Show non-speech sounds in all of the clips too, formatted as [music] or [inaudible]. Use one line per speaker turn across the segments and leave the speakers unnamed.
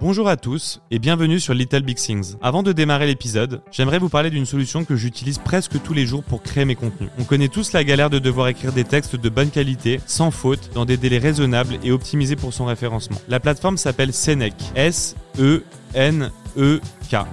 Bonjour à tous et bienvenue sur Little Big Things. Avant de démarrer l'épisode, j'aimerais vous parler d'une solution que j'utilise presque tous les jours pour créer mes contenus. On connaît tous la galère de devoir écrire des textes de bonne qualité, sans faute, dans des délais raisonnables et optimisés pour son référencement. La plateforme s'appelle Senec. S E N E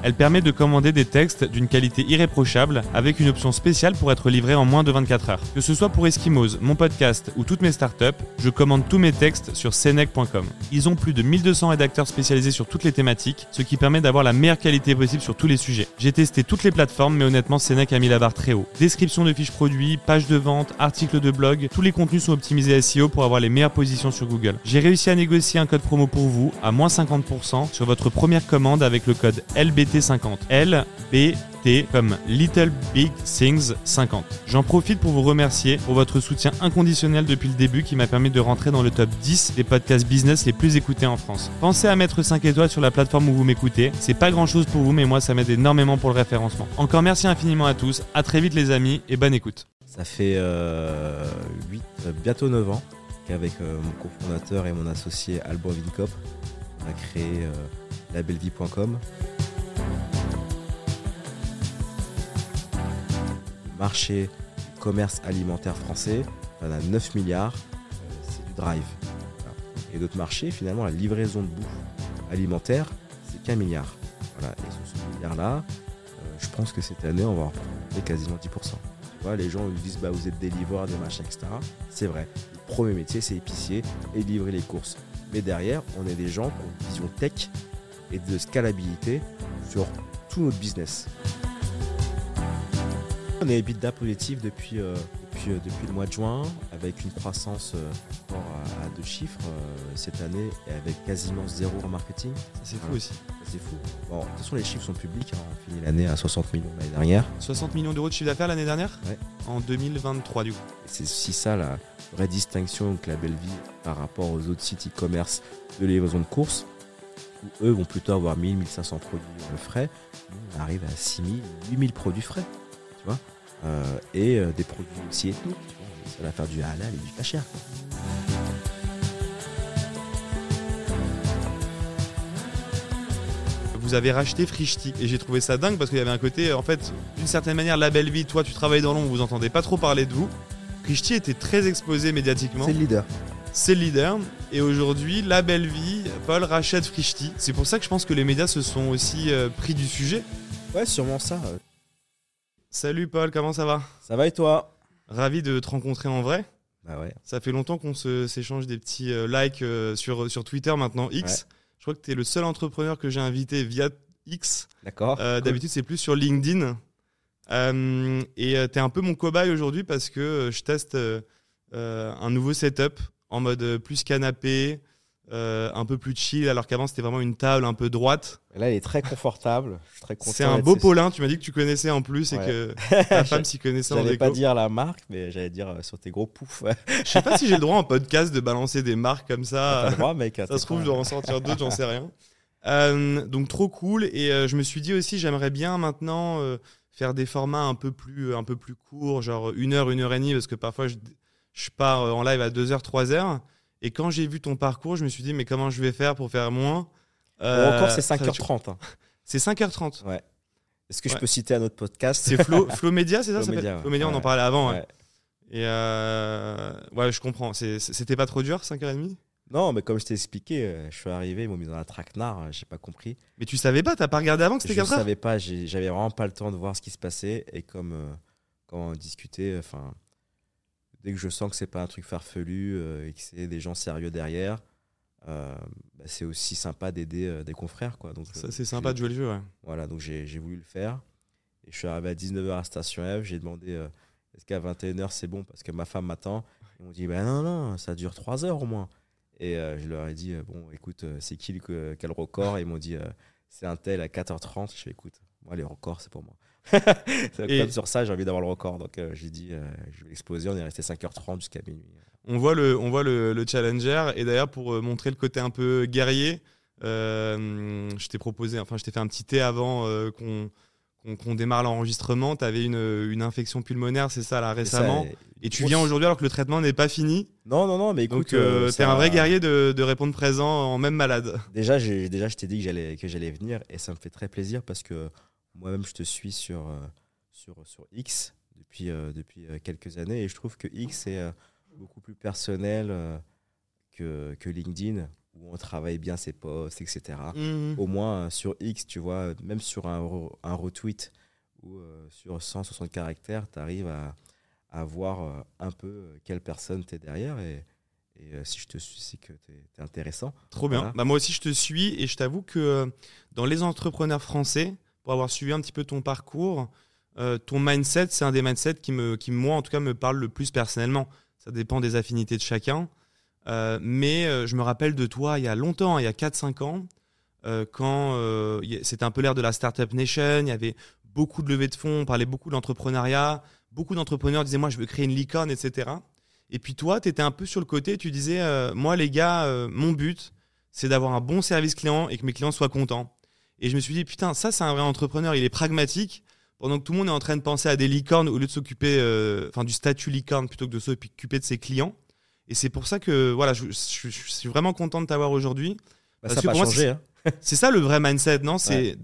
Elle permet de commander des textes d'une qualité irréprochable avec une option spéciale pour être livré en moins de 24 heures. Que ce soit pour Eskimos, mon podcast ou toutes mes startups, je commande tous mes textes sur senec.com. Ils ont plus de 1200 rédacteurs spécialisés sur toutes les thématiques, ce qui permet d'avoir la meilleure qualité possible sur tous les sujets. J'ai testé toutes les plateformes, mais honnêtement, Senec a mis la barre très haut. Description de fiches produits, pages de vente, articles de blog, tous les contenus sont optimisés SEO pour avoir les meilleures positions sur Google. J'ai réussi à négocier un code promo pour vous à moins 50% sur votre première commande avec le code LBT50. LBT comme Little Big Things 50. J'en profite pour vous remercier pour votre soutien inconditionnel depuis le début qui m'a permis de rentrer dans le top 10 des podcasts business les plus écoutés en France. Pensez à mettre 5 étoiles sur la plateforme où vous m'écoutez. C'est pas grand chose pour vous, mais moi ça m'aide énormément pour le référencement. Encore merci infiniment à tous. À très vite les amis et bonne écoute.
Ça fait euh, 8, euh, bientôt 9 ans qu'avec euh, mon cofondateur et mon associé Alban Vincop, on a créé euh, labelvie.com. Le marché du commerce alimentaire français, on a 9 milliards, euh, c'est du drive. Et d'autres marchés, finalement, la livraison de bouffe alimentaire, c'est qu'un milliard. Voilà. Et sur ce milliard-là, euh, je pense que cette année, on va en retrouver quasiment 10%. Tu vois, les gens ils disent bah, vous êtes des livreurs, des machins, etc. C'est vrai. Le premier métier, c'est épicier et livrer les courses. Mais derrière, on est des gens qui ont une vision tech et de scalabilité sur tout notre business. On est EBITDA positif depuis, euh, depuis, euh, depuis le mois de juin, avec une croissance euh, encore à, à deux chiffres euh, cette année et avec quasiment zéro en marketing.
C'est fou aussi.
C'est fou. Bon, de toute façon, les chiffres sont publics. hein. On finit l'année à 60 millions l'année dernière.
60 millions d'euros de chiffre d'affaires l'année dernière
Ouais.
En 2023 du coup.
C'est aussi ça la vraie distinction que la belle vie par rapport aux autres sites e-commerce de livraison de courses, où eux vont plutôt avoir 1000, 1500 produits frais. Nous, on arrive à 6000, 8000 produits frais, tu vois. Euh, et euh, des produits aussi ethniques, tu vois. Ça va faire du halal et du pas cher. quoi.
vous avez racheté Frishti et j'ai trouvé ça dingue parce qu'il y avait un côté en fait d'une certaine manière la belle vie toi tu travailles dans l'ombre vous entendez pas trop parler de vous Frishti était très exposé médiatiquement
C'est le leader.
C'est le leader et aujourd'hui la belle vie Paul rachète Frishti c'est pour ça que je pense que les médias se sont aussi euh, pris du sujet
Ouais, sûrement ça.
salut Paul comment ça va?
Ça va et toi?
Ravi de te rencontrer en vrai
Bah ouais.
ça fait longtemps qu'on se- s'échange des petits euh, likes euh, sur, sur Twitter maintenant X je crois que tu es le seul entrepreneur que j'ai invité via X
D'accord. Cool.
D'habitude, c'est plus sur LinkedIn. Et tu es un peu mon cobaye aujourd'hui parce que je teste un nouveau setup en mode euh, plus canapé, euh, un peu plus chill, alors qu'avant c'était vraiment une table un peu droite.
Là, il est très confortable. Je suis très content.
C'est un beau Paulin, tu m'as dit que tu connaissais en plus et que [laughs] ta femme s'y connaissait en
J'allais
déco.
pas dire la marque, mais j'allais dire euh, sur tes gros poufs. [laughs]
Je sais pas si j'ai le droit en podcast de balancer des marques comme ça.
le droit, mec. hein,
Ça se trouve, je dois en sortir d'autres, j'en sais rien. Euh, donc trop cool. Et je me suis dit aussi, j'aimerais bien maintenant faire des formats un peu plus, un peu plus courts, genre une heure, une heure et demie, parce que parfois je, je pars en live à 2 heures, 3 heures. Et quand j'ai vu ton parcours, je me suis dit, mais comment je vais faire pour faire moins?
Bon,
Euh,
encore, c'est
ça va être-
5h30. hein.
C'est 5h30.
Est-ce que je
Ouais.
peux citer un autre podcast?
C'est Flow, [laughs] Flow Media, c'est ça,
Flow
ça
Media, ouais.
On en
Ouais.
parlait avant. ouais.
Ouais.
Et euh, ouais, je comprends. C'était pas trop dur, 5h30
Non, mais comme je t'ai expliqué, euh, je suis arrivé, ils m'ont mis dans la traquenard, euh, j'ai pas compris.
Mais tu savais pas, t'as pas regardé avant que c'était
Je
4 heures?
savais pas, j'avais vraiment pas le temps de voir ce qui se passait. Et comme, euh, comme on discutait, enfin, dès que je sens que c'est pas un truc farfelu euh, et que c'est des gens sérieux derrière, euh, bah, c'est aussi sympa d'aider euh, des confrères. Quoi. Donc,
c'est sympa de jouer le jeu, ouais.
Voilà, donc j'ai voulu le faire. Et je suis arrivé à 19h à Station F. J'ai demandé est-ce qu'à 21h c'est bon? Parce que ma femme m'attend. Ils m'ont dit bah non, non, ça dure 3 heures au moins. Et je leur ai dit bon, écoute, c'est qui, quel record? Et ils m'ont dit c'est un tel à 4h30. Je fais écoute, moi les records c'est pour moi. C'est [laughs]
Et-
Comme sur ça, j'ai envie d'avoir le record. Donc euh, j'ai dit euh, je vais l'exploser. On est resté 5h30 jusqu'à minuit.
On voit le, on voit le, le challenger. Et d'ailleurs, pour euh, montrer le côté un peu guerrier, euh, je t'ai proposé, enfin, je t'ai fait un petit thé avant qu'on démarre l'enregistrement, tu avais une, une, infection pulmonaire, c'est ça, là, récemment.
Ça,
et, tu viens aujourd'hui alors que le traitement n'est pas fini.
Non, non, non, mais écoute.
Donc, euh, t'es un vrai guerrier de, de, répondre présent en même malade.
Déjà, déjà je t'ai dit que j'allais venir et ça me fait très plaisir parce que moi-même, je te suis sur, sur, sur X depuis, depuis quelques années et je trouve que X est beaucoup plus personnel que, que LinkedIn où on travaille bien ses posts, etc.
Mhm.
Au moins sur X, tu vois, même sur un, un retweet ou euh, sur 160 caractères, tu arrives à, à, voir euh, un peu euh, quelle personne tu es derrière. Et, et si je te suis, c'est que tu es, intéressant.
Trop bien. Bah, moi aussi, je te suis et je t'avoue que dans les entrepreneurs français, pour avoir suivi un petit peu ton parcours, ton mindset, c'est un des mindsets qui, me, qui, moi, en tout cas, me parle le plus personnellement. Ça dépend des affinités de chacun. Euh, mais euh, je me rappelle de toi il y a longtemps, il y a 4-5 ans, euh, quand c'était un peu l'ère de la Startup Nation, il y avait beaucoup de levées de fonds, on parlait beaucoup d'entrepreneuriat, beaucoup d'entrepreneurs disaient moi je veux créer une licorne, etc. Et puis toi, tu étais un peu sur le côté, tu disais moi les gars, mon but c'est d'avoir un bon service client et que mes clients soient contents. Et je me suis dit putain, ça c'est un vrai entrepreneur, il est pragmatique. Pendant que tout le monde est en train de penser à des licornes au lieu de s'occuper, enfin du statut licorne plutôt que de s'occuper de ses clients. Et c'est pour ça que voilà, je, suis vraiment content de t'avoir aujourd'hui.
Bah, ça n'a pas changé. Hein. [laughs]
C'est ça le vrai mindset, non? C'est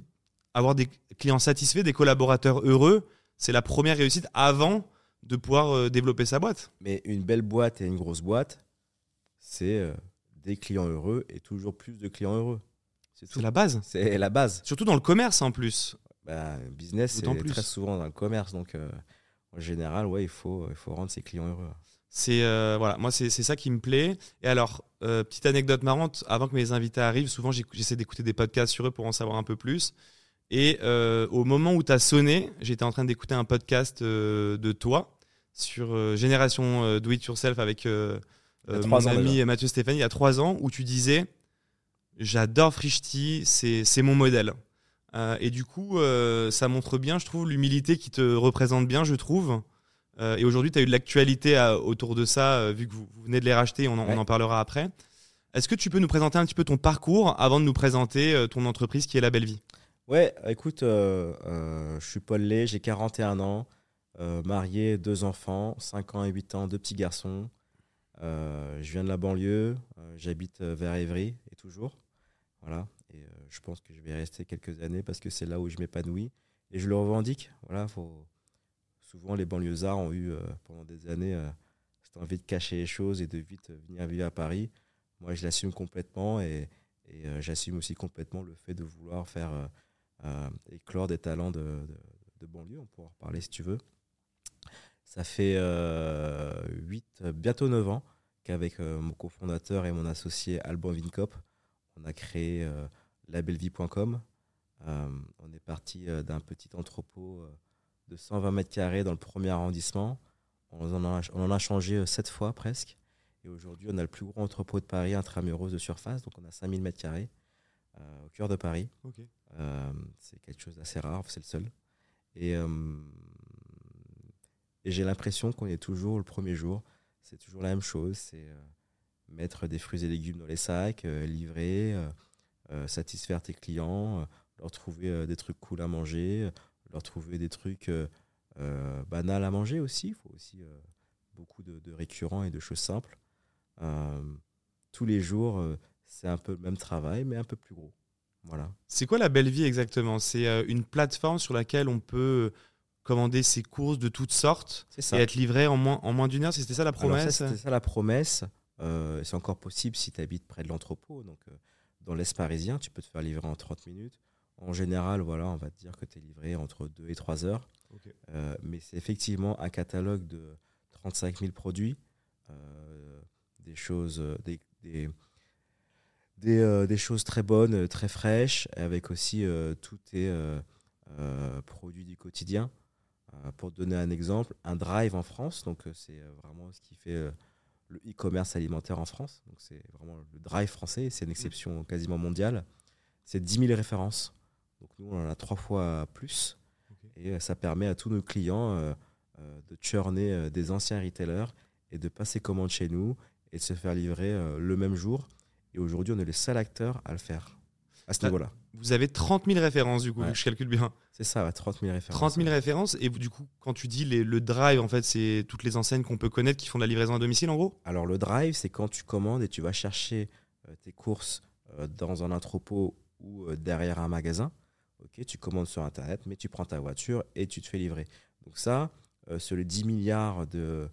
avoir des clients satisfaits, des collaborateurs heureux. C'est la première réussite avant de pouvoir euh, développer sa boîte.
Mais une belle boîte et une grosse boîte, c'est euh, des clients heureux et toujours plus de clients heureux.
C'est la base.
C'est la base.
Surtout dans le commerce en plus.
Bah, business, c'est très souvent dans le commerce. Donc, euh, en général, ouais, il faut, il faut rendre ses clients heureux.
C'est euh, voilà, moi c'est ça qui me plaît. Et alors, euh, petite anecdote marrante, avant que mes invités arrivent, souvent j'essaie d'écouter des podcasts sur eux pour en savoir un peu plus. Et au moment où tu as sonné, j'étais en train d'écouter un podcast de toi sur Génération Do It Yourself avec mon ami Mathieu Stéphanie il y a trois ans, où tu disais J'adore Frishti, c'est mon modèle. et du coup, ça montre bien, je trouve, l'humilité qui te représente bien, je trouve. Euh, et aujourd'hui, tu as eu de l'actualité euh, autour de ça, euh, vu que vous, venez de les racheter, on en, on en parlera après. Est-ce que tu peux nous présenter un petit peu ton parcours avant de nous présenter ton entreprise qui est La Belle Vie?
Ouais, écoute, je suis Paul Lay, j'ai 41 ans, marié, deux enfants, 5 ans et 8 ans, deux petits garçons. je viens de la banlieue, j'habite vers Évry toujours. Voilà, et je pense que je vais rester quelques années parce que c'est là où je m'épanouis et je le revendique. Voilà, faut souvent les banlieusards ont eu euh, pendant des années euh, cette envie de cacher les choses et de vite venir vivre à Paris. Moi, je l'assume complètement et, euh, j'assume aussi complètement le fait de vouloir faire éclore des talents de, banlieue. On pourra en reparler si tu veux. Ça fait 8, bientôt 9 ans qu'avec mon cofondateur et mon associé Alban Vincop, on a créé labellevie.com. on est parti d'un petit entrepôt de 120 mètres carrés dans le premier arrondissement. On en a, on en a changé euh, sept fois presque. Et aujourd'hui, on a le plus gros entrepôt de Paris intramuros de surface. Donc, on a 5000 mètres carrés euh, au cœur de Paris. Euh, c'est quelque chose d'assez rare, c'est le seul. Et, et j'ai l'impression qu'on est toujours le premier jour. C'est toujours la même chose. C'est mettre des fruits et légumes dans les sacs, livrer, satisfaire tes clients, leur trouver des trucs cool à manger, leur trouver des trucs euh, euh, banals à manger aussi. Il faut aussi euh, beaucoup de, récurrents et de choses simples. tous les jours, c'est un peu le même travail, mais un peu plus gros. Voilà.
C'est quoi la belle vie exactement? C'est une plateforme sur laquelle on peut commander ses courses de toutes sortes et être livré en moins, en moins d'une heure? C'était ça la promesse?
C'était ça la promesse. C'est encore possible si tu habites près de l'entrepôt. Donc, dans l'Est parisien, tu peux te faire livrer en 30 minutes. En général, voilà, on va te dire que tu es livré entre 2 et 3 heures. Euh, mais c'est effectivement un catalogue de 35 000 produits, euh, des choses, euh, des, des, des, choses très bonnes, très fraîches, avec aussi tous tes produits du quotidien. pour te donner un exemple, un drive en France, donc c'est vraiment ce qui fait le e-commerce alimentaire en France. Donc c'est vraiment le drive français, c'est une exception quasiment mondiale. C'est 10 000 références. Donc nous, on en a trois fois plus. Et euh, ça permet à tous nos clients euh, euh, de churner des anciens retailers et de passer commande chez nous et de se faire livrer le même jour. Et aujourd'hui, on est le seul acteur à le faire. À ce
Ah.
niveau-là.
Vous avez 30 000 références, du coup,
Ouais.
je calcule bien.
C'est ça, ouais, 30 000 références.
30 000 références. Et du coup, quand tu dis les- le drive, en fait, c'est toutes les enseignes qu'on peut connaître qui font de la livraison à domicile, en gros?
Alors le drive, c'est quand tu commandes et tu vas chercher euh, tes courses euh, dans un entrepôt ou euh, derrière un magasin. Ok, tu commandes sur Internet, mais tu prends ta voiture et tu te fais livrer. Donc ça, sur les 10 milliards de,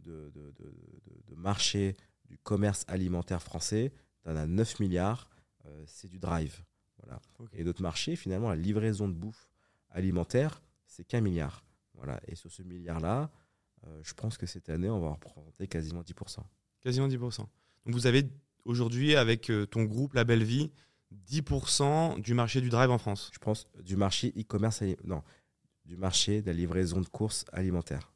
de, de, de- marché du commerce alimentaire français, tu en as 9 milliards, c'est du drive. Voilà.
Ok.
Et d'autres marchés, finalement, la livraison de bouffe alimentaire, c'est qu'un milliard. Voilà. Et sur ce milliard-là, euh, je pense que cette année, on va représenter quasiment 10%.
Quasiment 10%. Donc vous avez aujourd'hui, avec euh, ton groupe La Belle Vie, 10% du marché du drive en France.
Je pense du marché e-commerce, non, du marché de la livraison de courses alimentaires.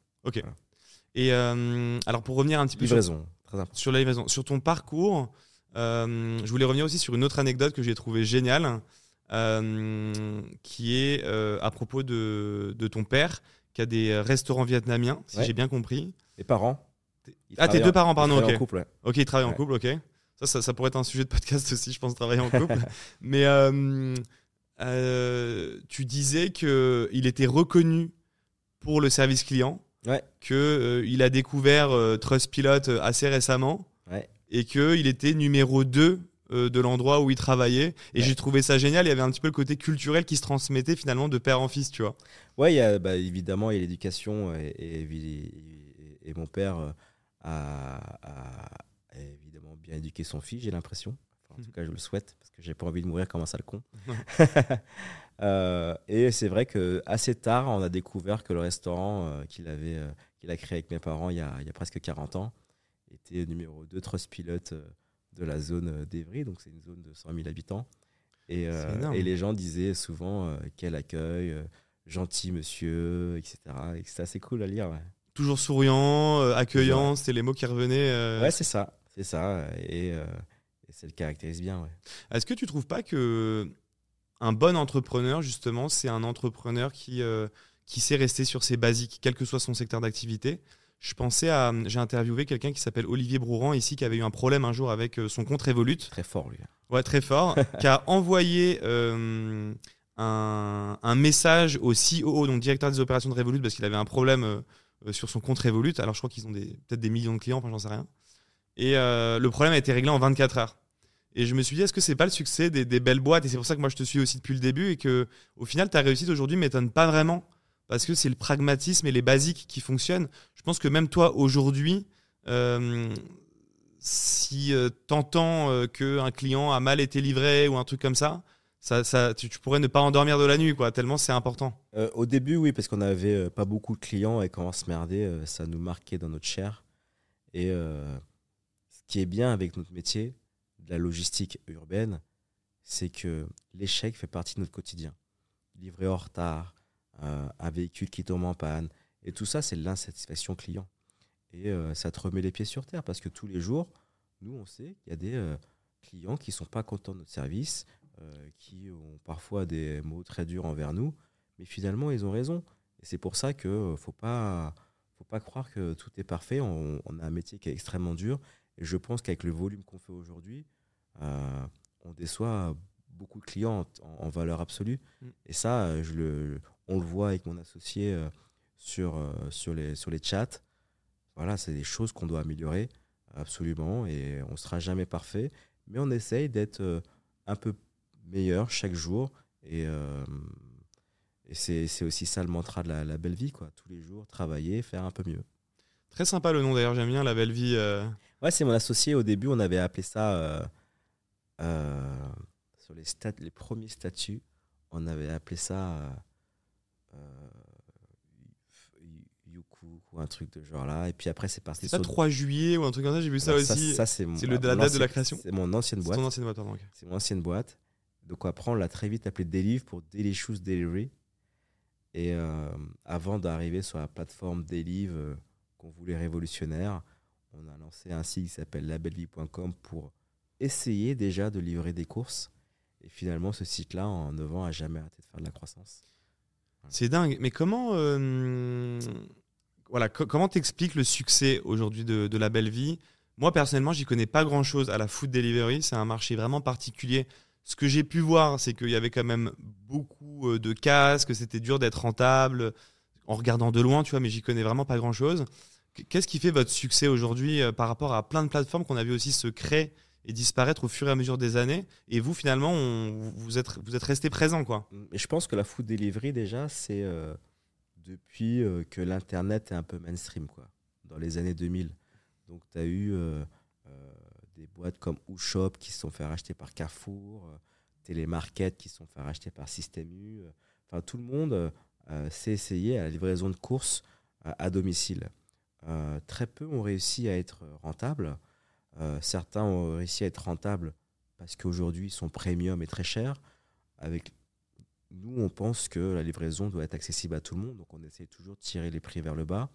Et euh, alors pour revenir un petit peu sur,
très important.
sur la livraison, sur ton parcours, euh, je voulais revenir aussi sur une autre anecdote que j'ai trouvée géniale, euh, qui est euh, à propos de, de ton père, qui a des restaurants vietnamiens, si
Ouais.
j'ai bien compris.
Les parents?
Ah, tes deux
en-
parents,
ils
pardon,
travaillent
ok.
en couple, ouais.
Ok, ils travaillent en couple, ok. Ça, ça, ça pourrait être un sujet de podcast aussi, je pense, travailler en [laughs] couple. Mais tu disais qu'il était reconnu pour le service client, qu'il a découvert Trustpilot assez récemment. Et qu'il était numéro 2 de l'endroit où il travaillait. Et
Ouais.
j'ai trouvé ça génial. Il y avait un petit peu le côté culturel qui se transmettait finalement de père en fils, tu vois.
A, bah, évidemment, il y a l'éducation et, et, mon père euh, a, a- a évidemment bien éduqué son fils, j'ai l'impression. Enfin, en tout cas, je le souhaite parce que j'ai pas envie de mourir comme un sale con. [laughs] Euh, et c'est vrai que assez tard, on a découvert que le restaurant euh, qu'il avait, euh, qu'il a créé avec mes parents il y a, il y a presque 40 ans était numéro 2 Trustpilot euh, de la zone euh, d'Evry, donc c'est une zone de 100 000 habitants. Et, euh,
C'est
et les gens disaient souvent euh, quel accueil, euh, gentil monsieur, etc. Et c'était assez cool à lire. Ouais,
Toujours souriant, euh, accueillant, c'était les mots qui revenaient. euh.
Ouais, c'est ça, c'est ça. Et, euh, et ça le caractérise bien. Ouais.
Est-ce que tu trouves pas que un bon entrepreneur, justement, c'est un entrepreneur qui, euh, qui sait rester sur ses basiques, quel que soit son secteur d'activité? Je pensais à. J'ai interviewé quelqu'un qui s'appelle Olivier Brouran ici, qui avait eu un problème un jour avec euh, son compte Revolut.
Très fort, lui.
Ouais, très fort. [laughs] qui a envoyé euh, un, un message au COO, donc directeur des opérations de Revolut, parce qu'il avait un problème euh, sur son compte Revolut. Alors, je crois qu'ils ont peut-être des millions de clients, enfin, j'en sais rien. Et euh, le problème a été réglé en 24 heures. Et je me suis dit, est-ce que c'est pas le succès des, des belles boîtes? Et c'est pour ça que moi, je te suis aussi depuis le début et que, au final, ta réussite aujourd'hui m'étonne pas vraiment. Parce que c'est le pragmatisme et les basiques qui fonctionnent. Je pense que même toi, aujourd'hui, euh, si euh, t'entends euh, qu'un client a mal été livré ou un truc comme ça, tu, pourrais ne pas endormir de la nuit, quoi, tellement c'est important.
Euh, au début, oui, parce qu'on avait euh, pas beaucoup de clients et quand on se merdait, ça nous marquait dans notre chair. Et ce qui est bien avec notre métier, de la logistique urbaine, c'est que l'échec fait partie de notre quotidien. Livrer en retard, euh, un véhicule qui tombe en panne, et tout ça, c'est l'insatisfaction client. Et euh, ça te remet les pieds sur terre parce que tous les jours, nous, on sait qu'il y a des euh, clients qui sont pas contents de notre service, qui ont parfois des mots très durs envers nous, mais finalement, ils ont raison. Et c'est pour ça qu'il ne faut pas, faut pas croire que tout est parfait. On, on a un métier qui est extrêmement dur. Et je pense qu'avec le volume qu'on fait aujourd'hui, on déçoit beaucoup de clients en, en valeur absolue.
Mm.
Et ça, je le, on le voit avec mon associé euh, sur, euh, sur, les, sur les chats. Voilà, c'est des choses qu'on doit améliorer absolument. Et on ne sera jamais parfait. Mais on essaye d'être euh, un peu meilleur chaque jour. Et, euh, et c'est aussi ça le mantra de la, la belle vie. Quoi. Tous les jours, travailler, faire un peu mieux.
Très sympa le nom d'ailleurs, j'aime bien la belle vie. euh.
Ouais, c'est mon associé. Au début, on avait appelé ça euh, sur les, stat les premiers statuts. On avait appelé ça Yuku ou un truc de genre là. Et puis après, c'est parti.
C'est pas
sur-
3 juillet ou un truc comme ça, j'ai vu ça
Alors
aussi.
ça, c'est
la date de la création
C'est mon ancienne boîte.
ton ancienne boîte, pardon. ok.
C'est mon ancienne boîte. Donc après, on l'a très vite appelé Delive pour Delicious Delivery. Et euh, avant d'arriver sur la plateforme Delive euh, qu'on voulait révolutionnaire, on a lancé un site qui s'appelle labelvie.com pour essayer déjà de livrer des courses. Et finalement, ce site-là, en 9 ans, a jamais arrêté de faire de la croissance.
C'est dingue. Mais comment, euh, voilà, co- comment t'expliques le succès aujourd'hui de, de la belle vie? Moi personnellement, j'y connais pas grand-chose à la food delivery. C'est un marché vraiment particulier. Ce que j'ai pu voir, c'est qu'il y avait quand même beaucoup euh, de casques, c'était dur d'être rentable en regardant de loin, tu vois, mais j'y connais vraiment pas grand chose. Qu'est-ce qui fait votre succès aujourd'hui euh, par rapport à plein de plateformes qu'on a vu aussi se créer? Et disparaître au fur et à mesure des années Et vous, finalement, vous, êtes, resté présent, quoi.
Je pense que la food delivery, déjà, c'est euh, depuis euh, que l'Internet est un peu mainstream, quoi, dans les années 2000. Donc, tu as eu des boîtes comme Ushop qui se sont fait racheter par Carrefour, Télémarket qui se sont fait racheter par Système U. Enfin, tout le monde s'est essayé à la livraison de courses à domicile. Euh, très peu ont réussi à être rentables. Euh, certains ont réussi à être rentables parce qu'aujourd'hui, ils sont premium et très chers. Avec nous, on pense que la livraison doit être accessible à tout le monde, donc on essaie toujours de tirer les prix vers le bas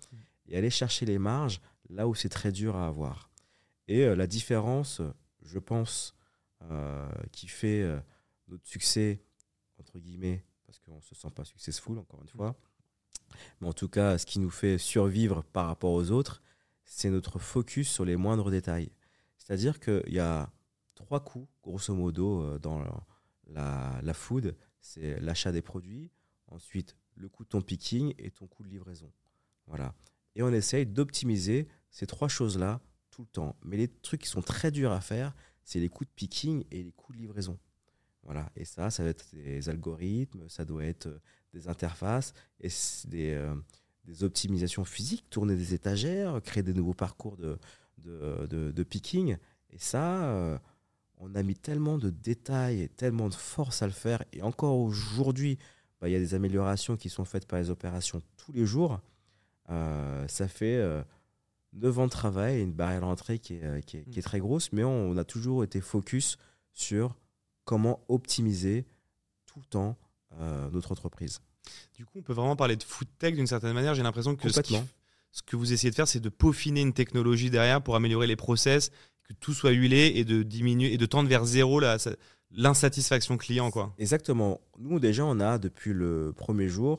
et aller chercher les marges là où c'est très dur à avoir. Et euh, la différence, je pense, qui fait notre succès, entre guillemets, parce qu'on ne se sent pas successful, encore une fois, mais en tout cas, ce qui nous fait survivre par rapport aux autres, c'est notre focus sur les moindres détails. C'est-à-dire qu'il y a trois coûts, grosso modo, euh, dans la, food. C'est l'achat des produits, ensuite le coût de ton picking et ton coût de livraison. Voilà. Et on essaye d'optimiser ces trois choses-là tout le temps. Mais les trucs qui sont très durs à faire, c'est les coûts de picking et les coûts de livraison. Voilà. Et ça, ça va être des algorithmes, ça doit être des interfaces et des, euh, des, optimisations physiques, tourner des étagères, créer des nouveaux parcours de, de, de, picking. Et ça, euh, on a mis tellement de détails et tellement de force à le faire. Et encore aujourd'hui, bah, il y a des améliorations qui sont faites par les opérations tous les jours. Euh, ça fait 9 ans de travail et une barrière d'entrée qui est, qui, est, qui est, très grosse, mais on, a toujours été focus sur comment optimiser tout le temps euh, notre entreprise.
Du coup, on peut vraiment parler de food tech d'une certaine manière. J'ai l'impression que ce, ce, que vous essayez de faire, c'est de peaufiner une technologie derrière pour améliorer les process, que tout soit huilé et de diminuer et de tendre vers zéro l'insatisfaction client. Quoi.
Exactement. Nous, déjà, on a depuis le premier jour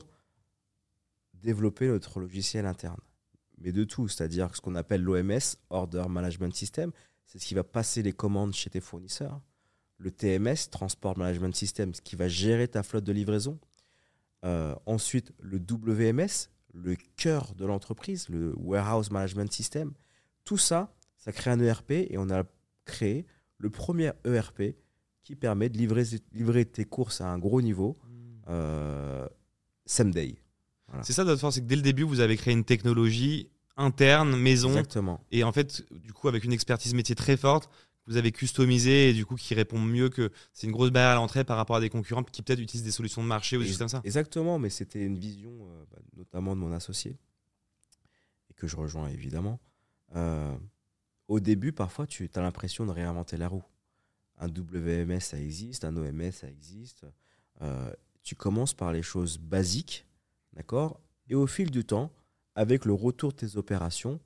développé notre logiciel interne. Mais de tout, c'est-à-dire ce qu'on appelle l'OMS, Order Management System, c'est ce qui va passer les commandes chez tes fournisseurs le TMS, Transport Management System, qui va gérer ta flotte de livraison. Euh, ensuite, le WMS, le cœur de l'entreprise, le Warehouse Management System. Tout ça, ça crée un ERP et on a créé le premier ERP qui permet de livrer, livrer tes courses à un gros niveau hmm. euh, same day.
C'est ça notre force, c'est que dès le début, vous avez créé une technologie interne, maison.
Exactement.
Et en fait, du coup, avec une expertise métier très forte, vous avez customisé et du coup qui répond mieux que c'est une grosse barrière à l'entrée par rapport à des concurrents qui peut-être utilisent des solutions de marché ou des choses comme ça.
Exactement, mais c'était une vision euh, bah, notamment de mon associé et que je rejoins évidemment. Euh, au début, parfois, tu as l'impression de réinventer la roue. Un WMS, ça existe, un OMS, ça existe. Euh, tu commences par les choses basiques, d'accord? Et au fil du temps, avec le retour de tes opérations,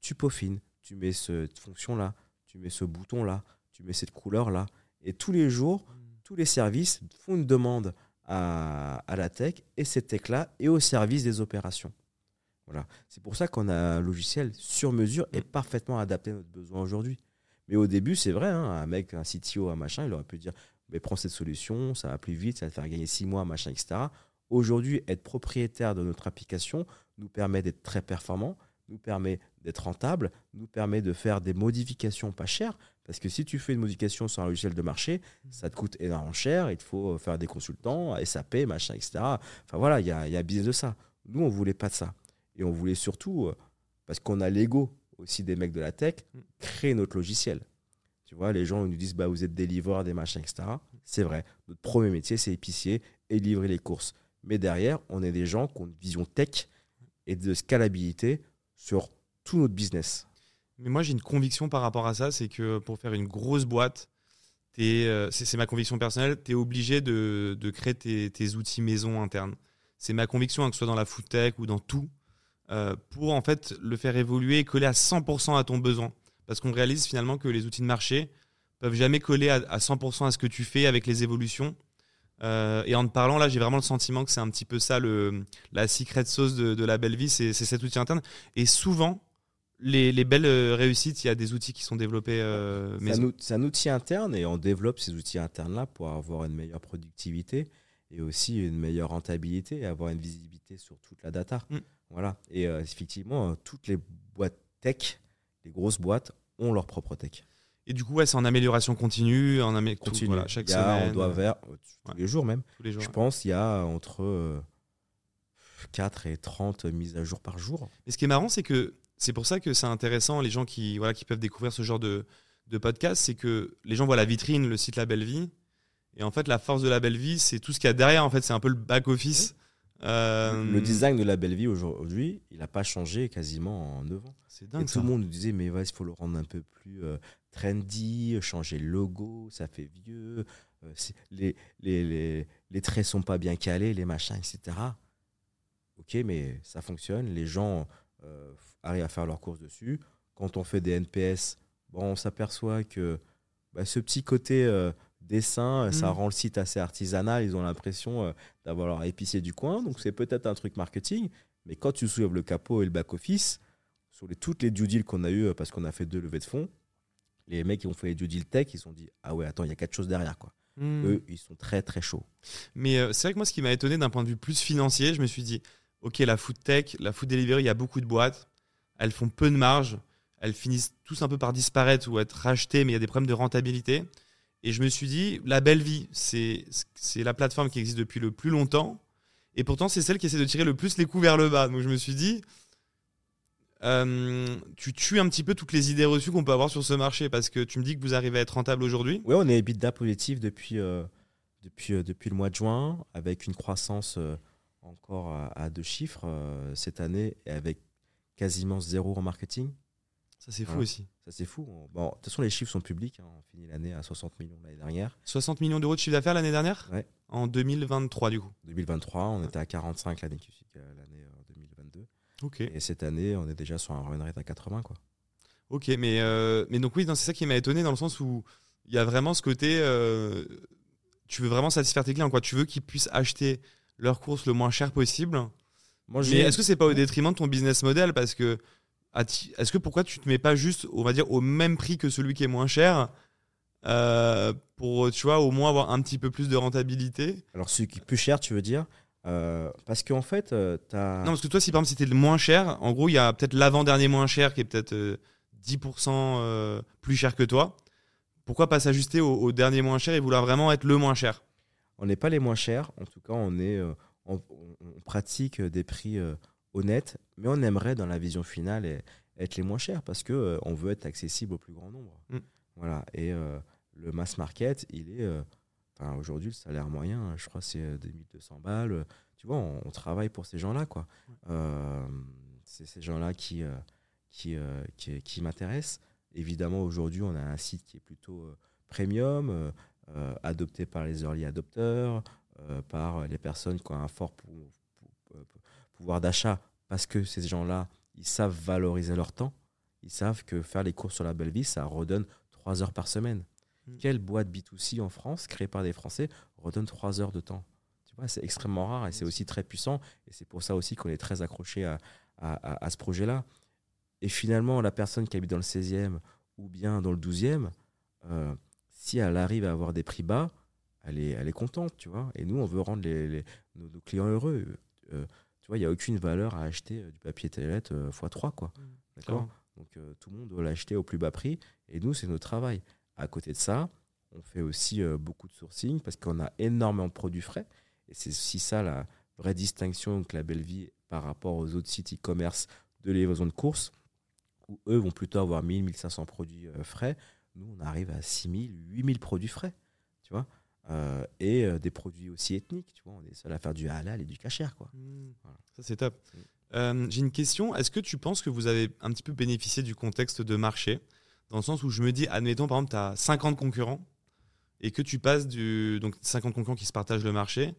tu peaufines. Tu mets cette fonction-là, tu mets ce bouton-là, tu mets cette couleur-là. Et tous les jours, mm. tous les services font une demande à, la tech et cette tech-là est au service des opérations. Voilà. C'est pour ça qu'on a un logiciel sur mesure et mm. parfaitement adapté à notre besoin aujourd'hui. Mais au début, c'est vrai, hein, un mec, un CTO, un machin, il aurait pu dire mais prends cette solution, ça va plus vite, ça va te faire gagner six mois, machin, etc. Aujourd'hui, être propriétaire de notre application nous permet d'être très performant, nous permet d'être rentable, nous permet de faire des modifications pas chères. Parce que si tu fais une modification sur un logiciel de marché, ça te coûte énormément cher. Il faut faire des consultants, SAP, machin, etc. Enfin voilà, il y a, y a business de ça. Nous, on voulait pas de ça. Et on voulait surtout, euh, parce qu'on a l'ego aussi des mecs de la tech, créer notre logiciel. Tu vois, les gens nous disent bah, vous êtes des livreurs, des machins, etc. C'est vrai. Notre premier métier, c'est épicier et livrer les courses. Mais derrière, on est des gens qui ont une vision tech et de scalabilité sur tout notre business.
Mais moi, j'ai une conviction par rapport à ça, c'est que pour faire une grosse boîte, euh, c'est ma conviction personnelle, tu es obligé de, créer tes, outils maison internes. C'est ma conviction, hein, que ce soit dans la food tech ou dans tout, euh, pour en fait le faire évoluer et coller à 100% à ton besoin. Parce qu'on réalise finalement que les outils de marché peuvent jamais coller à, 100% à ce que tu fais avec les évolutions. Euh, et en te parlant, là, j'ai vraiment le sentiment que c'est un petit peu ça, le, la secret sauce de, de la belle vie, c'est cet outil interne. Et souvent, les, les belles euh, réussites, il y a des outils qui sont développés euh,
C'est un, outil interne et on développe ces outils internes-là pour avoir une meilleure productivité et aussi une meilleure rentabilité et avoir une visibilité sur toute la data.
Mm.
Voilà. Et euh, effectivement, toutes les boîtes tech, les grosses boîtes, ont leur propre tech.
Et du coup, ouais, c'est en amélioration continue, en amé- tout-
Continue.
voilà, chaque
Il y a,
semaine,
on doit
euh,
vers, euh, tous
Ouais.
les jours même.
tous les jours.
Je pense il y a entre euh, 4 et 30 mises à jour par jour.
Et ce qui est marrant, c'est que c'est pour ça que c'est intéressant, les gens qui, voilà, qui peuvent découvrir ce genre de, de podcast, c'est que les gens voient la vitrine, le site La Belle Vie. Et en fait, la force de La Belle Vie, c'est tout ce qu'il y a derrière. En fait, c'est un peu le back-office. Euh,
Le design de la belle vie aujourd'hui, il n'a pas changé quasiment en 9 ans.
C'est
Et
dingue
tout
ça.
le monde nous disait, mais il faut le rendre un peu plus euh, trendy, changer le logo, ça fait vieux, euh, les, les, les, les traits sont pas bien calés, les machins, etc. Ok, mais ça fonctionne, les gens euh, arrivent à faire leurs courses dessus. Quand on fait des NPS, bon, on s'aperçoit que bah, ce petit côté euh, dessin, ça
Mhm.
rend le site assez artisanal, ils ont l'impression d'avoir leur épicier du coin, donc c'est peut-être un truc marketing, mais quand tu soulèves le capot et le back-office, sur les, toutes les due deals qu'on a eu parce qu'on a fait deux levées de fonds, les mecs qui ont fait les due deals tech, ils se sont dit Ah ouais, attends, il y a quelque chose derrière. quoi.
Hmm.
Eux, ils sont très très chauds.
Mais euh, c'est vrai que moi, ce qui m'a étonné d'un point de vue plus financier, je me suis dit, ok, la food tech, la food delivery, il y a beaucoup de boîtes, elles font peu de marge, elles finissent tous un peu par disparaître ou être rachetées, mais il y a des problèmes de rentabilité. Et je me suis dit, la belle vie, c'est c'est la plateforme qui existe depuis le plus longtemps, et pourtant c'est celle qui essaie de tirer le plus les coups vers le bas. Donc je me suis dit, euh, tu tues un petit peu toutes les idées reçues qu'on peut avoir sur ce marché, parce que tu me dis que vous arrivez à être rentable aujourd'hui.
Ouais, on est EBITDA positif depuis, euh, depuis, euh, depuis le mois de juin, avec une croissance euh, encore à, à deux chiffres euh, cette année, et avec quasiment zéro en marketing.
Ça c'est fou
Voilà.
aussi.
Ça, c'est fou. On- Bon, de toute façon, les chiffres sont publics. hein. On finit l'année à 60 millions l'année dernière.
60 millions d'euros de chiffre d'affaires l'année dernière?
Ouais.
En 2023 du coup.
2023, on était à 45 l'année qui suit euh, l'année euh, 2022.
Ok.
Et cette année, on est déjà sur un run rate à 80. Quoi.
Ok, mais, euh, mais donc oui, c'est ça qui m'a étonné dans le sens où il y a vraiment ce côté, euh, tu veux vraiment satisfaire tes clients, quoi. Tu veux qu'ils puissent acheter leurs courses le moins cher possible.
Moi,
Mais est-ce que c'est pas au détriment de ton business model? Parce que est-ce que pourquoi tu te mets pas juste, on va dire, au même prix que celui qui est moins cher euh, pour, tu vois, au moins avoir un petit peu plus de rentabilité?
Alors, celui qui est plus cher, tu veux dire Euh, Parce qu'en fait, euh, tu as.
Non, parce que toi, si par exemple c'était le moins cher, en gros, il y a peut-être l'avant-dernier moins cher qui est peut-être euh, 10% euh, plus cher que toi. Pourquoi pas s'ajuster au, au dernier moins cher et vouloir vraiment être le moins cher?
On n'est pas les moins chers. En tout cas, on, est, euh, on, pratique des prix euh, honnêtes, mais on aimerait, dans la vision finale, être les moins chers parce qu'on euh, on veut être accessible au plus grand nombre.
Mm.
Voilà. Et euh, le mass market, il est. euh, enfin, Aujourd'hui, le salaire moyen, je crois, c'est euh, 2200 balles. Tu vois, on, on travaille pour ces gens-là. quoi. Euh, c'est ces gens-là qui, euh, qui, euh, qui, qui m'intéressent. Évidemment, aujourd'hui, on a un site qui est plutôt euh, premium, euh, euh, adopté par les early adopters, euh, par les personnes qui ont un fort pou- pou- euh, pouvoir d'achat, parce que ces gens-là, ils savent valoriser leur temps. Ils savent que faire les courses sur la belle vie, ça redonne 3 heures par semaine.
Mm.
Quelle boîte B2C en France, créée par des Français, redonne 3 heures de temps Tu vois, c'est extrêmement rare et c'est aussi très puissant. Et c'est pour ça aussi qu'on est très accroché à, à- à- à ce projet-là. Et finalement, la personne qui habite dans le 16e ou bien dans le 12e, euh, si elle arrive à avoir des prix bas, elle est, elle est contente, tu vois. Et nous, on veut rendre les, les- nos, nos clients heureux. Euh, tu vois, il n'y a aucune valeur à acheter euh, du papier toilette euh, x3, quoi. D'accord?
Clairement.
Donc, euh, tout le monde doit l'acheter au plus bas prix. Et nous, c'est notre travail. À côté de ça, on fait aussi euh, beaucoup de sourcing parce qu'on a énormément de produits frais. Et c'est aussi ça la vraie distinction que la Belle Vie par rapport aux autres sites e-commerce de livraison de courses, où eux vont plutôt avoir 1000, 1500 produits euh, frais. Nous, on arrive à 6000, 8000 produits frais. Tu vois Euh, Et des produits aussi ethniques. Tu vois on est seul à faire du halal et du cachère. Quoi. Voilà.
Ça, c'est top.
Mm.
Euh, J'ai une question. Est-ce que tu penses que vous avez un petit peu bénéficié du contexte de marché? Dans le sens où je me dis, admettons, par exemple, tu as 50 concurrents et que tu passes du. Donc, 50 concurrents qui se partagent le marché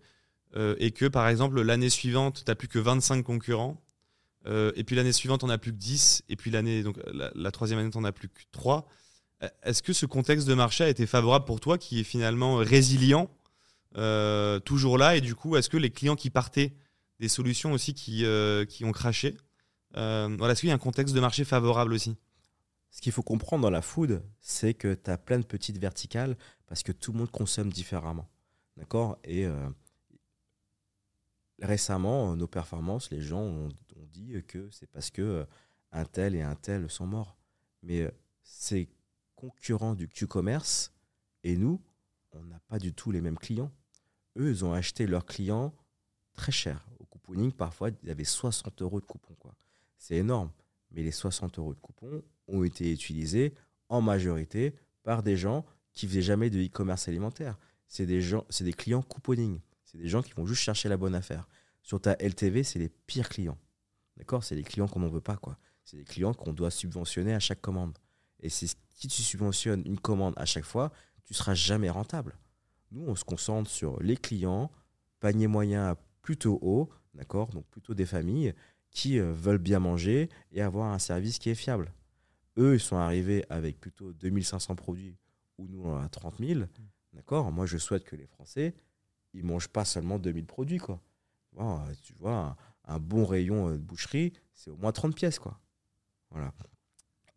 euh, et que, par exemple, l'année suivante, tu n'as plus que 25 concurrents. euh, et puis l'année suivante, on a plus que 10. Et puis l'année, donc la, troisième année, on a plus que 3. Est-ce que ce contexte de marché a été favorable pour toi, qui est finalement résilient, euh, toujours là Et du coup, est-ce que les clients qui partaient des solutions aussi qui, euh, qui ont craché, Euh, voilà, Est-ce qu'il y a un contexte de marché favorable aussi?
Ce qu'il faut comprendre dans la food, c'est que tu as plein de petites verticales parce que tout le monde consomme différemment. D'accord? Et euh, récemment, nos performances, les gens ont, dit que c'est parce que euh, un tel et un tel sont morts. Mais euh, ces concurrents du Q-commerce et nous, on n'a pas du tout les mêmes clients. Eux, ils ont acheté leurs clients très cher. Au couponing, parfois, il y avait 60 euros de coupons. C'est énorme. Mais les 60 euros de coupons ont été utilisés en majorité par des gens qui faisaient jamais de e-commerce alimentaire. C'est des gens, c'est des clients couponing. C'est des gens qui vont juste chercher la bonne affaire. Sur ta LTV, c'est les pires clients. D'accord? C'est les clients qu'on n'en veut pas, quoi. C'est les clients qu'on doit subventionner à chaque commande. Et c'est si tu subventionnes une commande à chaque fois, tu seras jamais rentable. Nous, on se concentre sur les clients, panier moyen plutôt haut, d'accord? Donc plutôt des familles qui euh, veulent bien manger et avoir un service qui est fiable. Eux, ils sont arrivés avec plutôt 2500 produits ou nous on a 30 000, d'accord? Moi, je souhaite que les Français, ils mangent pas seulement 2000 produits, quoi. Bon, euh, tu vois, un, un bon rayon euh, de boucherie, c'est au moins 30 pièces, quoi. Voilà.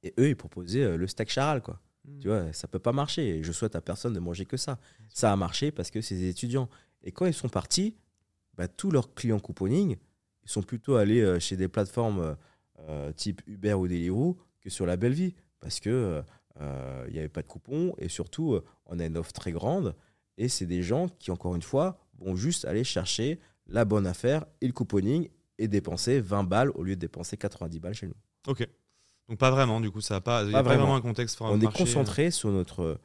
Et eux, ils proposaient euh, le steak charal, quoi. Tu vois, ça peut pas marcher. Et je souhaite à personne de manger que ça. Ça a marché parce que c'est des étudiants. Et quand ils sont partis, bah, tous leurs clients couponing, ils sont plutôt allés euh, chez des plateformes euh, euh, type Uber ou Deliveroo que sur la belle vie. Parce que euh, il n'y avait pas de coupons et surtout, euh, on a une offre très grande. Et c'est des gens qui, encore une fois, vont juste aller chercher la bonne affaire et le couponing et dépenser 20 balles au lieu de dépenser 90 balles chez nous.
Ok. Donc pas vraiment, du coup, ça n'a pas, il y a
Pas
pas
vraiment.
vraiment un contexte
on est
marché.
concentré sur notre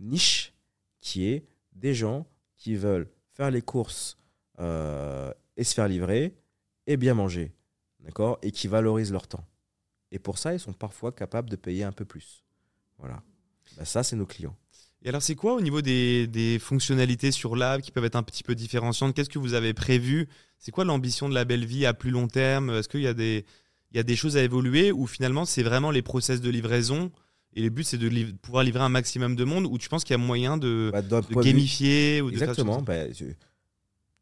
niche qui est des gens qui veulent faire les courses euh, et se faire livrer et bien manger, d'accord Et qui valorisent leur temps. Et pour ça, ils sont parfois capables de payer un peu plus. Voilà. Bah, ça, c'est nos clients.
Et alors, c'est quoi au niveau des, des fonctionnalités sur l'app qui peuvent être un petit peu différenciantes? Qu'est-ce que vous avez prévu? C'est quoi l'ambition de la belle vie à plus long terme? Est-ce qu'il y a des il y a des choses à évoluer ou finalement c'est vraiment les process de livraison et le but c'est de pouvoir livrer un maximum de monde ou tu penses qu'il y a moyen de,
Bah,
de
de
gamifier ou de
Exactement. bah, tu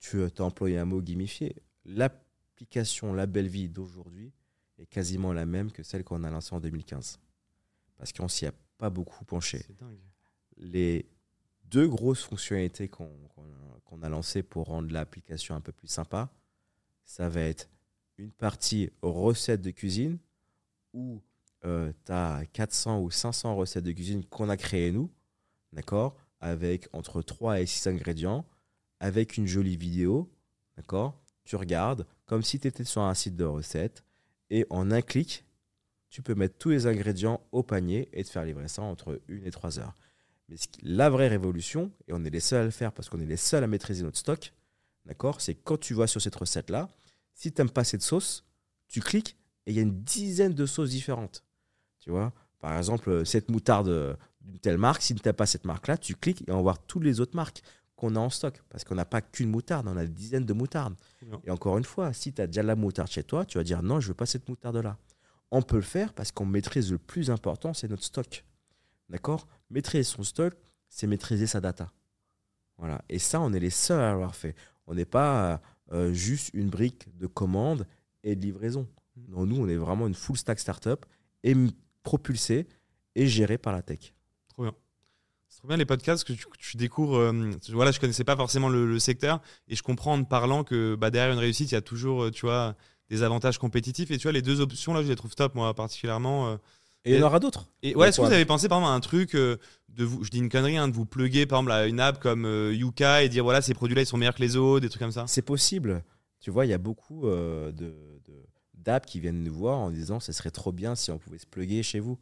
tu as employé un mot gamifié. L'application La Belle Vie d'aujourd'hui est quasiment la même que celle qu'on a lancée en 2015. Parce qu'on s'y a pas beaucoup penché. Les deux grosses fonctionnalités qu'on a- lancées pour rendre l'application un peu plus sympa, ça va être une partie recettes de cuisine où tu as 400 ou 500 recettes de cuisine qu'on a créées nous, d'accord, avec entre 3 et 6 ingrédients, avec une jolie vidéo, d'accord, tu regardes comme si tu étais sur un site de recettes et en un clic, tu peux mettre tous les ingrédients au panier et te faire livrer ça entre 1 et 3 heures. Mais la vraie révolution, et on est les seuls à le faire parce qu'on est les seuls à maîtriser notre stock, d'accord C'est quand tu vois sur cette recette-là, si tu n'aimes pas cette sauce, tu cliques et il y a une dizaine de sauces différentes. Tu vois Par exemple, euh, cette moutarde euh, d'une telle marque, si tu n'aimes pas cette marque-là, tu cliques et on va voir toutes les autres marques qu'on a en stock. Parce qu'on n'a pas qu'une moutarde, on a des dizaines de moutardes. Et encore une fois, si tu as déjà la moutarde chez toi, tu vas dire non, je veux pas cette moutarde-là. On peut le faire parce qu'on maîtrise le plus important, c'est notre stock. D'accord? Maîtriser son stock, c'est maîtriser sa data. Voilà. Et ça, on est les seuls à l'avoir fait. On n'est pas euh, juste une brique de commande et de livraison. Non, nous, on est vraiment une full stack startup et propulsée et gérée par la tech.
Trop bien. Les podcasts que tu, tu découvres. euh, voilà, je connaissais pas forcément le, le secteur et je comprends en te parlant que bah, derrière une réussite, il y a toujours, euh, tu vois, des avantages compétitifs. Et tu vois, les deux options là, je les trouve top, moi particulièrement. euh.
Et il y en aura d'autres.
Et ouais, est-ce que vous avez pensé par exemple à un truc euh, de vous, je dis une connerie, hein, de vous pluguer par exemple à une app comme Yuka et dire voilà ces produits-là ils sont meilleurs que les autres, des trucs comme ça?
C'est possible. Tu vois, il y a beaucoup de, de- d'apps qui viennent nous voir en disant ce serait trop bien si on pouvait se plugger chez vous.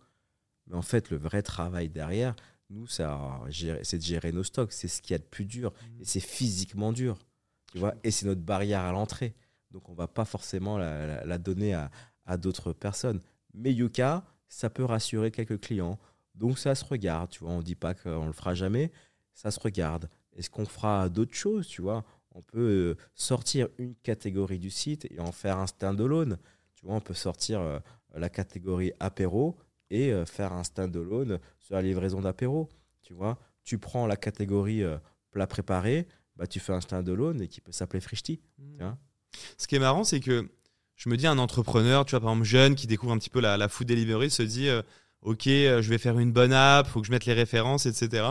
Mais en fait, le vrai travail derrière, nous, c'est de gérer nos stocks. C'est ce qu'il y a de plus dur. Et c'est physiquement dur. Tu vois, et c'est notre barrière à l'entrée. Donc, on va pas forcément la, la- la donner à, à d'autres personnes. Mais Yuka, ça peut rassurer quelques clients. Donc, ça se regarde. Tu vois, on dit pas qu'on le fera jamais. Ça se regarde. Est-ce qu'on fera d'autres choses Tu vois, on peut euh, sortir une catégorie du site et en faire un standalone. Tu vois, on peut sortir euh, la catégorie apéro et euh, faire un standalone sur la livraison d'apéro. Tu vois, tu prends la catégorie euh, plat préparé, bah, tu fais un standalone et qui peut s'appeler Frishti.
Mm.
Tiens.
Ce qui est marrant, c'est que je me dis, un entrepreneur, tu vois, par exemple, jeune, qui découvre un petit peu la, la food delivery, se dit, euh, OK, euh, je vais faire une bonne app, faut que je mette les références, etc.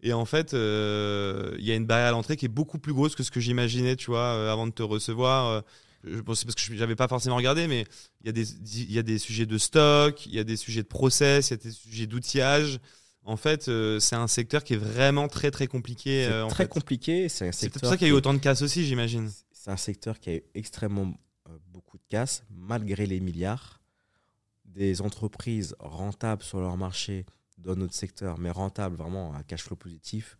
Et en fait, euh, il y a une barrière à l'entrée qui est beaucoup plus grosse que ce que j'imaginais, tu vois, avant de te recevoir. Je pensais parce que je j'avais pas forcément regardé, mais il y a des il y a des sujets de stock, il y a des sujets de process, il y a des sujets d'outillage. En fait, euh, c'est un secteur qui est vraiment très très compliqué.
C'est
euh, en
très
fait.
compliqué. C'est
C'est peut-être pour ça qu'il y a eu autant de casses aussi, j'imagine.
C'est un secteur qui a eu extrêmement euh, beaucoup de casse, malgré les milliards. Des entreprises rentables sur leur marché dans notre secteur, mais rentables vraiment à cash flow positif.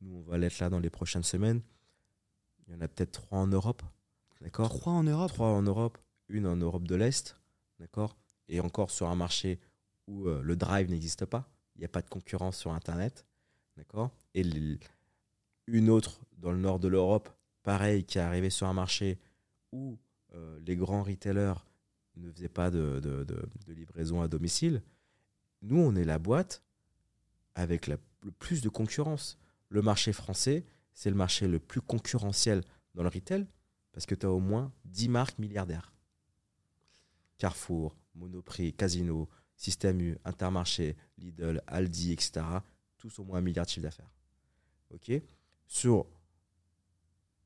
Nous, on va l'être là dans les prochaines semaines. Il y en a peut-être trois en Europe. D'accord
Trois en Europe.
Trois en Europe, une en Europe de l'Est. D'accord Et encore sur un marché où euh, le drive n'existe pas. Il n'y a pas de concurrence sur Internet. D'accord Et une autre dans le nord de l'Europe, pareil, qui est arrivée sur un marché où euh, les grands retailers ne faisaient pas de, de- de- de livraison à domicile. Nous, on est la boîte avec la- le plus de concurrence. Le marché français, c'est le marché le plus concurrentiel dans le retail parce que tu as au moins 10 marques milliardaires. Carrefour, Monoprix, Casino, Système U, Intermarché, Lidl, Aldi, etc. Tous au moins un milliard de chiffre d'affaires. OK? Sur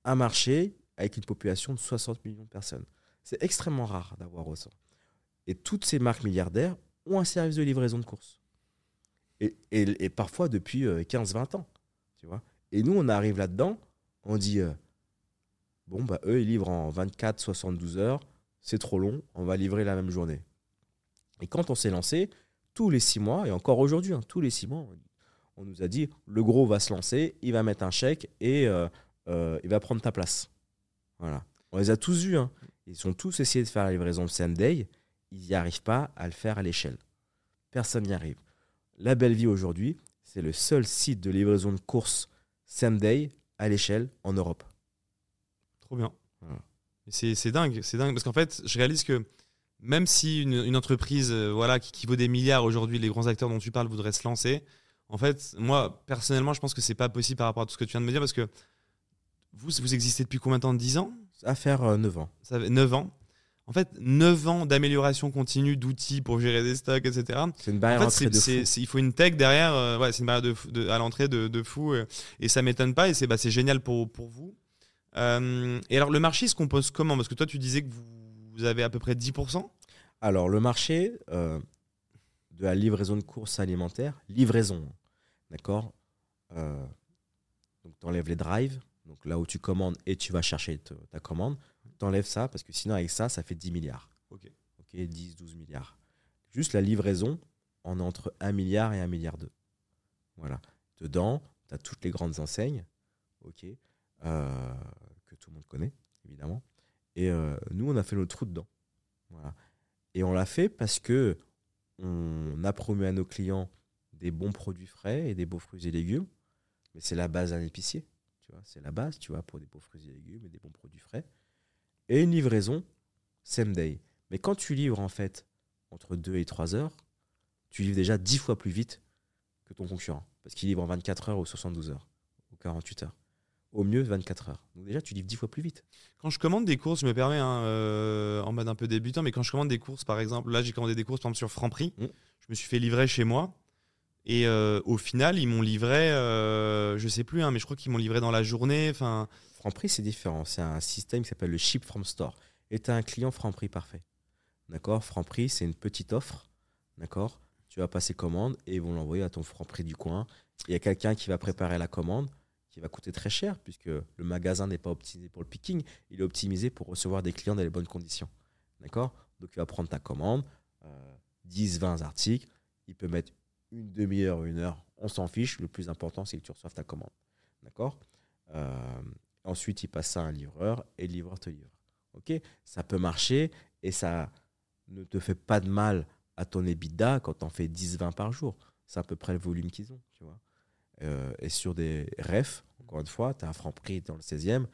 un marché avec une population de 60 millions de personnes. C'est extrêmement rare d'avoir autant. Et toutes ces marques milliardaires ont un service de livraison de courses. Et, parfois depuis euh, 15-20 ans. Tu vois? Et nous, on arrive là-dedans, on dit euh, bon, bah, eux, ils livrent en 24-72 heures, c'est trop long, on va livrer la même journée. Et quand on s'est lancé, tous les six mois, et encore aujourd'hui, hein, tous les six mois, on, nous a dit le gros va se lancer, il va mettre un chèque et euh, euh, il va prendre ta place. Voilà. On les a tous vus. hein. Ils ont tous essayé de faire la livraison de same day. Ils n'y arrivent pas à le faire à l'échelle. Personne n'y arrive. La Belle Vie aujourd'hui, c'est le seul site de livraison de courses same day à l'échelle en Europe.
Trop bien. Et C'est c'est dingue, c'est dingue parce qu'en fait, je réalise que même si une, une entreprise euh, voilà, qui, qui vaut des milliards aujourd'hui, les grands acteurs dont tu parles voudraient se lancer, en fait, moi, personnellement, je pense que c'est pas possible par rapport à tout ce que tu viens de me dire parce que vous, vous existez depuis combien de temps? 10 ans?
À faire euh, 9 ans.
Ça fait 9 ans. En fait, 9 ans d'amélioration continue d'outils pour gérer des stocks, etc.
C'est une
En
barrière
fait,
de fou.
c'est- il faut une tech derrière. euh, ouais, c'est une barrière de, fou- de- à l'entrée de, de fou. euh, et ça m'étonne pas. Et c'est bah, c'est génial pour, pour vous. Euh, et alors, le marché se compose comment? Parce que toi, tu disais que vous, avez à peu près 10%.
Alors, le marché euh, de la livraison de courses alimentaires, livraison, d'accord? Euh, Donc, tu enlèves les drives, donc là où tu commandes et tu vas chercher te- ta commande, tu enlèves ça parce que sinon, avec ça, ça fait 10 milliards.
Ok.
Ok, 10, 12 milliards. Juste la livraison, on est entre 1 milliard et 1 milliard 2. Voilà. Dedans, tu as toutes les grandes enseignes, ok, que tout le monde connaît, évidemment. Et euh, nous, on a fait notre trou dedans. Et on l'a fait parce que on a promu à nos clients des bons produits frais et des beaux fruits et légumes. Mais c'est la base d'un épicier. Tu vois, c'est la base, tu vois, pour des beaux fruits et légumes et des bons produits frais. Et une livraison same day. Mais quand tu livres en fait entre 2 et 3 heures, tu livres déjà 10 fois plus vite que ton concurrent. Parce qu'il livre en 24 heures ou 72 heures ou 48 heures. Au mieux 24 heures. Donc déjà, tu livres 10 fois plus vite.
Quand je commande des courses, je me permets, hein, euh, en mode un peu débutant, mais quand je commande des courses, par exemple, là, j'ai commandé des courses, par exemple, sur Franprix.
Mm.
Je me suis fait livrer chez moi. Et euh, au final, ils m'ont livré, euh, je sais plus, hein, mais je crois qu'ils m'ont livré dans la journée. Enfin,
Franprix, c'est différent. C'est un système qui s'appelle le Ship from Store. Et tu as un client Franprix parfait. D'accord? Franprix, c'est une petite offre. D'accord? Tu vas passer commande et ils vont l'envoyer à ton Franprix du coin. Il y a quelqu'un qui va préparer la commande qui va coûter très cher puisque le magasin n'est pas optimisé pour le picking. Il est optimisé pour recevoir des clients dans les bonnes conditions. D'accord? Donc il va prendre ta commande, euh, 10, 20 articles. Il peut mettre une demi-heure, une heure. On s'en fiche. Le plus important, c'est que tu reçoives ta commande. D'accord? Euh, Ensuite, il passe ça à un livreur et le livreur te livre. Ok? Ça peut marcher et ça ne te fait pas de mal à ton EBITDA quand tu en fais 10-20 par jour. C'est à peu près le volume qu'ils ont. Tu vois Euh, et sur des refs, encore une fois, tu as un franc prix dans le 16e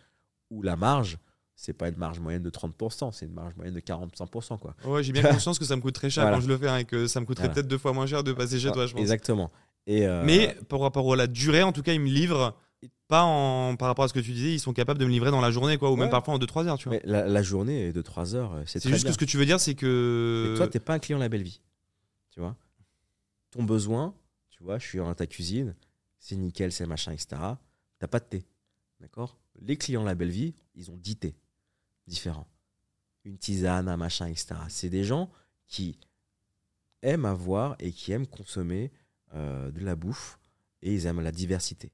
où la marge, c'est pas une marge moyenne de 30%, c'est une marge moyenne de 45%. Quoi.
ouais, j'ai bien conscience que ça me coûte très cher
Voilà.
quand je le fais, hein, et que ça me coûterait
Voilà.
peut-être deux fois moins cher de passer chez toi, je pense.
Exactement. Et, euh,
Mais par rapport à la durée, en tout cas, ils me livrent pas en par rapport à ce que tu disais, ils sont capables de me livrer dans la journée, quoi, ou même parfois en 2-3 heures, tu vois.
Mais la, la journée est de 3 heures, euh, c'est
juste
bien.
que ce que tu veux dire, c'est que.
Mais toi, t'es pas un client la belle vie. Tu vois Ton besoin, tu vois, je suis dans ta cuisine, c'est nickel, c'est machin, etc. T'as pas de thé. D'accord? Les clients la belle vie, ils ont 10 thés différents. Une tisane, un machin, etc. C'est des gens qui aiment avoir et qui aiment consommer euh, de la bouffe et ils aiment la diversité.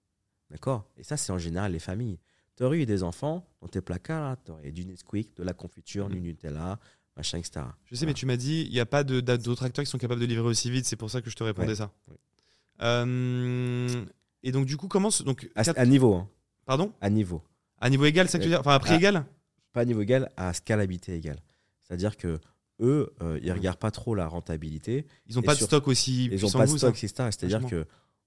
D'accord? Et ça, c'est en général les familles. Tu aurais eu des enfants dans tes placards, tu aurais du Nesquik, de la confiture, du
Mhm.
Nutella, machin, etc.
Je sais, mais tu m'as dit, il n'y a pas d'autres acteurs qui sont capables de livrer aussi vite, c'est pour ça que je te répondais
Ouais.
ça.
Ouais.
Euh, et donc, du coup, comment. se- Donc,
À,
quatre-
à niveau, hein.
Pardon
à niveau.
À niveau égal, c'est ça que tu veux dire? Enfin, à prix égal?
Pas à niveau égal, à scalabilité égale. C'est-à-dire que eux, euh, ils regardent pas trop la rentabilité.
Ils n'ont pas de
sur-
stock aussi
Ils ont
puissant
pas de
vous, ça
stock, etc. C'est-à-dire
Franchement.
que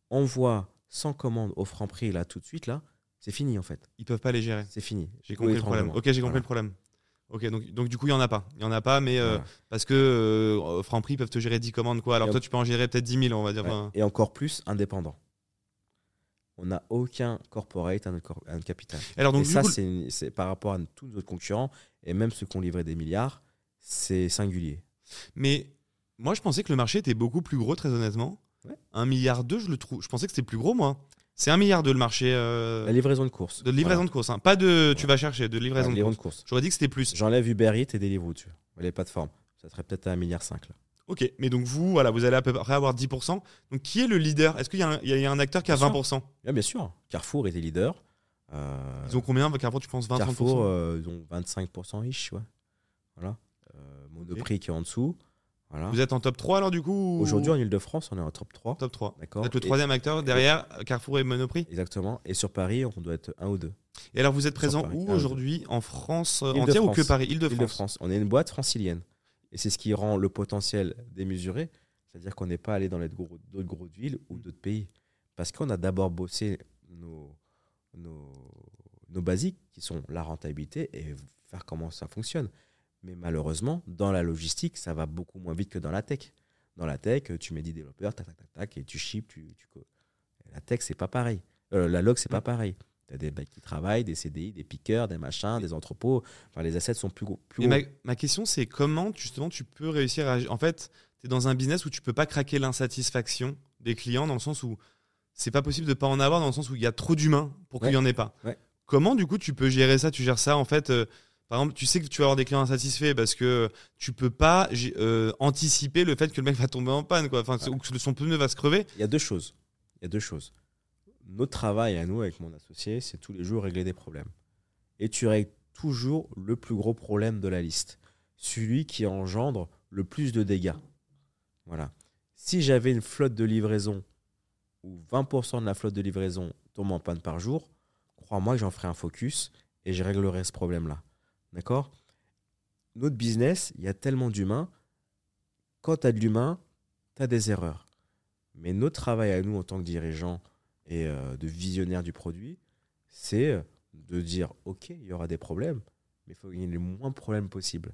envoie 100 commandes au franc prix là tout de suite là, c'est fini en fait.
Ils peuvent pas les gérer.
C'est fini.
J'ai compris le problème. Ok, j'ai compris
Voilà.
le problème. Ok, donc, donc du coup, il n'y en a pas. Il n'y en a pas, mais euh,
Voilà.
parce que euh, Franprix peuvent te gérer 10 commandes, quoi. Alors
Et
toi, tu peux en gérer peut-être 10 000, on va dire.
Ouais.
Enfin,
Et encore plus indépendant. On n'a aucun corporate à notre, cor- à notre capital.
Alors, donc,
et ça,
coup,
c'est par rapport à tous nos concurrents et même ceux qui ont livré des milliards, c'est singulier.
mais moi, je pensais que le marché était beaucoup plus gros, très honnêtement.
Ouais.
Un milliard deux, je le trouve. Je pensais que c'était plus gros, moi. C'est un milliard deux le marché euh,
La livraison de course.
de livraison de course. hein. Pas de tu vas chercher, de livraison de
livraison
course.
de course.
J'aurais dit que c'était plus.
J'enlève Uber Eats et Deliveroo dessus. Les plateformes. Ça serait peut-être à 1,5 milliard là.
Ok, mais donc vous, voilà, vous allez à peu près avoir 10%. Donc qui est le leader? Est-ce qu'il y, a un- il y a un acteur qui a
Bien sûr.
20%
Ah, bien sûr. Carrefour était leader. Euh,
Ils ont combien? Carrefour, tu penses 20
Carrefour,
30%
euh, ils ont 25% ish, ouais. Voilà. Monoprix qui est en dessous. Voilà.
Vous êtes en top 3 alors du coup ou-
Aujourd'hui, en Ile-de-France, on est en top 3.
Top 3.
D'accord.
Vous êtes le troisième acteur derrière Carrefour et Monoprix.
Exactement. Et sur Paris, on doit être un ou deux.
Et alors vous êtes présent
Paris.
où aujourd'hui En France euh, entière ou que Paris? Île-de-France.
Île-de-France. On est une boîte francilienne. Et c'est ce qui rend le potentiel démesuré. C'est-à-dire qu'on n'est pas allé dans d'autres grosses villes ou d'autres pays. Parce qu'on a d'abord bossé nos, nos, nos basiques, qui sont la rentabilité et faire comment ça fonctionne. Mais malheureusement, dans la logistique, ça va beaucoup moins vite que dans la tech. Dans la tech, tu mets 10 développeurs, tac, tac, tac, tac, et tu ships, tu, tu La tech, c'est pas pareil. Euh, la log, c'est pas pareil. Tu as des mecs qui travaillent, des CDI, des pickers, des machins, des entrepôts. Enfin, les assets sont plus gros. Plus gros.
ma, ma question c'est comment justement tu peux réussir à... En fait, tu es dans un business où tu peux pas craquer l'insatisfaction des clients dans le sens où c'est pas possible de pas en avoir dans le sens où il y a trop d'humains pour qu'il y en ait pas.
Ouais.
Comment du coup tu peux gérer ça? Tu gères ça en fait euh, par exemple, tu sais que tu vas avoir des clients insatisfaits parce que tu peux pas euh, anticiper le fait que le mec va tomber en panne quoi, enfin, ou que son pneu va se crever.
Il y a deux choses. Il y a deux choses. Notre travail à nous, avec mon associé, c'est tous les jours régler des problèmes. Et tu règles toujours le plus gros problème de la liste. Celui qui engendre le plus de dégâts. Voilà. Si j'avais une flotte de livraison où 20% de la flotte de livraison tombe en panne par jour, crois-moi que j'en ferai un focus et je réglerai ce problème-là. D'accord? Notre business, il y a tellement d'humains. Quand tu as de l'humain, tu as des erreurs. Mais notre travail à nous en tant que dirigeants et euh, de visionnaires du produit, c'est euh, de dire ok, il y aura des problèmes, mais il faut qu'il y ait le moins de problèmes possible.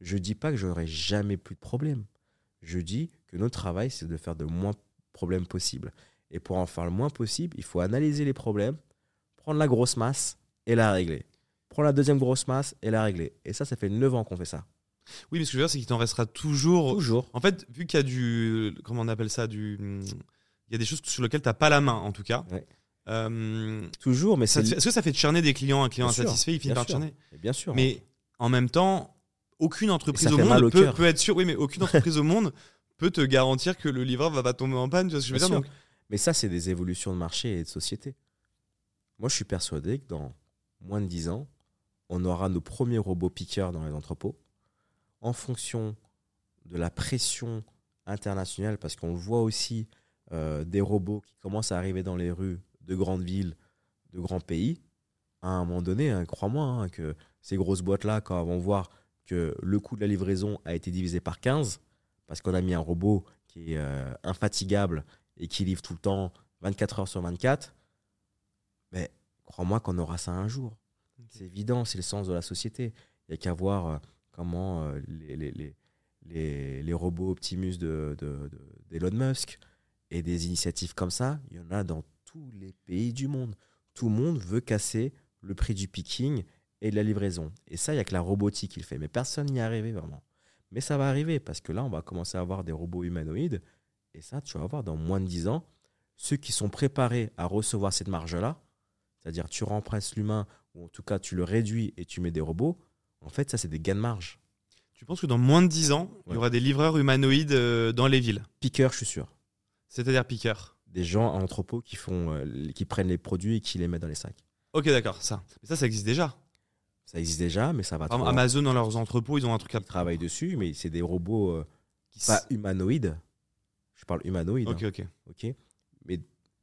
Je dis pas que j'aurai jamais plus de problèmes. Je dis que notre travail, c'est de faire de moins de problèmes possible. Et pour en faire le moins possible, il faut analyser les problèmes, prendre la grosse masse et la régler. Prendre la deuxième grosse masse et la régler. Et ça, ça fait 9 ans qu'on fait ça.
Oui, mais ce que je veux dire c'est qu'il t'en restera toujours
Toujours.
En fait, vu qu'il y a du. Comment on appelle ça du, Il y a des choses sur lesquelles tu n'as pas la main, en tout cas.
Ouais.
Euh,
Toujours, mais c'est.
fait- Est-ce que ça fait te charner des clients Un client
Bien sûr,
insatisfait, il finit par charner.
Bien sûr.
Mais en même temps, aucune entreprise au monde
au
peut, être sûre. Oui, mais aucune entreprise au monde peut te garantir que le livreur va pas tomber en panne. Tu vois ce que je veux dire. Donc,
Mais ça, c'est des évolutions de marché et de société. Moi, je suis persuadé que dans moins de 10 ans, on aura nos premiers robots piqueurs dans les entrepôts en fonction de la pression internationale, parce qu'on voit aussi euh, des robots qui commencent à arriver dans les rues de grandes villes, de grands pays. À un moment donné, hein, crois-moi, hein, que ces grosses boîtes-là, quand elles vont voir que le coût de la livraison a été divisé par 15, parce qu'on a mis un robot qui est euh, infatigable et qui livre tout le temps 24 heures sur 24, mais crois-moi qu'on aura ça un jour. C'est évident, c'est le sens de la société. Il n'y a qu'à voir euh, comment euh, les, les, les, les, robots Optimus de, de- de- d'Elon Musk et des initiatives comme ça, il y en a dans tous les pays du monde. tout le monde veut casser le prix du picking et de la livraison. Et ça, il n'y a que la robotique qui le fait. Mais personne n'y est arrivé vraiment. Mais ça va arriver parce que là, on va commencer à avoir des robots humanoïdes. Et ça, tu vas voir dans moins de 10 ans, ceux qui sont préparés à recevoir cette marge-là, c'est-à-dire tu remplaces l'humain, ou en tout cas tu le réduis et tu mets des robots, en fait, ça, c'est des gains de marge.
Tu penses que dans moins de 10 ans, il y aura des livreurs humanoïdes euh, dans les villes?
Piqueur, je suis sûr.
C'est-à-dire piqueurs
Des gens en entrepôt qui, font, euh, qui prennent les produits et qui les mettent dans les sacs.
Ok, d'accord, ça. Mais ça, ça existe déjà.
Ça existe déjà, mais ça va
Par
trop
exemple. Amazon, dans leurs entrepôts, ils ont un truc à.
Ils travaillent dessus, mais c'est des robots euh,
qui
pas humanoïdes. Je parle humanoïdes.
Ok,
hein,
ok.
ok Mais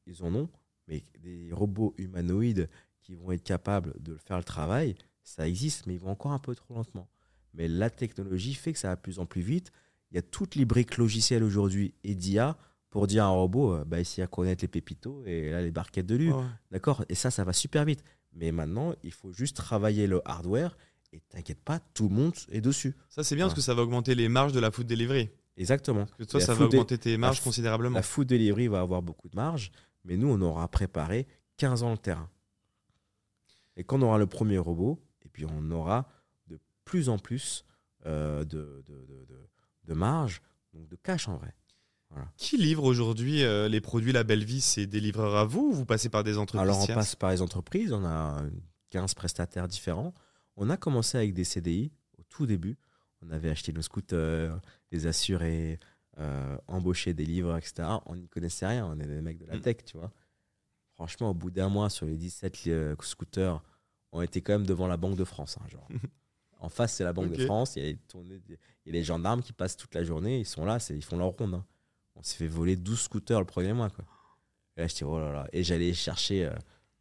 ils en ont. Mais des robots humanoïdes qui vont être capables de faire le travail, ça existe, mais ils vont encore un peu trop lentement. Mais la technologie fait que ça va de plus en plus vite. Il y a toutes les briques logicielles aujourd'hui et d'IA pour dire à un robot, euh, bah, ici à connaître les pépitos et là les barquettes de lu.
Ouais.
D'accord? Et ça, ça va super vite. Mais maintenant, il faut juste travailler le hardware et t'inquiète pas, tout le monde est dessus.
Ça, c'est bien parce que ça va augmenter les marges de la food delivery.
Exactement.
Parce que toi, ça va augmenter tes marges considérablement.
La food delivery va avoir beaucoup de marge, mais nous, on aura préparé 15 ans le terrain. Et quand on aura le premier robot, et puis on aura de plus en plus euh, de, de, de, de- marge, donc de cash en vrai.
Qui livre aujourd'hui euh, les produits La Belle Vie? C'est des livreurs à vous ou vous passez par des entreprises
Alors on passe par les entreprises, on a 15 prestataires différents. On a commencé avec des CDI au tout début. On avait acheté nos scooters, les assurés, euh, embauché des livreurs, etc. On n'y connaissait rien, on est des mecs de la
Mm.
tech, tu vois. Franchement, au bout d'un mois, sur les 17 euh, scooters, on était quand même devant la Banque de France. hein, genre. [laughs] en face, c'est la Banque de France. Il y, a les tournées- il y a les gendarmes qui passent toute la journée. Ils sont là, ils font leur ronde. hein. On s'est fait voler 12 scooters le premier mois. Quoi. Et là, j'étais, oh là là. Et j'allais chercher euh,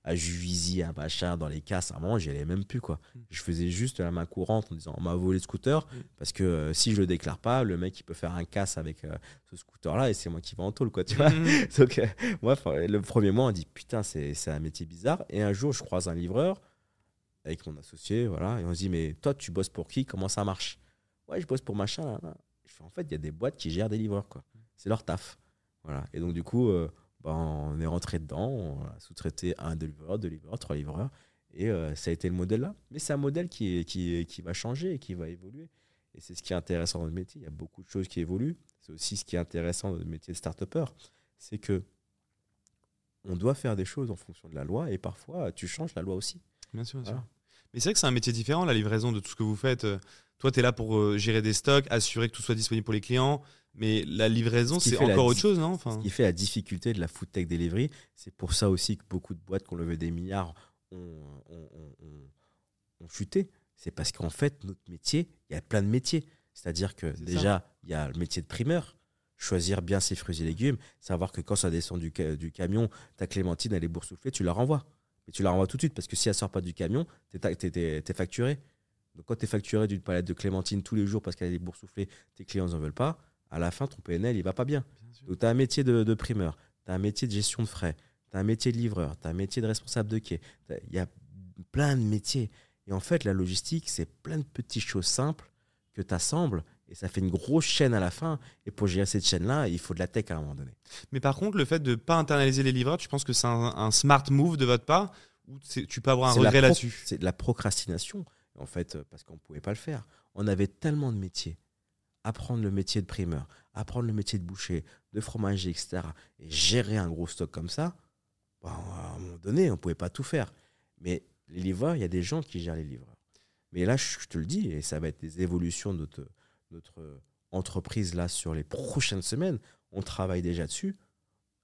à Juvisy, à machin, dans les casses. À un moment, j'y allais même plus. Quoi.
Mm.
Je faisais juste la main courante en disant, on m'a volé le scooter.
Mm.
Parce que euh, si je le déclare pas, le mec, il peut faire un casse avec euh, ce scooter-là et c'est moi qui vais en tôle. Quoi, tu vois
Mhm. [laughs]
donc, euh, moi, le premier mois, on dit putain, c'est c'est un métier bizarre. Et un jour, je croise un livreur avec mon associé, voilà, et on se dit, mais toi, tu bosses pour qui? Comment ça marche? Ouais, je bosse pour machin. Là, là. Je fais, en fait, il y a des boîtes qui gèrent des livreurs, quoi. C'est leur taf. Voilà. Et donc, du coup, bah, on est rentré dedans, on a sous-traité un, deux livreurs, deux livreurs, trois livreurs. Et euh, ça a été le modèle là. Mais c'est un modèle qui, qui, qui va changer et qui va évoluer. Et c'est ce qui est intéressant dans le métier. Il y a beaucoup de choses qui évoluent. C'est aussi ce qui est intéressant dans le métier de start-upper. C'est que on doit faire des choses en fonction de la loi et parfois tu changes la loi aussi.
Bien sûr, bien sûr. Mais c'est vrai que c'est un métier différent, la livraison de tout ce que vous faites. Euh, Toi, tu es là pour euh, gérer des stocks, assurer que tout soit disponible pour les clients. Mais la livraison,
Ce
c'est encore autre chose, non
Ce
enfin,
qui fait la difficulté de la food tech delivery, c'est pour ça aussi que beaucoup de boîtes qui ont levé des milliards ont, ont- ont- ont- ont chuté. C'est parce qu'en fait, notre métier, il y a plein de métiers. C'est-à-dire que déjà, il y a le métier de primeur, choisir bien ses fruits et légumes, savoir que quand ça descend du, ca- du camion, ta clémentine, elle est boursouflée, tu la renvoies. Mais tu la renvoies tout de suite parce que si elle sort pas du camion, tu es, facturé. Donc quand tu es facturé d'une palette de clémentine tous les jours parce qu'elle est boursouflée, tes clients n'en veulent pas, à la fin, ton PNL, il va pas bien. Donc, tu as un métier de, de primeur, tu as un métier de gestion de frais, tu as un métier de livreur, tu as un métier de responsable de quai. Il y a plein de métiers. Et en fait, la logistique, c'est plein de petites choses simples que tu assembles et ça fait une grosse chaîne à la fin. Et pour gérer cette chaîne-là, il faut de la tech à un moment donné.
Mais par contre, le fait de ne pas internaliser les livreurs, tu penses que c'est un, un smart move de votre part ou tu peux avoir un regret là-dessus?
C'est de la procrastination, en fait, parce qu'on ne pouvait pas le faire. On avait tellement de métiers. Apprendre le métier de primeur, apprendre le métier de boucher, de fromager, etc. Et gérer un gros stock comme ça, bah, à un moment donné, on ne pouvait pas tout faire. Mais les livreurs, il y a des gens qui gèrent les livreurs. Mais là, je te le dis, et ça va être des évolutions de notre, entreprise là sur les prochaines semaines. On travaille déjà dessus.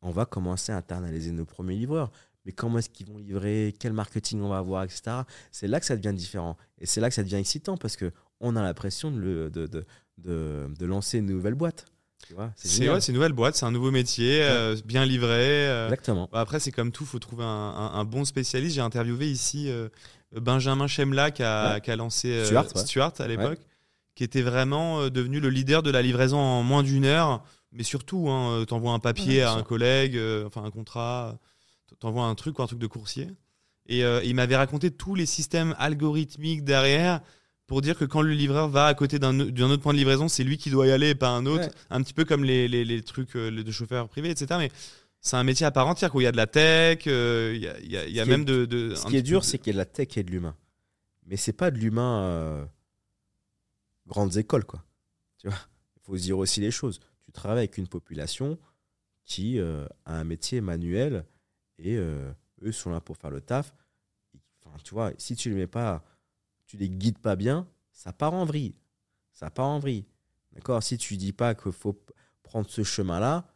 On va commencer à internaliser nos premiers livreurs. Mais comment est-ce qu'ils vont livrer? Quel marketing on va avoir, etc. C'est là que ça devient différent. Et c'est là que ça devient excitant parce que on a l'impression de, de, de, de, de lancer une nouvelle boîte. C'est
ouais, une nouvelle boîte, c'est un nouveau métier, euh, bien livré. euh,
Exactement.
Bah, Après, c'est comme tout, faut trouver un, un- un bon spécialiste. J'ai interviewé ici euh, Benjamin Chemla qui a,
Ouais.
qui a lancé euh,
Stuart, ouais.
Stuart à l'époque, qui était vraiment euh, devenu le leader de la livraison en moins d'une heure. Mais surtout, hein, t'envoies un papier
Ouais,
à un collègue, euh, enfin un contrat, t'envoies un truc ou un truc de coursier. Et euh, il m'avait raconté tous les systèmes algorithmiques derrière pour dire que quand le livreur va à côté d'un autre point de livraison, c'est lui qui doit y aller et pas un autre.
Ouais.
Un petit peu comme les, les, les trucs euh, de chauffeurs privés, etc. Mais c'est un métier à part entière. Où il y a de la tech, euh, il y a, y y même
est-
de, de-
Ce qui est dur,
de-
c'est qu'il y a de la tech et de l'humain. Mais c'est pas de l'humain euh, grandes écoles, quoi. Tu vois Il faut se dire aussi les choses. Tu travailles avec une population qui euh, a un métier manuel et eux sont là pour faire le taf. Enfin, tu vois, si tu les mets pas, tu les guides pas bien, ça part en vrille. Ça part en vrille. D'accord? Si tu dis pas qu'il faut prendre ce chemin-là,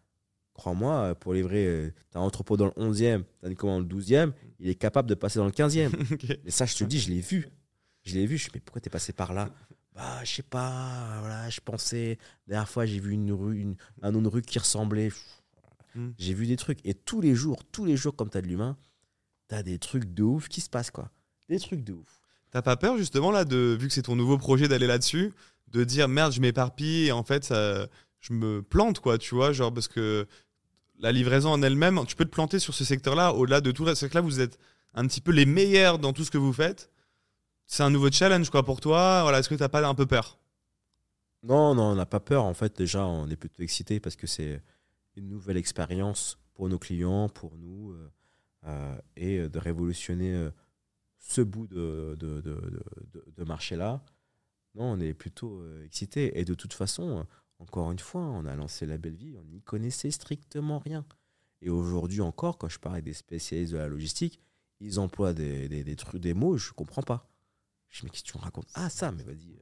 crois-moi, euh, pour livrer, tu as un entrepôt dans le 11e, tu as une commande dans le 12e, il est capable de passer dans le 15e. [laughs]
Ok.
Mais ça, je te le dis, je l'ai vu. Je l'ai vu. Je me dis, mais pourquoi t'es passé par là? Bah, je sais pas. Voilà, je pensais. La dernière fois, j'ai vu une rue, une- un nom de rue qui ressemblait.
Mm.
J'ai vu des trucs. Et tous les jours, tous les jours, comme t'as de l'humain, t'as des trucs de ouf qui se passent, quoi. Des trucs de ouf.
T'as pas peur justement là de vu que c'est ton nouveau projet d'aller là-dessus, de dire merde je m'éparpille et en fait je me plante quoi, tu vois, genre parce que la livraison en elle-même, tu peux te planter sur ce secteur-là au-delà de tout. C'est que là vous êtes un petit peu les meilleurs dans tout ce que vous faites. C'est un nouveau challenge quoi pour toi. Voilà, est-ce que t'as pas un peu peur?
Non, non, on n'a pas peur. En fait, déjà, on est plutôt excité parce que c'est une nouvelle expérience pour nos clients, pour nous, euh, euh, et de révolutionner euh, ce bout de, de, de, marché-là. Non, on est plutôt euh, excité. Et de toute façon, encore une fois, on a lancé la belle vie, on n'y connaissait strictement rien. Et aujourd'hui encore, quand je parle avec des spécialistes de la logistique, ils emploient des, des, des trucs, des mots, je ne comprends pas. Je dis, mais qu'est-ce que tu me racontes? Ah, ça, mais vas-y.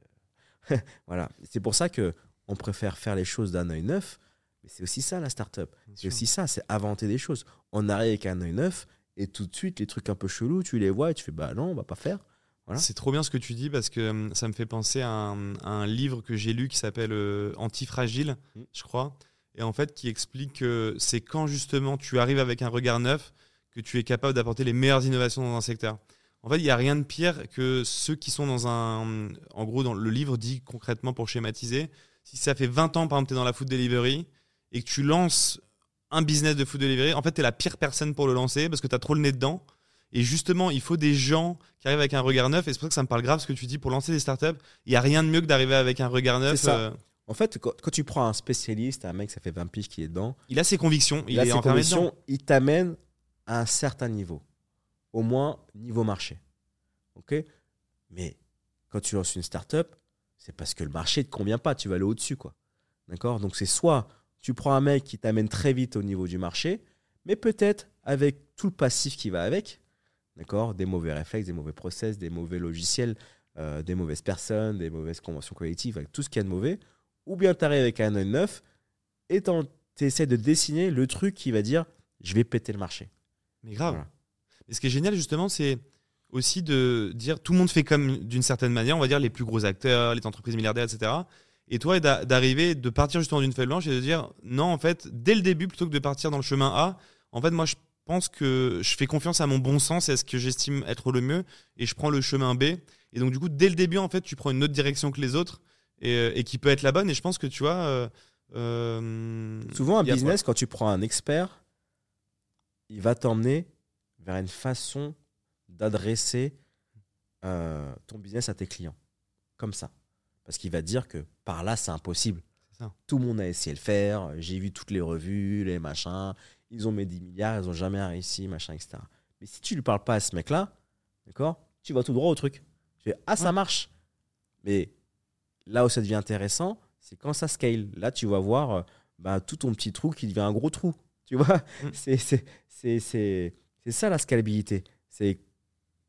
euh. [laughs] voilà. C'est pour ça que on préfère faire les choses d'un œil neuf. Mais c'est aussi ça, la start-up. C'est aussi ça, c'est inventer des choses. On arrive avec un œil neuf et tout de suite, les trucs un peu chelous, tu les vois et tu fais, bah non, on va pas faire. Voilà.
C'est trop bien ce que tu dis parce que hum, ça me fait penser à un, à un livre que j'ai lu qui s'appelle euh, Antifragile,
Mm.
je crois, et en fait qui explique que c'est quand justement tu arrives avec un regard neuf que tu es capable d'apporter les meilleures innovations dans un secteur. En fait, il n'y a rien de pire que ceux qui sont dans un. En gros, dans le livre dit concrètement pour schématiser, si ça fait 20 ans, par exemple, tu es dans la food delivery et que tu lances un business de food delivery, en fait, tu es la pire personne pour le lancer parce que tu as trop le nez dedans. Et justement, il faut des gens qui arrivent avec un regard neuf. Et c'est pour ça que ça me parle grave ce que tu dis. Pour lancer des startups, il n'y a rien de mieux que d'arriver avec un regard neuf.
Ça.
euh,
En fait, quand, quand tu prends un spécialiste, un mec, ça fait 20 piges qui est dedans,
il a ses convictions. Il,
il, a
est
ses convictions, il t'amène à un certain niveau. Au moins, niveau marché. OK? Mais quand tu lances une startup, c'est parce que le marché ne te convient pas. Tu vas aller au-dessus, quoi. D'accord? Donc, c'est soit tu prends un mec qui t'amène très vite au niveau du marché, mais peut-être avec tout le passif qui va avec. D'accord Des mauvais réflexes, des mauvais process, des mauvais logiciels, euh, des mauvaises personnes, des mauvaises conventions collectives, avec tout ce qu'il y a de mauvais. Ou bien tu arrives avec un œil neuf et tu essaies de dessiner le truc qui va dire je vais péter le marché.
Mais grave.
Voilà.
Ce qui est génial, justement, c'est aussi de dire tout le monde fait comme d'une certaine manière, on va dire les plus gros acteurs, les entreprises milliardaires, etc. Et toi, d'a- d'arriver, de partir justement d'une feuille blanche et de dire non, en fait, dès le début, plutôt que de partir dans le chemin A, en fait, moi, je pense que je fais confiance à mon bon sens et à ce que j'estime être le mieux et je prends le chemin B. Et donc, du coup, dès le début, en fait, tu prends une autre direction que les autres et, euh, et qui peut être la bonne. Et je pense que tu vois. euh, euh,
Souvent, un business, quand tu prends un expert, il va t'emmener vers une façon d'adresser euh, ton business à tes clients. Comme ça. Parce qu'il va dire que par là, c'est impossible.
Ça.
Tout le monde a essayé de le faire. J'ai vu toutes les revues, les machins. Ils ont mis 10 milliards, ils n'ont jamais réussi, machin, etc. Mais si tu ne lui parles pas à ce mec-là, d'accord, tu vas tout droit au truc. Tu fais, ah, ça
Ouais.
marche. Mais là où ça devient intéressant, c'est quand ça scale. Là, tu vas voir euh, bah, tout ton petit trou qui devient un gros trou. [laughs] Tu vois
Mm.
C'est ça la scalabilité. C'est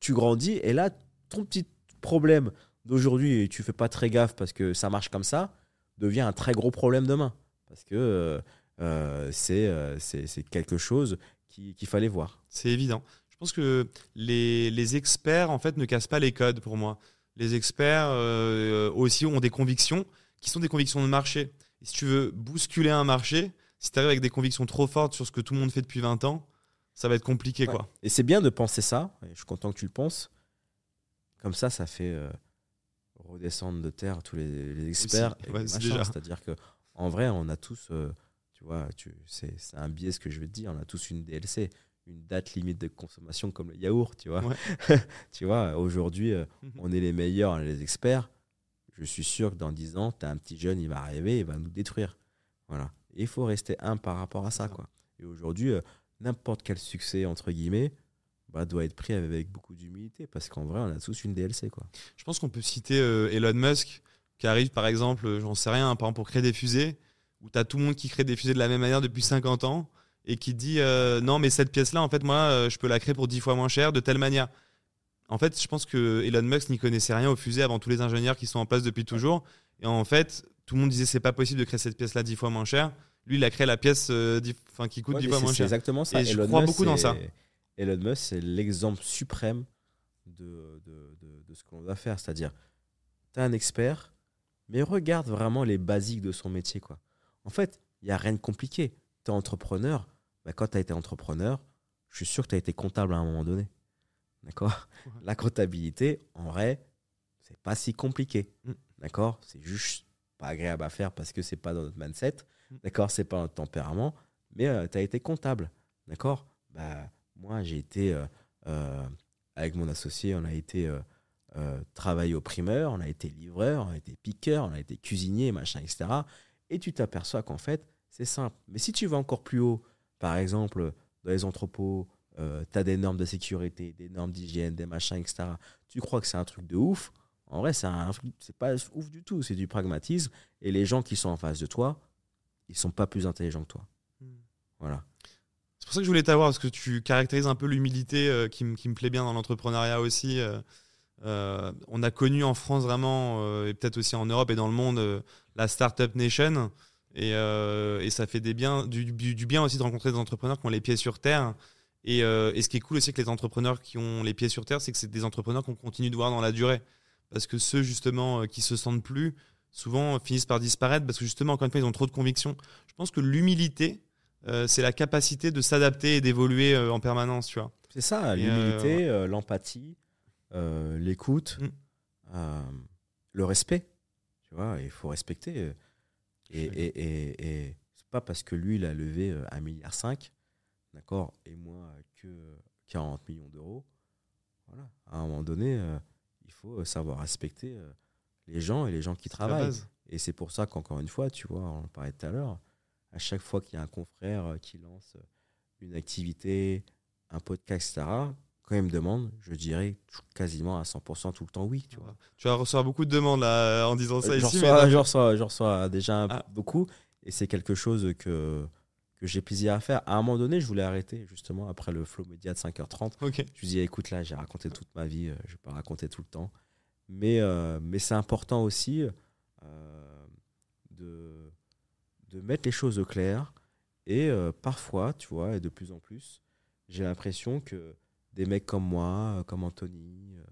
tu grandis et là, ton petit problème d'aujourd'hui, et tu fais pas très gaffe parce que ça marche comme ça, devient un très gros problème demain. Parce que euh, euh, c'est euh, c'est quelque chose qui- qu'il fallait voir.
C'est évident. Je pense que les, les experts, en fait, ne cassent pas les codes pour moi. Les experts euh, aussi ont des convictions qui sont des convictions de marché. Et si tu veux bousculer un marché, si tu arrives avec des convictions trop fortes sur ce que tout le monde fait depuis 20 ans, ça va être compliqué.
Ouais.
quoi.
Et c'est bien de penser ça, et je suis content que tu le penses. Comme ça, ça fait redescendre de terre tous les, les experts.
Ouais.
C'est-à-dire que en vrai, on a tous, euh, tu vois, tu, c'est, c'est un biais ce que je veux te dire, on a tous une DLC, une date limite de consommation comme le yaourt, tu vois.
Ouais. [laughs]
tu vois, aujourd'hui, euh,
Mhm.
on est les meilleurs, les experts. Je suis sûr que dans 10 ans, tu as un petit jeune, il va arriver, il va nous détruire. Voilà. Et il faut rester un par rapport à ça,
ça.
quoi. Et aujourd'hui, euh, n'importe quel succès, entre guillemets, bah, doit être pris avec beaucoup d'humilité parce qu'en vrai, on a tous une DLC. Quoi.
Je pense qu'on peut citer euh, Elon Musk qui arrive, par exemple, euh, j'en sais rien, hein, par exemple, pour créer des fusées, où tu as tout le monde qui crée des fusées de la même manière depuis 50 ans et qui dit euh, non, mais cette pièce-là, en fait, moi, je peux la créer pour 10 fois moins cher de telle manière. En fait, je pense que Elon Musk n'y connaissait rien aux fusées avant tous les ingénieurs qui sont en place depuis toujours. Et en fait, tout le monde disait c'est pas possible de créer cette pièce-là 10 fois moins cher. Lui, il a créé la pièce qui coûte 10 fois moins cher.
C'est exactement ça.
Et je crois beaucoup dans ça.
Elon Musk, c'est l'exemple suprême de, de, de, ce qu'on va faire. C'est-à-dire, tu es un expert, mais regarde vraiment les basiques de son métier. Quoi. En fait, il n'y a rien de compliqué. Tu es entrepreneur. Bah, quand tu as été entrepreneur, je suis sûr que tu as été comptable à un moment donné. D'accord? La comptabilité, en vrai, c'est pas si compliqué. Mm. D'accord? C'est juste pas agréable à faire parce que c'est pas dans notre mindset. Mm. D'accord? C'est pas notre tempérament. Mais euh, tu as été comptable. D'accord? Bah, moi, j'ai été, euh, euh, avec mon associé, on a été euh, travailler au primeur, on a été livreur, on a été piqueur, on a été cuisinier, machin, etc. Et tu t'aperçois qu'en fait, c'est simple. Mais si tu vas encore plus haut, par exemple, dans les entrepôts, tu as des normes de sécurité, des normes d'hygiène, des machins, etc. Tu crois que c'est un truc de ouf? En vrai, c'est pas ouf du tout. C'est du pragmatisme. Et les gens qui sont en face de toi, ils sont pas plus intelligents que toi. Hmm. Voilà.
C'est pour ça que je voulais t'avoir, parce que tu caractérises un peu l'humilité euh, qui, me plaît bien dans l'entrepreneuriat aussi. Euh, euh, on a connu en France vraiment, et peut-être aussi en Europe et dans le monde, la Startup Nation. Et, ça fait du, bien aussi de rencontrer des entrepreneurs qui ont les pieds sur terre. Et, ce qui est cool aussi avec les entrepreneurs qui ont les pieds sur terre, c'est que c'est des entrepreneurs qu'on continue de voir dans la durée. Parce que ceux justement qui se sentent plus, souvent finissent par disparaître parce que justement, encore une fois, ils ont trop de convictions. Je pense que l'humilité, euh, c'est la capacité de s'adapter et d'évoluer euh, en permanence, tu vois.
C'est ça, l'humilité, euh, l'empathie, l'écoute, mm. le respect. Tu vois, il faut respecter. Et, et, et, c'est pas parce que lui, il a levé 1,5 milliard, d'accord, et moi que 40 millions d'euros. Voilà. À un moment donné, il faut savoir respecter les gens et les gens qui travaillent. Et c'est pour ça qu'encore une fois, tu vois, on en parlait tout à l'heure, à chaque fois qu'il y a un confrère euh, qui lance euh, une activité, un podcast, etc., quand il me demande, je dirais quasiment à 100% tout le temps oui. Tu, vois.
tu vas recevoir beaucoup de demandes là, en disant ça
euh,
ici.
Je, reçois, reçois déjà ah. beaucoup et c'est quelque chose que, que j'ai plaisir à faire. À un moment donné, je voulais arrêter justement après le flow média de 5h30.
Okay.
Je me disais, écoute, là, j'ai raconté toute ma vie, je ne vais pas raconter tout le temps. Mais, mais c'est important aussi de de mettre les choses au clair. Et euh, parfois, tu vois, et de plus en plus, j'ai l'impression que des mecs comme moi, euh, comme Anthony, euh,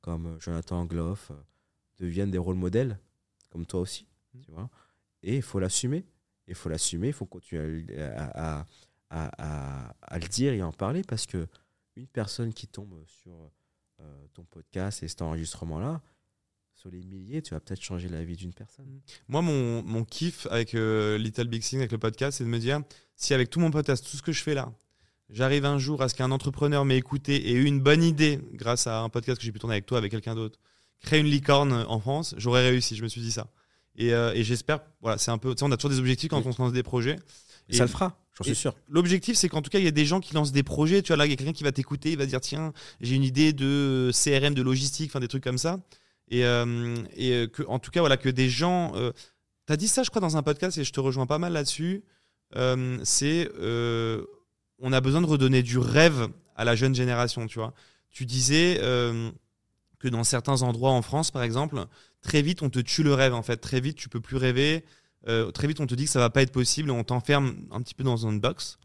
comme Jonathan Angloff, deviennent des rôles modèles, comme toi aussi, mmh. tu vois. Et il faut l'assumer. Il faut l'assumer, il faut continuer à, à, à, le dire et en parler parce que une personne qui tombe sur ton podcast et cet enregistrement-là, sur les milliers, tu vas peut-être changer la vie d'une personne. Mm.
Moi, mon, mon kiff avec euh, Little Big Thing, avec le podcast, c'est de me dire si avec tout mon podcast, tout ce que je fais là, j'arrive un jour à ce qu'un entrepreneur m'ait écouté et eu une bonne idée grâce à un podcast que j'ai pu tourner avec toi, avec quelqu'un d'autre, créer une licorne en France, j'aurais réussi. Je me suis dit ça. Et, euh, et j'espère, voilà, c'est un peu, on a toujours des objectifs quand on se lance des projets.
Et ça le fera, j'en suis sûr.
L'objectif, c'est qu'en tout cas, il y a des gens qui lancent des projets. Tu vois, là, il y a quelqu'un qui va t'écouter, il va dire tiens, j'ai une idée de CRM, de logistique, enfin des trucs comme ça. Et, euh, euh, en tout cas, voilà, que des gens. Euh, tu as dit ça, je crois, dans un podcast, et je te rejoins pas mal là-dessus. c'est. on a besoin de redonner du rêve à la jeune génération, tu vois. Tu disais que dans certains endroits en France, par exemple, très vite, on te tue le rêve, en fait. Très vite, tu peux plus rêver. très vite, on te dit que ça va pas être possible. On t'enferme un petit peu dans une box.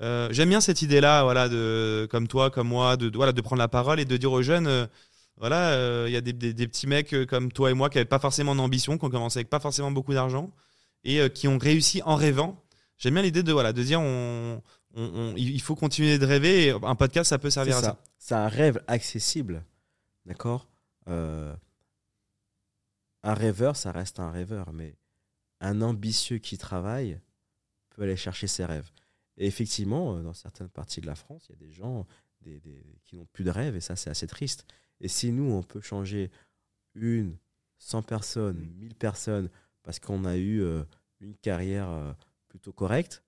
J'aime bien cette idée-là, voilà, de, comme toi, comme moi, de, voilà, de prendre la parole et de dire aux jeunes voilà, il euh, y a des, petits mecs euh, comme toi et moi qui n'avaient pas forcément d'ambition, qui ont commencé avec pas forcément beaucoup d'argent et euh, qui ont réussi en rêvant. J'aime bien l'idée de voilà de dire on, il faut continuer de rêver et un podcast ça peut servir à ça.
C'est un rêve accessible, d'accord? un rêveur, ça reste un rêveur, mais un ambitieux qui travaille peut aller chercher ses rêves. Et effectivement, dans certaines parties de la France, il y a des gens qui n'ont plus de rêve et ça c'est assez triste. Et si nous, on peut changer une, 100 personnes, 1000 personnes, parce qu'on a eu euh, une carrière euh, plutôt correcte,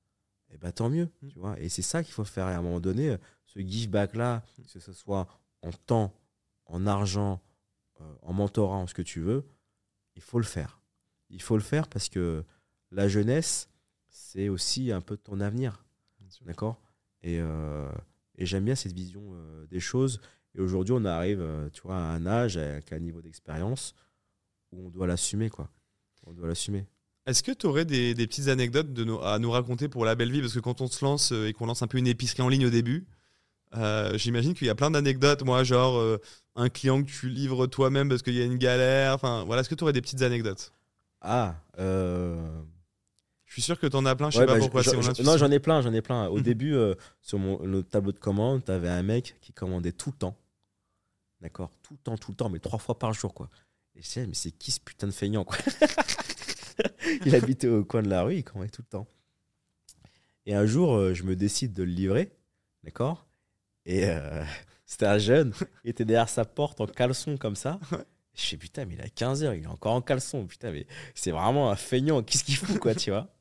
et bah tant mieux,
Mm.
tu vois. Et c'est ça qu'il faut faire. Et à un moment donné, euh, ce give back là, que ce soit en temps, en argent, euh, en mentorat, en ce que tu veux, il faut le faire. Il faut le faire parce que la jeunesse, c'est aussi un peu ton avenir. D'accord? Et, et j'aime bien cette vision des choses. Et aujourd'hui, on arrive, euh, tu vois, à un âge, avec un niveau d'expérience où on doit l'assumer, quoi. On doit l'assumer.
Est-ce que tu aurais des, des petites anecdotes de à nous raconter pour la belle vie? Parce que quand on se lance euh, et qu'on lance un peu une épicerie en ligne au début, euh, j'imagine qu'il y a plein d'anecdotes. Moi, genre euh, un client que tu livres toi-même parce qu'il y a une galère. Enfin, voilà. Est-ce que tu aurais des petites anecdotes?
Ah, euh,
Je suis sûr que tu en as plein. Je
ouais,
sais pas
bah,
pourquoi.
je- non, j'en ai plein, j'en ai plein. Au
Mhm.
début, sur mon, le tableau de commande, tu avais un mec qui commandait tout le temps. D'accord Tout le temps, tout le temps, mais trois fois par jour, quoi. Et je sais, mais c'est qui ce putain de feignant, quoi [laughs] Il habitait au coin de la rue, il commandait tout le temps. Et un jour, euh, je me décide de le livrer, d'accord Et euh, [laughs] c'était un jeune, il était derrière sa porte en caleçon comme ça. Je sais, putain, mais il a 15 heures, il est encore en caleçon. Putain, mais c'est vraiment un feignant, qu'est-ce qu'il fout, quoi, tu vois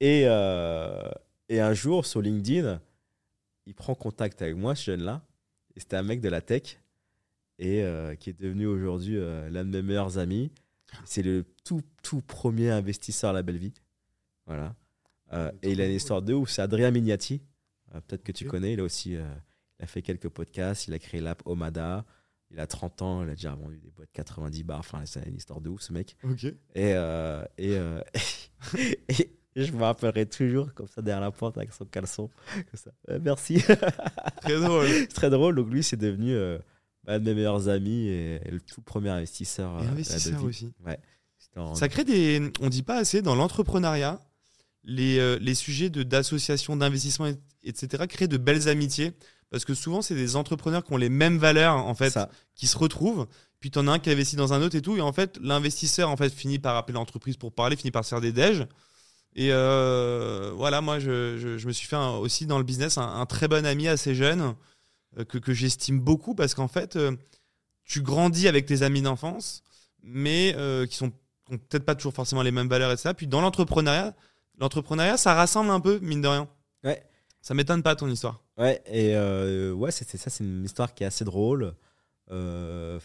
et, euh, et un jour, sur LinkedIn, il prend contact avec moi, ce jeune-là. Et c'était un mec de la tech et euh, qui est devenu aujourd'hui euh, l'un de mes meilleurs amis. C'est le tout, tout premier investisseur à la belle vie. Voilà. Euh, et il a une histoire de ouf. C'est Adrien Mignati. Peut-être que tu connais. Il a aussi il a fait quelques podcasts. Il a créé l'app Omada. Il a 30 ans. Il a déjà vendu des boîtes 90 bars. Enfin, c'est une histoire de ouf, ce mec. Et, [laughs] et, et je me rappellerai toujours comme ça derrière la porte avec son caleçon. Comme ça. Merci.
Très drôle. [laughs]
c'est très drôle. Donc lui, c'est devenu un de mes meilleurs amis et, et le tout premier investisseur. euh,
Et
la
investisseur aussi.
C'était en-
Ça crée des. On dit pas assez dans l'entrepreneuriat. Les, euh, les sujets d'association, d'investissement, et- etc. créent de belles amitiés parce que souvent c'est des entrepreneurs qui ont les mêmes valeurs en fait,
ça.
qui se retrouvent. Puis t'en as un qui investit dans un autre et tout, et en fait l'investisseur en fait finit par appeler l'entreprise pour parler, finit par se faire des déj. Et euh, voilà, moi je, je- je me suis fait un- aussi dans le business un, un très bon ami assez jeune euh, que, que j'estime beaucoup parce qu'en fait euh, tu grandis avec tes amis d'enfance, mais euh, qui sont qui ont peut-être pas toujours forcément les mêmes valeurs et ça. Puis dans l'entrepreneuriat, l'entrepreneuriat ça rassemble un peu mine de rien.
Ouais.
Ça m'étonne pas ton histoire.
Ouais, et euh, ouais, c'était ça, c'est une histoire qui est assez drôle. Euh,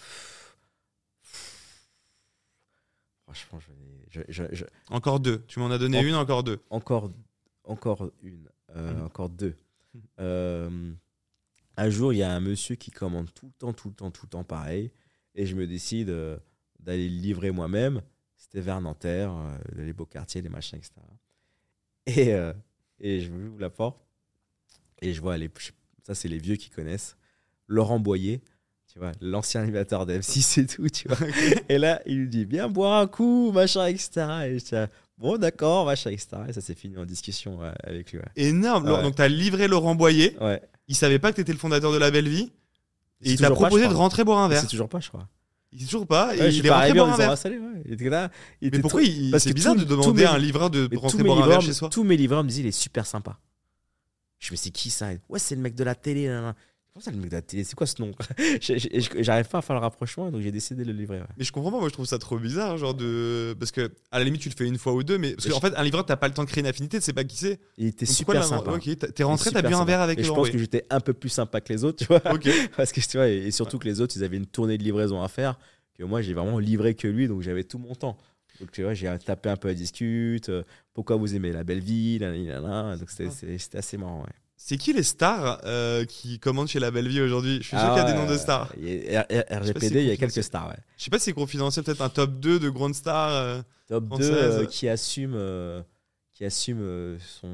Franchement, je,
Encore deux. Tu m'en as donné
En-
une, encore deux.
encore, encore une, euh, encore deux. [laughs] Un jour, il y a un monsieur qui commande tout le temps, tout le temps, tout le temps pareil. Et je me décide euh, d'aller le livrer moi-même. C'était vers Nanterre, euh, les beaux quartiers, les machins, etc. Et, euh, et je ouvre la porte. Et je vois, les, ça, c'est les vieux qui connaissent. Laurent Boyer, tu vois, l'ancien animateur d'M6 et tout, tu vois. [laughs] Et là, il lui dit, viens boire un coup, machin, etc. Et je dis, bon, d'accord, machin, etc. Et ça s'est fini en discussion ouais, avec lui. Ouais.
Énorme.
Ouais.
Donc, tu as livré Laurent Boyer.
ouais.
Il savait pas que tu étais le fondateur de la Belle Vie. Et il t'a
pas,
proposé de rentrer boire un verre.
C'est toujours pas, je crois.
Il sait toujours pas. Et
Ouais,
il est rentré boire un verre.
ah, salut, ouais. Il était là. il
Mais
était
pourquoi il- c'est bizarre de demander
mes-
à un livreur de
mais
rentrer boire un verre chez soi
tous mes livreurs me disaient, il est super sympa. Je me suis dit, qui ça? Ouais, c'est le mec de la télé. Comment ça, le mec de la télé? C'est quoi ce nom? [laughs] J'arrive pas à faire le rapprochement, donc j'ai décidé de le livrer. ouais.
Mais je comprends pas, moi je trouve ça trop bizarre, genre de. Parce que, à la limite, tu le fais une fois ou deux, mais. Parce qu'en fait, un livreur, t'as pas le temps de créer une affinité, tu sais pas qui c'est.
Il était
Donc,
super sympa.
Ok, t'as- t'es rentré, t'as bu un verre avec
Et je
Laurent
pense que j'étais un peu plus sympa que les autres, tu vois.
Ok. [laughs]
Parce que tu vois, et surtout que les autres, ils avaient une tournée de livraison à faire, que moi, j'ai vraiment livré que lui, donc j'avais tout mon temps. Donc tu vois, j'ai tapé un peu à discute. euh, pourquoi vous aimez la belle nanana. Donc c'était- assez marrant. Ouais.
C'est qui les stars euh, qui commandent chez La Belle Vie aujourd'hui? Je suis sûr qu'il y a des noms de stars.
Ah Il y a- RGPD, il y a quelques stars. Ouais.
Je sais pas si c'est confidentiel, peut-être un top 2 de grandes stars. euh.
Top 2
Française.
qui assume, euh, qui assume euh, son.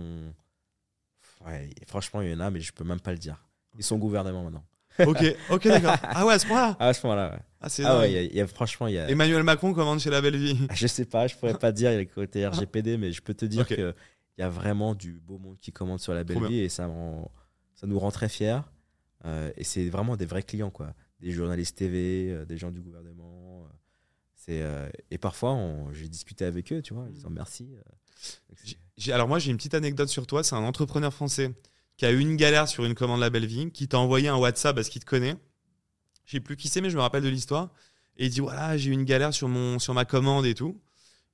Ouais, franchement, il y en a, mais je peux même pas le dire. Ils sont au gouvernement maintenant.
Ok, ok, [laughs] d'accord. Ah ouais, à ce point-là?
Ah, à ce moment-là, ouais.
Ah, c'est
Ah ouais, il y a- il y a- franchement, il y a.
Emmanuel Macron commande chez La Belle Vie. [laughs]
Je sais pas, je pourrais pas dire le côté [laughs] RGPD, mais je peux te dire que il y a vraiment du beau monde qui commande sur la belle vie et ça, rend- ça nous rend très fiers. Euh, et c'est vraiment des vrais clients, quoi. Des journalistes TV, euh, des gens du gouvernement. euh, c'est, et parfois, j'ai discuté avec eux, tu vois, en disant merci. Donc,
Alors moi j'ai une petite anecdote sur toi, c'est un entrepreneur français qui a eu une galère sur une commande La Belle Vie, qui t'a envoyé un WhatsApp parce qu'il te connaît. Je sais plus qui c'est mais je me rappelle de l'histoire. Et il dit voilà j'ai eu une galère sur, mon, sur ma commande et tout.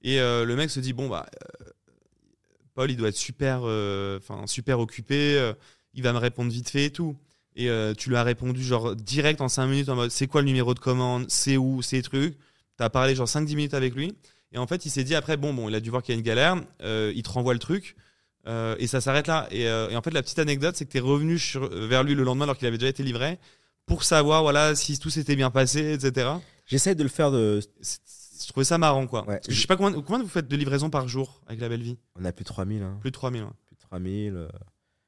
Et le mec se dit bon bah Paul, il doit être super, euh, enfin super occupé, euh, il va me répondre vite fait et tout. Et euh, tu lui as répondu genre direct en 5 minutes en mode c'est quoi le numéro de commande, c'est où, c'est trucs? Tu as parlé genre 5-10 minutes avec lui. Et en fait, il s'est dit après, bon, bon, il a dû voir qu'il y a une galère, il te renvoie le truc. euh, et ça s'arrête là. Et, euh, et en fait, la petite anecdote, c'est que tu es revenu sur- vers lui le lendemain alors qu'il avait déjà été livré pour savoir voilà si tout s'était bien passé, etc.
J'essaie de le faire de.
Je trouvais ça marrant quoi.
Ouais.
Parce que je sais pas combien, combien vous faites de livraisons par jour avec la belle vie?
On a plus de 3000. Hein.
Plus de 3000. ouais.
Plus de 3000. euh,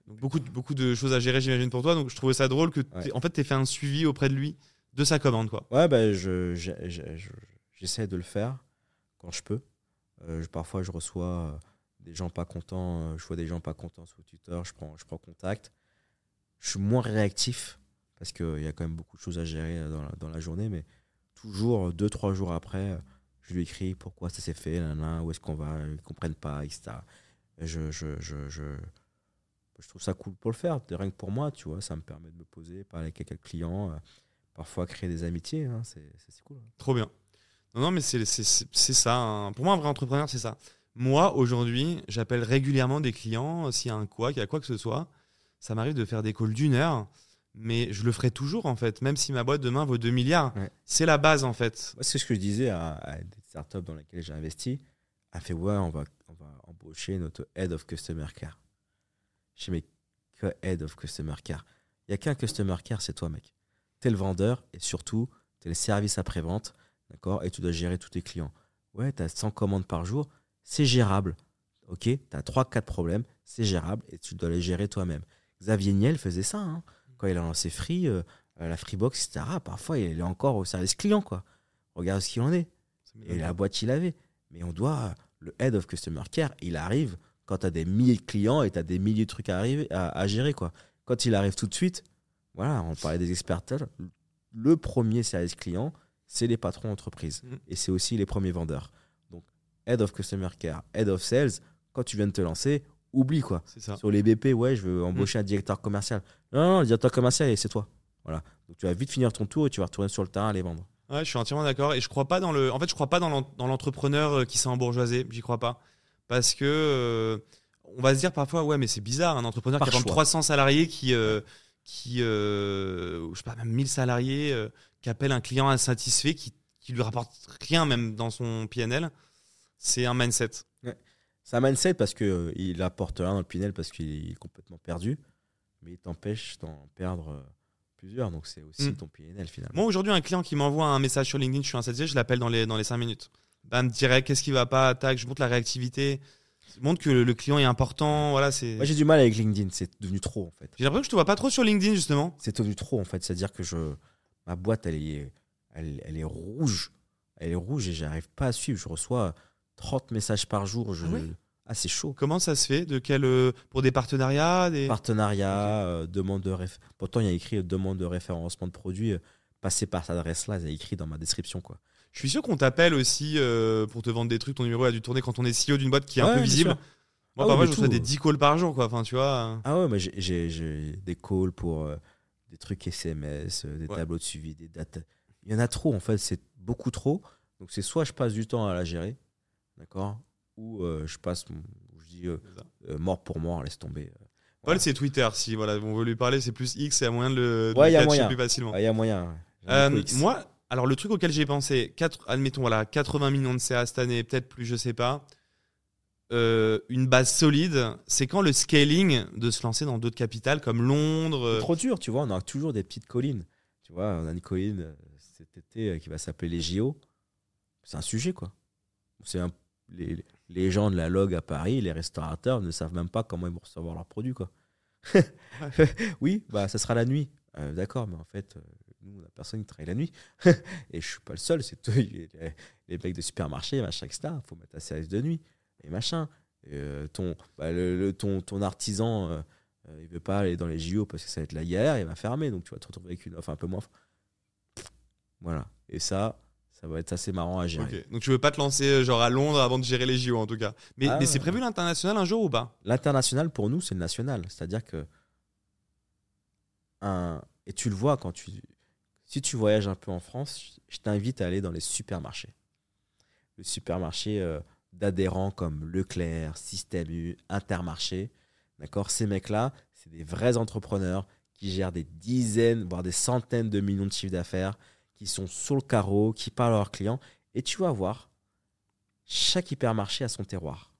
Donc beaucoup, de- beaucoup de choses à gérer, j'imagine, pour toi. Donc je trouvais ça drôle que, t'aies-
Ouais.
en fait, tu fait un suivi auprès de lui de sa commande. quoi.
Ouais, bah, je, je- je- je- j'essaie de le faire quand je peux. Euh, je- parfois, je reçois euh, des gens pas contents. euh, je vois des gens pas contents sur Twitter. Je prends, je prends contact. Je suis moins réactif parce qu'il y a quand même beaucoup de choses à gérer euh, dans la, dans la journée. Mais toujours, euh, deux, trois jours après, euh, je lui écris pourquoi ça s'est fait, nanana, où est-ce qu'on va, ils comprennent pas, etc. Et Je, je, je, je, trouve ça cool pour le faire. Rien que pour moi, tu vois, ça me permet de me poser, parler avec quelques clients. euh, parfois créer des amitiés, hein, c'est cool.
Trop bien. Non, mais c'est ça. hein. Pour moi, un vrai entrepreneur, c'est ça. Moi, aujourd'hui, j'appelle régulièrement des clients. euh, S'il y a un quoi, qu'il y a quoi que ce soit, ça m'arrive de faire des calls d'une heure. Mais je le ferai toujours, en fait. Même si ma boîte demain vaut 2 milliards.
Ouais.
C'est la base, en fait.
C'est ce que je disais à, à des startups dans lesquelles j'ai investi. Elle fait Ouais, on va, on va embaucher notre Head of Customer Care. Je dis Mais que Head of Customer Care? Il n'y a qu'un Customer Care, c'est toi, mec. Tu es le vendeur et surtout, tu es le service après-vente. D'accord? Et tu dois gérer tous tes clients. Ouais, tu as 100 commandes par jour. C'est gérable. Ok? Tu as 3-4 problèmes. C'est gérable et tu dois les gérer toi-même. Xavier Niel faisait ça. hein. Quand il a lancé Free, euh, euh, la Freebox, etc. Parfois, il est encore au service client. quoi. Regarde ce qu'il en est et la boîte il avait. Mais on doit, le head of customer care, il arrive quand tu as des milliers de clients et tu as des milliers de trucs à, arriver, à, à gérer. Quoi. Quand il arrive tout de suite, voilà, on parlait des experts, le premier service client, c'est les patrons d'entreprise.
Mhm.
Et c'est aussi les premiers vendeurs. Donc, head of customer care, head of sales, quand tu viens de te lancer, oublie quoi.
Ça.
Sur les BP, ouais, je veux embaucher un directeur commercial. Non, non, le directeur commercial, c'est toi. Voilà. Donc tu vas vite finir ton tour et tu vas retourner sur le terrain à les vendre.
Ouais, je suis entièrement d'accord. Et je crois pas dans le. En fait, je crois pas dans l'en- dans l'entrepreneur euh, qui s'est embourgeoisé. J'y crois pas. Parce que. euh, on va se dire parfois, ouais, mais c'est bizarre, un entrepreneur
Par
qui a par exemple
choix.
300 salariés qui. euh, qui euh, je sais pas, même 1000 salariés qui appelle un client insatisfait qui, qui lui rapporte rien, même dans son PNL. C'est un mindset.
Un mindset parce qu'il il apporte rien dans le Pinel parce qu'il est complètement perdu, mais il t'empêche d'en perdre euh, plusieurs. Donc c'est aussi
Mm.
ton PNL finalement.
Moi, aujourd'hui, un client qui m'envoie un message sur LinkedIn, je suis insatisfait, je l'appelle dans les, dans les 5 minutes. Bam, direct, qu'est-ce qui va pas, tac, je montre la réactivité. Je montre que le, le client est important. Voilà, c'est.
Moi j'ai du mal avec LinkedIn, c'est devenu trop en fait.
J'ai l'impression que je te vois pas trop sur LinkedIn, justement.
C'est devenu trop en fait, c'est-à-dire que je, ma boîte elle est, elle, elle est rouge, elle est rouge et j'arrive pas à suivre. Je reçois 30 messages par jour. Je...
Ah
Ah, c'est chaud.
Comment ça se fait? De quel euh, pour des partenariats des...
Partenariat, euh, demande de réf... Pourtant, il y a écrit euh, demande de référencement de produits. euh, passez par cette adresse-là, il y a écrit dans ma description. quoi.
Je suis sûr qu'on t'appelle aussi pour te vendre des trucs. Ton numéro a dû tourner quand on est CEO d'une boîte qui est un peu visible. Moi,
Ah ouais,
je reçois des 10 calls par jour, quoi. Enfin, tu vois.
Ah ouais, mais j'ai- des calls pour des trucs SMS, des
Ouais.
tableaux de suivi, des dates. Il y en a trop, en fait, c'est beaucoup trop. Donc, c'est soit je passe du temps à la gérer, d'accord Ou euh, je passe, je dis euh, euh, mort pour mort, laisse tomber.
Paul, c'est Twitter. Si voilà, on veut lui parler, c'est plus X et à moyen de le,
Ouais,
le
y a
catcher
moyen.
plus facilement.
Il y a moyen.
moi, alors le truc auquel j'ai pensé, 4, admettons, voilà, 80 millions de CA cette année, peut-être plus, je sais pas. Euh, une base solide, c'est quand le scaling de se lancer dans d'autres capitales comme Londres.
C'est trop dur, tu vois. On a toujours des petites collines. Tu vois, on a une colline cet été qui va s'appeler les JO. C'est un sujet, quoi. C'est un- les, gens de la log à Paris, les restaurateurs ne savent même pas comment ils vont recevoir leurs produits, quoi. [laughs] oui, bah ça sera la nuit. Euh, D'accord, mais en fait, euh, nous, on a personne qui travaille la nuit. [laughs] et je suis pas le seul, c'est les, les mecs de supermarché, machin, etc. faut mettre un service de nuit et machin. Euh, ton, bah, ton, ton artisan, euh, il veut pas aller dans les JO parce que ça va être la galère, il va fermer, donc tu vas te retrouver avec une offre un peu moins. Voilà. Et ça, ça va être assez marrant à gérer.
Donc tu veux pas te lancer euh, genre à Londres avant de gérer les JO en tout cas. Mais,
Ah
mais c'est prévu l'international un jour ou pas?
L'international, pour nous, c'est le national. C'est-à-dire que. Un... Et tu le vois quand tu. Si tu voyages un peu en France, je t'invite à aller dans les supermarchés. Le supermarché euh, d'adhérents comme Leclerc, Système U, Intermarché. D'accord? Ces mecs-là, c'est des vrais entrepreneurs qui gèrent des dizaines, voire des centaines de millions de chiffres d'affaires, qui sont sur le carreau, qui parlent à leurs clients. Et tu vas voir, chaque hypermarché a son terroir.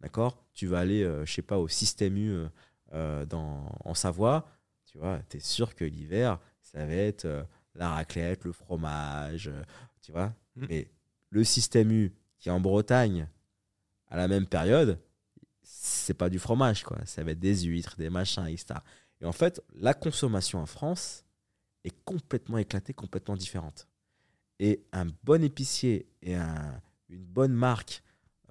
D'accord? Tu vas aller, euh, je sais pas, au Système U euh, euh, dans, en Savoie. Tu vois, tu es sûr que l'hiver, ça va être euh, la raclette, le fromage. tu vois?
Mm.
Mais le Système U qui est en Bretagne à la même période, c'est pas du fromage, quoi. Ça va être des huîtres, des machins, etc. Et en fait, la consommation en France est complètement éclatée, complètement différente. Et un bon épicier et un- une bonne marque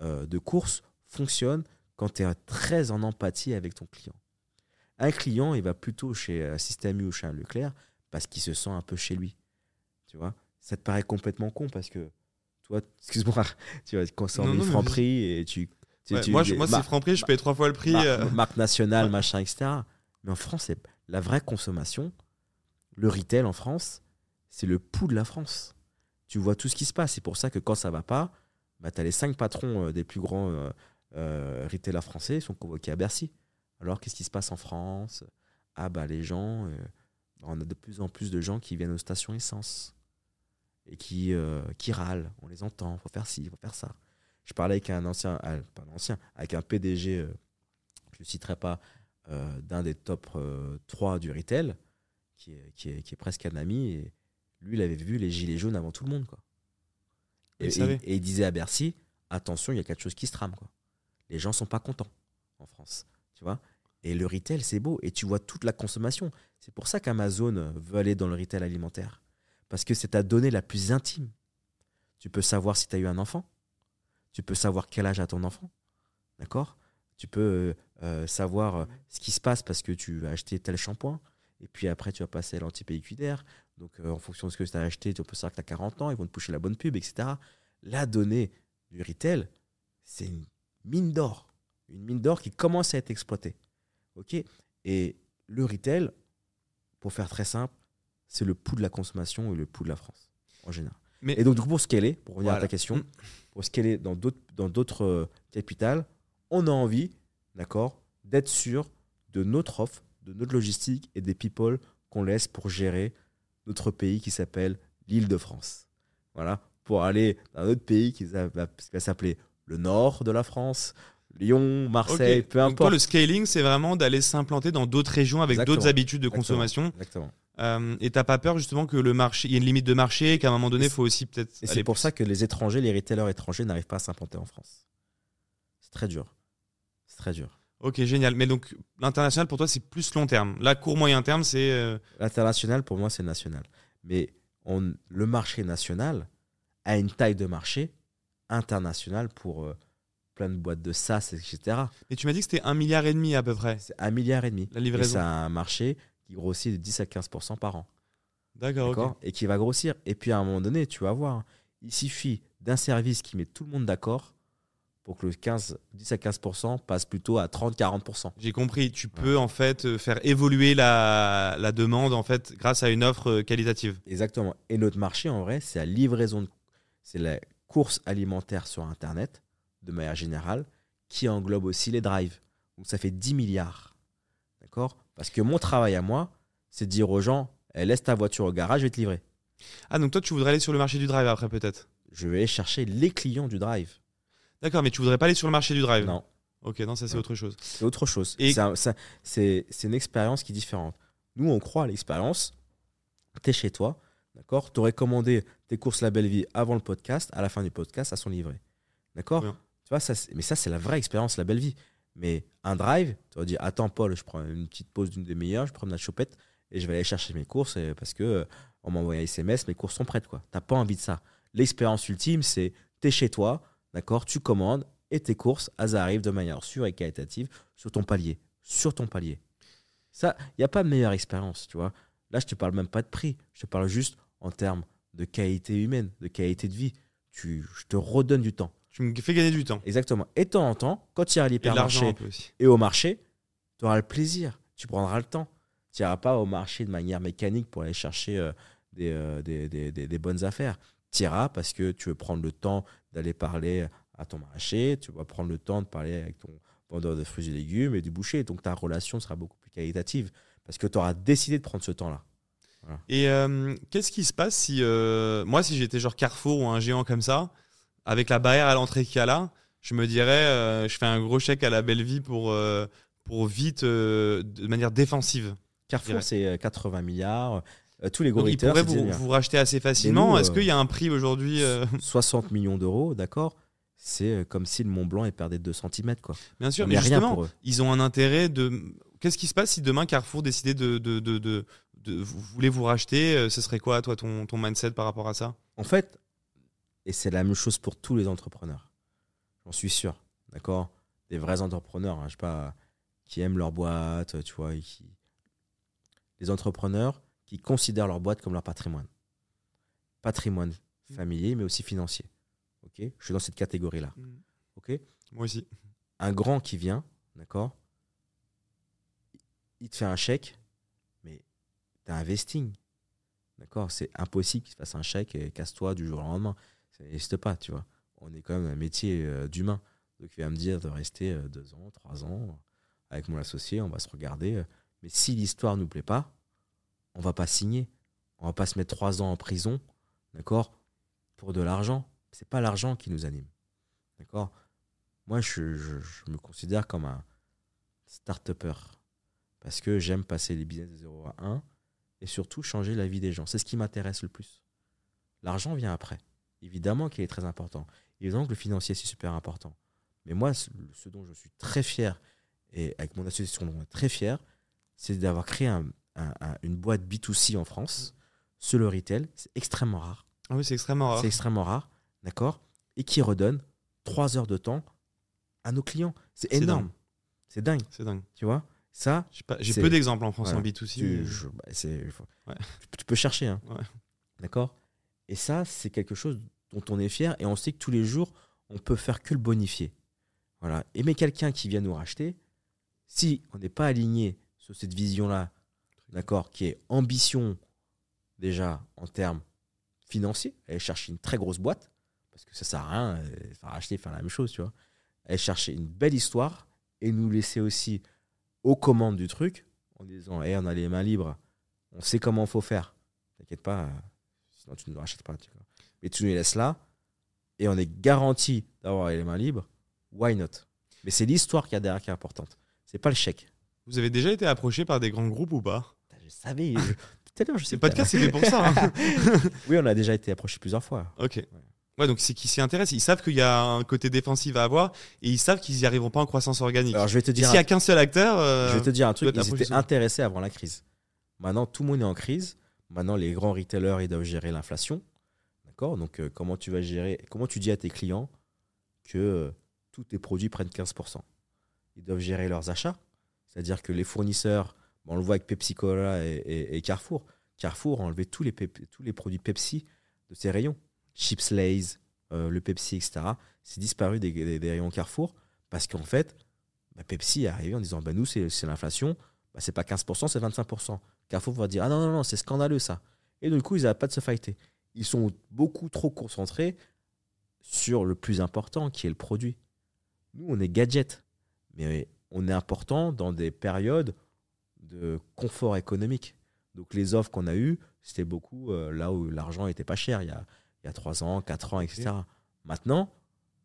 euh, de course fonctionne quand tu es très en empathie avec ton client. Un client, il va plutôt chez euh, Système U ou chez un Leclerc parce qu'il se sent un peu chez lui. Tu vois? Ça te paraît complètement con parce que, toi, [laughs] excuse-moi, tu vas consommer
Non, non, mais
Franprix et tu. tu-
Ouais,
tu-
moi, je- moi c'est Franprix, je paye trois fois le prix. euh.
marque nationale,
Ouais.
machin, etc. Mais en France, c'est la vraie consommation, le retail en France, c'est le pouls de la France. Tu vois tout ce qui se passe. C'est pour ça que quand ça va pas, bah, tu as les cinq patrons euh, des plus grands euh, euh, retailers français sont convoqués à Bercy. Alors, qu'est-ce qui se passe en France? Ah, bah, les gens, on a de plus en plus de gens qui viennent aux stations essence et qui, râlent. On les entend, faut faire ci, faut faire ça. Je parlais avec un ancien, ah, pas un ancien, avec un PDG, je ne citerai pas, d'un des top euh, 3 du retail, qui est, qui, est, qui est presque un ami, et lui, il avait vu les gilets jaunes avant tout le monde. Quoi. Et,
Il savait.
et- et il disait à Bercy, attention, il y a quelque chose qui se trame. Quoi. Les gens sont pas contents en France. Tu vois et le retail, c'est beau. Et tu vois toute la consommation. C'est pour ça qu'Amazon veut aller dans le retail alimentaire. Parce que c'est ta donnée la plus intime. Tu peux savoir si tu as eu un enfant. Tu peux savoir quel âge a ton enfant. D'accord? Tu peux euh, euh, savoir euh, ce qui se passe parce que tu as acheté tel shampoing. Et puis après, tu vas passer à l'antipédicudaire. Donc, euh, en fonction de ce que tu as acheté, tu peux savoir que tu as 40 ans. Ils vont te pousser la bonne pub, etc. La donnée du retail, c'est une mine d'or. Une mine d'or qui commence à être exploitée. OK? Et le retail, pour faire très simple, c'est le pouls de la consommation et le pouls de la France, en général.
Mais-
Et donc, du coup, pour scaler, pour revenir à ta question,
Mm.
pour scaler dans d'autres dans d'autres euh, capitales, on a envie, d'accord, d'être sûr de notre offre, de notre logistique et des people qu'on laisse pour gérer notre pays qui s'appelle l'île de France. Voilà, pour aller dans un autre pays qui va, s'appeler le nord de la France, Lyon, Marseille, peu
Donc toi,
importe.
le scaling, c'est vraiment d'aller s'implanter dans d'autres régions avec d'autres habitudes de
Exactement.
consommation.
Exactement.
Euh, et t'as pas peur justement que le marché, il y ait une limite de marché, et qu'à un moment donné, il faut aussi peut-être.
Et c'est pour
plus-
ça que les étrangers, les retailers étrangers n'arrivent pas à s'implanter en France. C'est très dur. C'est très dur.
Ok, génial. Mais donc l'international pour toi, c'est plus long terme. Là, court moyen terme, c'est. euh,
L'international, pour moi, c'est national. Mais on, le marché national a une taille de marché internationale pour euh, plein de boîtes de SaaS, etc.
Et tu m'as dit que c'était un milliard et demi à peu près.
C'est un milliard et demi.
La livraison.
c'est un marché qui grossit de 10 à 15% par an.
D'accord.
D'accord?
Ok.
Et qui va grossir. Et puis à un moment donné, tu vas voir, il suffit d'un service qui met tout le monde d'accord pour que le 15, 10 à 15% passe plutôt à 30-40%.
J'ai compris. Tu peux en fait euh, faire évoluer la, la demande en fait grâce à une offre euh, qualitative.
Exactement. Et notre marché, en vrai, c'est la livraison, c'est la course alimentaire sur Internet, de manière générale, qui englobe aussi les drives. Donc ça fait 10 milliards. D'accord? Parce que mon travail à moi, c'est de dire aux gens, Eh, laisse ta voiture au garage, je vais te livrer.
Ah donc toi, tu voudrais aller sur le marché du drive après peut-être?
Je vais aller chercher les clients du drive.
D'accord, mais tu voudrais pas aller sur le marché du drive.
Non,
Ok, non, ça c'est autre chose.
c'est autre chose.
Et-
C'est un- une expérience qui est différente. Nous, on croit à l'expérience. Tu es chez toi, d'accord? Tu aurais commandé tes courses La Belle Vie avant le podcast, à la fin du podcast, à son livret. D'accord? Tu vois, ça, mais ça, c'est la vraie expérience, La Belle Vie. Mais un drive, tu vas dire Attends, Paul, je prends une petite pause d'une demi-heure, je prends ma chopette et je vais aller chercher mes courses euh, parce que euh, on m'a envoyé un SMS, mes courses sont prêtes. Tu n'as pas envie de ça. L'expérience ultime, c'est tu es chez toi, d'accord? Tu commandes et tes courses, elles arrivent de manière sûre et qualitative sur ton palier. Sur ton palier. Ça, il n'y a pas de meilleure expérience, tu vois. Là, je te parle même pas de prix. Je te parle juste en termes de qualité humaine, de qualité de vie. Tu, je te redonne du temps.
Tu me fais gagner du temps.
Exactement. Et de temps en temps, quand tu iras à
Et
l'hypermarché
aussi.
et au marché, tu auras le plaisir. Tu prendras le temps. Tu n'iras pas au marché de manière mécanique pour aller chercher euh, des, euh, des, des- des- des bonnes affaires. Tu iras parce que tu veux prendre le temps d'aller parler à ton marché, tu vas prendre le temps de parler avec ton vendeur de fruits et légumes et du boucher. Donc ta relation sera beaucoup plus qualitative parce que tu auras décidé de prendre ce temps-là.
Et euh, qu'est-ce qui se passe si, euh, moi, si j'étais genre Carrefour ou un géant comme ça, avec la barrière à l'entrée qu'il y a là, je me dirais, euh, je fais un gros chèque à la belle vie pour, pour vite, de manière défensive.
Carrefour, c'est 80 milliards. Tous les gros
Donc, ils pourraient vous, vous, racheter assez facilement. Est-ce qu'il y a un prix aujourd'hui
60 millions d'euros, d'accord c'est comme si le Mont Blanc est perdait 2 cm. Quoi.
Bien sûr, mais, justement, rien pour eux. ils ont un intérêt de. Qu'est-ce qui se passe si demain Carrefour décidait de, de, de, de, vous voulez vous racheter, euh, ce serait quoi, toi, ton, ton mindset par rapport à ça?
En fait, et c'est la même chose pour tous les entrepreneurs, j'en suis sûr, d'accord Des vrais entrepreneurs, hein, je sais pas, qui aiment leur boîte, tu vois, qui... les entrepreneurs qui considèrent leur boîte comme leur patrimoine. Patrimoine mmh. familier, mais aussi financier. Ok? Je suis dans cette catégorie-là. Mmh. Ok?
Moi aussi.
Un grand qui vient, d'accord? Il te fait un chèque, un investing. D'accord? C'est impossible qu'il se fasse un chèque et casse-toi du jour au lendemain. Ça n'existe pas, tu vois. On est quand même un métier euh, d'humain. Donc il va me dire de rester euh, deux ans, trois ans avec mon associé, on va se regarder. Mais si l'histoire ne nous plaît pas, on va pas signer. On va pas se mettre trois ans en prison, d'accord Pour de l'argent. C'est pas l'argent qui nous anime. D'accord Moi, je, me considère comme un start-upper. Parce que j'aime passer les business de 0 à 1 et surtout changer la vie des gens. C'est ce qui m'intéresse le plus. L'argent vient après. Évidemment qu'il est très important. Évidemment que le financier, c'est super important. Mais moi, ce dont je suis très fier, et avec mon association, on est très fier, c'est d'avoir créé une boîte B2C en France, sur le retail. C'est extrêmement rare.
Ah oui, c'est extrêmement rare.
C'est extrêmement rare, d'accord? Et qui redonne trois heures de temps à nos clients. C'est énorme. C'est dingue.
C'est dingue.
Tu vois? Ça,
j'ai peu d'exemples en France en B2C.
Tu, bah, tu, peux chercher. Hein. D'accord? Et ça, c'est quelque chose dont on est fier et on sait que tous les jours, on peut faire que le bonifier. Voilà. Aimer quelqu'un qui vient nous racheter, si on n'est pas aligné sur cette vision-là, d'accord, qui est ambition déjà en termes financiers, aller chercher une très grosse boîte, parce que ça sert à rien, euh, faire racheter, faire la même chose, tu vois. Aller chercher une belle histoire et nous laisser aussi aux commandes du truc en disant hey, on a les mains libres, on sait comment il faut faire. T'inquiète pas, sinon tu ne nous rachètes pas. Tu vois. Mais tu nous laisses là et on est garanti d'avoir les mains libres. Why not? Mais c'est l'histoire qui a derrière qui est importante. C'est pas le chèque.
Vous avez déjà été approché par des grands groupes ou pas?
Je savais. [laughs] Peut-être je sais
pas. Podcast, c'est pour ça. Hein. [laughs]
oui, on a déjà été approché plusieurs fois.
Ok. Ouais, donc c'est qu'ils s'y intéressent. Ils savent qu'il y a un côté défensif à avoir et ils savent qu'ils n'y arriveront pas en croissance organique.
Alors je vais te dire.
S'il n'y a qu'un seul acteur. Euh,
je vais te dire un truc. Ils étaient intéressés avant la crise. Maintenant, tout le monde est en crise. Maintenant, les grands retailers, ils doivent gérer l'inflation. D'accord? Donc, euh, comment tu vas gérer Comment tu dis à tes clients que euh, tous tes produits prennent 15% Ils doivent gérer leurs achats. C'est-à-dire que les fournisseurs, on le voit avec Pepsi Cola et, Carrefour. Carrefour a enlevé tous les, produits Pepsi de ses rayons chips Lays, euh, le Pepsi, etc. C'est disparu des, rayons Carrefour parce qu'en fait, bah, Pepsi est arrivé en disant bah, nous, c'est l'inflation, bah, c'est pas 15%, c'est 25%. Carrefour va dire ah non, non, non, c'est scandaleux ça. Et du coup, ils n'arrêtent pas de se fighter. Ils sont beaucoup trop concentrés sur le plus important qui est le produit. Nous, on est gadget, mais on est important dans des périodes de confort économique. Donc les offres qu'on a eues, c'était beaucoup euh, là où l'argent était pas cher. Il y a, il y a 3 ans, 4 ans, etc. Maintenant,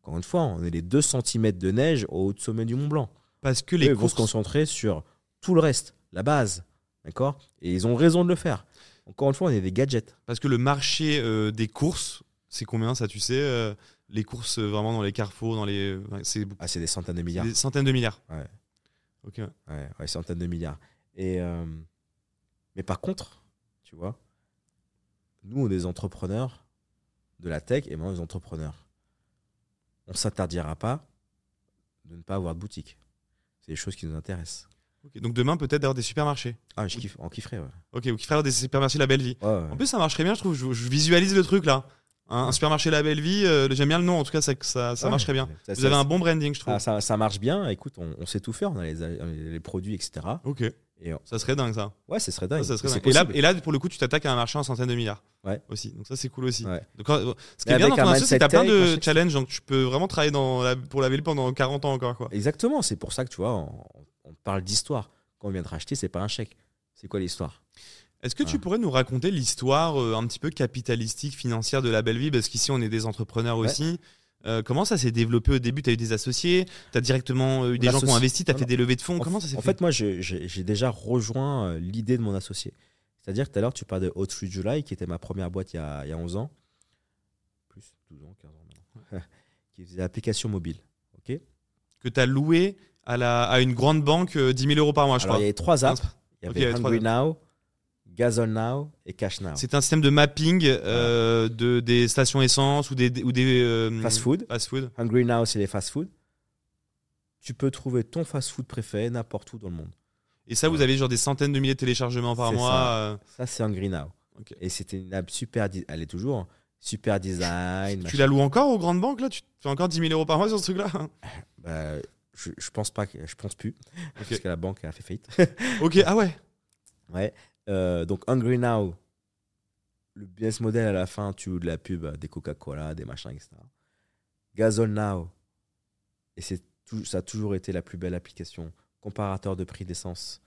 encore une fois, on est les 2 cm de neige au haut de sommet du Mont Blanc.
Parce que les
courses... vont se concentrer sur tout le reste, la base. D'accord? Et ils ont raison de le faire. Encore une fois, on est des gadgets.
Parce que le marché euh, des courses, c'est combien ça, tu sais euh, Les courses vraiment dans les carrefours, dans les.
c'est ah, c'est des centaines de milliards.
Des centaines de milliards.
Ouais.
Ok.
Ouais, ouais centaines de milliards. Et, mais par contre, tu vois, nous, on est des entrepreneurs de la tech et maintenant les entrepreneurs. On ne s'interdira pas de ne pas avoir de boutique. C'est des choses qui nous intéressent.
donc demain, peut-être d'avoir des supermarchés.
Ah, je kiffe, on kifferait, ouais.
Ok, vous kifferez des supermarchés La Belle Vie. En plus, ça marcherait bien, je trouve. Je, visualise le truc là. Un, supermarché La Belle Vie, euh, j'aime bien le nom, en tout cas, ça, ça, ça marcherait bien. vous avez un bon branding, je trouve.
ça, marche bien, écoute, on, sait tout faire, on a les, les, produits, etc.
Ok.
Et on-
Ça serait dingue ça.
ouais, serait
Ça,
dingue.
ça serait dingue. Et, là, et là, pour le coup, tu t'attaques à un marché en centaines de milliards.
Ouais.
Aussi. Donc ça, c'est cool aussi.
Ouais.
Donc, euh, ce qui est bien dans ton asso, c'est que t'as plein
mindset tech,
de challenges. Donc tu peux vraiment travailler dans la- pour la ville pendant 40 ans encore. Quoi.
Exactement, c'est pour ça que tu vois, on, on parle d'histoire. Quand on vient de racheter, c'est pas un chèque. C'est quoi l'histoire?
Est-ce que tu pourrais nous raconter l'histoire euh, un petit peu capitalistique, financière de la belle vie Parce qu'ici, on est des entrepreneurs
Ouais.
aussi. Euh, comment ça s'est développé au début? Tu as eu des associés, tu as directement euh, eu des gens qui ont investi, tu as
Non,
fait
non.
des levées de fonds?
En
Comment ça s'est
En
fait,
fait, moi, j'ai déjà rejoint euh, l'idée de mon associé. C'est-à-dire que tout à l'heure, tu parles de Hot Free July, qui était ma première boîte il y a, il y a 11 ans. Plus 12 ans, 15 ans maintenant. [laughs] qui faisait l'application mobile. ok?
Que tu as loué à, la, à une grande banque euh, 10 000 euros par mois, je
Alors, il y
crois.
avait trois apps. Il y avait
il y avait trois
Hungry Now, Gazon Now et Cash Now.
C'est un système de mapping euh, de, des stations essence ou des, ou des euh,
Fast food.
fast food.
Hungry Now, c'est les fast-food. Tu peux trouver ton fast-food préféré n'importe où dans le monde.
Et ça, vous avez genre des centaines de milliers de téléchargements par mois.
ça.
euh,
Ça, c'est Hungry Now. Et c'était une app super. Elle est toujours. hein. Super design.
Tu
machin.
la loues encore aux grandes banques là? Tu fais encore 10 000 euros par mois sur ce truc-là? [laughs]
Bah, je, je pense pas je pense plus parce que la banque a fait faillite.
Ok, ah ouais.
ouais. Euh, donc Hungry Now, le business model à la fin, tu loues de la pub, des Coca-Cola, des machins, etc. Gazole Now, et c'est tout, ça a toujours été la plus belle application, comparateur de prix d'essence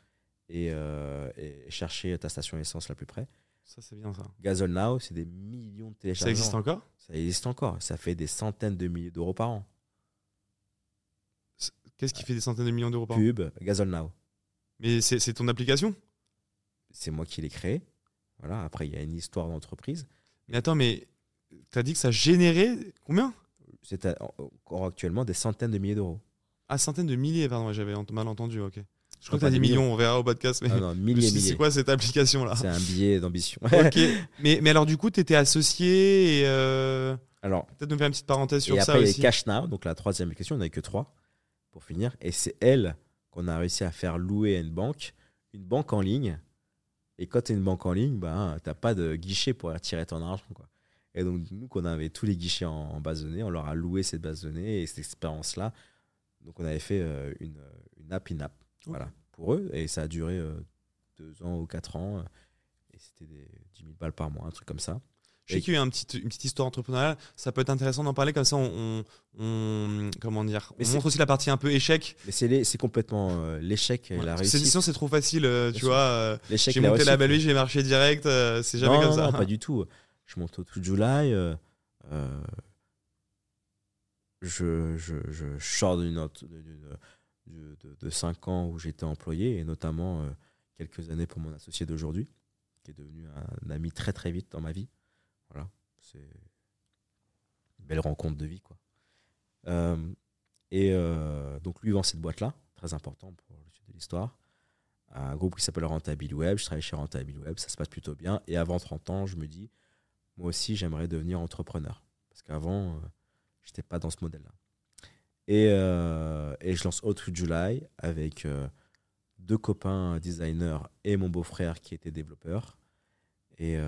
et, euh, et chercher ta station essence la plus près.
Ça, c'est bien ça.
Gazole Now, c'est des millions de
Ça
téléchargements.
existe encore?
Ça existe encore. Ça fait des centaines de milliers d'euros par an.
Qu'est-ce qui fait des centaines de millions d'euros par an?
Pub, Gazole Now.
Mais c'est ton application?
C'est moi qui l'ai créé. Voilà. Après, il y a une histoire d'entreprise.
Mais attends, mais t'as dit que ça générait combien?
C'est encore actuellement des centaines de milliers d'euros.
Ah, centaines de milliers, pardon, j'avais mal entendu, ok. Je crois que t'as
pas
dit
des
millions, on verra au podcast, mais
Ah non, milliers, milliers.
c'est quoi cette application-là
C'est un billet d'ambition.
Ok, [laughs] mais, mais alors du coup, t'étais associé et euh,
Alors,
peut-être nous faire une petite parenthèse sur
et
ça
après, il y a
aussi.
Cash Now, donc la troisième question, on n'avait que trois pour finir. Et c'est elle qu'on a réussi à faire louer à une banque, une banque en ligne. Et quand tu es une banque en ligne, bah, tu n'as pas de guichet pour retirer ton argent. Quoi. Et donc, nous, qu'on avait tous les guichets en, en base de données, on leur a loué cette base de données et cette expérience-là. Donc, on avait fait euh, une, une app in-app voilà, pour eux. Et ça a duré euh, deux ans ou quatre ans. Et c'était des 10 000 balles par mois, un truc comme ça.
Je sais qu'il y a eu un petit- une petite histoire entrepreneuriale. Ça peut être intéressant d'en parler comme ça. On, on- on- comment dire
Mais
On montre aussi la partie un peu échec.
Mais c'est complètement euh, l'échec et
Ouais,
la réussite.
Sinon, c'est trop facile. euh, tu
sûr.
vois, euh,
L'échec
j'ai
la
monté la
réussite.
belle vie, j'ai marché direct. euh, c'est jamais
non,
comme
non,
ça.
non, pas du tout. Je monte au tout July. je, je, je sors d'une de, de, de 5 ans où j'étais employé et notamment quelques années pour mon associé d'aujourd'hui, qui est devenu un ami très très vite dans ma vie. C'est une belle rencontre de vie. Quoi. Euh, et euh, donc lui vend cette boîte-là, très important pour le suite de l'histoire. Un groupe qui s'appelle Rentable Web. Je travaille chez Rentable Web, ça se passe plutôt bien. Et avant 30 ans, je me dis, moi aussi, j'aimerais devenir entrepreneur. Parce qu'avant, euh, je n'étais pas dans ce modèle-là. Et, je lance Hot to July avec deux copains designers et mon beau-frère qui était développeur. Et,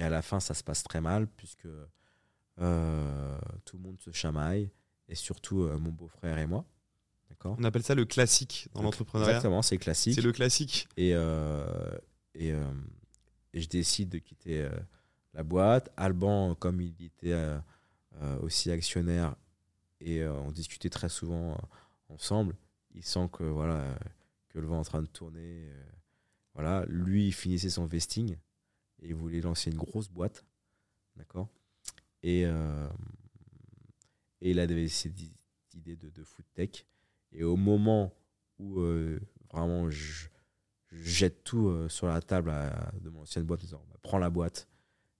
et à la fin, ça se passe très mal puisque euh, tout le monde se chamaille et surtout euh, mon beau-frère et moi. D'accord?
On appelle ça le classique dans l'entrepreneuriat.
Exactement, c'est classique.
C'est le classique.
Et, euh, et, et je décide de quitter la boîte. Alban, comme il était aussi actionnaire et on discutait très souvent ensemble, il sent que, voilà, que le vent est en train de tourner. voilà. Lui, il finissait son vesting et il voulait lancer une grosse boîte. D'accord? Et, euh, et il avait cette idée de, de food tech. Et au moment où euh, vraiment je, je jette tout euh, sur la table à- de mon ancienne boîte en disant bah, prends la boîte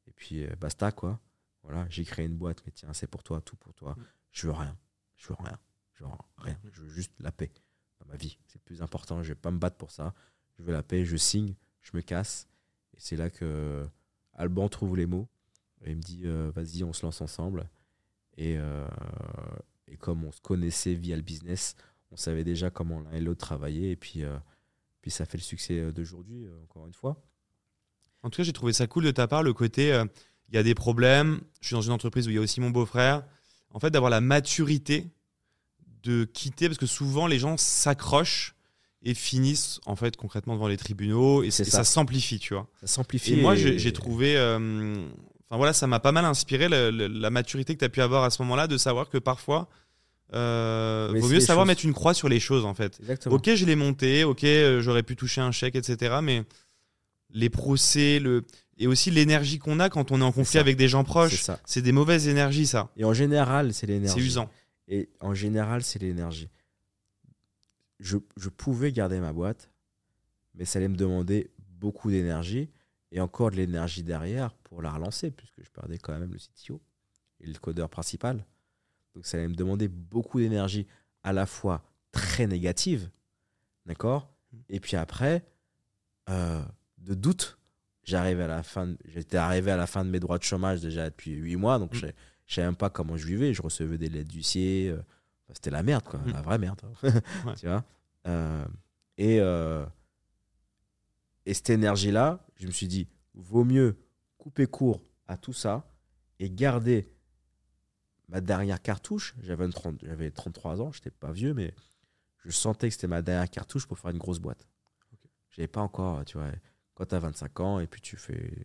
et puis basta quoi. Voilà, j'ai créé une boîte, mais tiens, c'est pour toi, tout pour toi. Je veux rien. Je veux rien. Je veux rien. Je veux juste la paix dans ma vie. C'est le plus important. Je vais pas me battre pour ça. Je veux la paix. Je signe. Je me casse. C'est là que Alban trouve les mots. Et il me dit euh, vas-y, on se lance ensemble. Et, euh, et comme on se connaissait via le business, on savait déjà comment l'un et l'autre travaillaient. Et puis, euh, puis ça fait le succès euh, d'aujourd'hui, euh, encore une fois.
En tout cas, j'ai trouvé ça cool de ta part, le côté, euh, il y a des problèmes, je suis dans une entreprise où il y a aussi mon beau-frère. En fait, d'avoir la maturité de quitter, parce que souvent les gens s'accrochent et finissent en fait concrètement devant les tribunaux et,
C'est
et
ça.
ça s'amplifie, tu vois.
Ça s'amplifie.
Et moi,
et-
j'ai j'ai trouvé. euh, Enfin voilà, ça m'a pas mal inspiré la maturité que tu as pu avoir à ce moment-là de savoir que parfois, euh, vaut
c'est
mieux savoir
choses.
mettre une croix sur les choses en fait.
Exactement.
Ok, je l'ai monté, ok, euh, j'aurais pu toucher un chèque, etc. Mais les procès, le et aussi l'énergie qu'on a quand on est en conflit avec des gens
C'est
proches, c'est des mauvaises énergies, ça.
Et en général, c'est
C'est
l'énergie.
usant.
Et en général, c'est l'énergie. Je, je pouvais garder ma boîte, mais ça allait me demander beaucoup d'énergie et encore de l'énergie derrière pour la relancer, puisque je perdais quand même le CTO et le codeur principal. Donc ça allait me demander beaucoup d'énergie, à la fois très négative, d'accord? Et puis après, euh, de doute. J'arrivais à la fin, de- j'étais arrivé à la fin de mes droits de chômage déjà depuis 8 mois, donc
Mm.
je je savais même pas comment je vivais. Je recevais des lettres d'huissier. euh, C'était la merde, quoi.
Mm.
La vraie merde. [laughs]
Ouais. [laughs]
tu vois Euh, et, euh, et cette énergie-là, je me suis dit, vaut mieux couper court à tout ça et garder ma dernière cartouche. J'avais une 30 j'avais 33 ans, j'étais pas vieux, mais je sentais que c'était ma dernière cartouche pour faire une grosse boîte. J'avais pas encore, tu vois, quand tu as 25 ans et puis tu fais.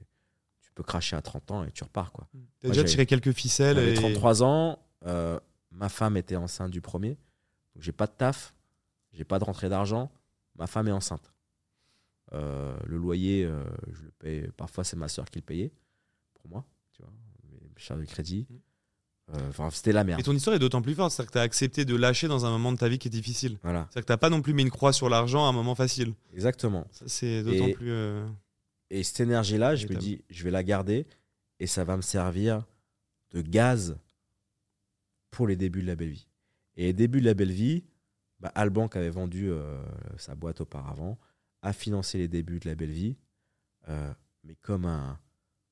Tu peux cracher à 30 ans et tu repars, quoi.
T'as
Moi,
déjà tiré quelques ficelles.
J'avais
et-
33 ans, euh, ma femme était enceinte du premier, donc j'ai pas de taf, j'ai pas de rentrée d'argent, ma femme est enceinte. Euh, le loyer, euh, je le paye, parfois c'est ma soeur qui le payait pour moi, tu vois, mes charges de crédit.
Mm.
Euh, Enfin, c'était la merde.
Et ton histoire est d'autant plus forte, c'est-à-dire que tu as accepté de lâcher dans un moment de ta vie qui est difficile.
Voilà,
C'est-à-dire que t'as pas non plus mis une croix sur l'argent à un moment facile.
exactement.
Ça, c'est d'autant plus.
Et cette énergie-là, je me dis, je vais la garder et ça va me servir de gaz pour les débuts de la belle vie. Et les débuts de la belle vie, bah, Alban, qui avait vendu euh, sa boîte auparavant, a financé les débuts de la belle vie. Euh, mais comme, un,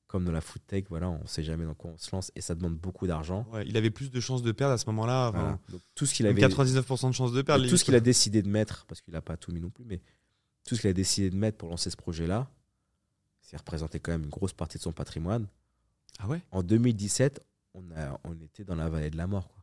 comme dans la food tech, voilà, on ne sait jamais dans quoi on se lance et ça demande beaucoup d'argent.
ouais, il avait plus de chances de perdre à ce moment-là.
Voilà. Tout ce qu'il avait,
99% de chances de perdre.
tout ce qu'il a décidé de mettre, parce qu'il n'a pas tout mis non plus, mais tout ce qu'il a décidé de mettre pour lancer ce projet-là, c'est représenté quand même une grosse partie de son patrimoine.
Ah ouais?
En 2017, on, a, on était dans la vallée de la mort. Quoi.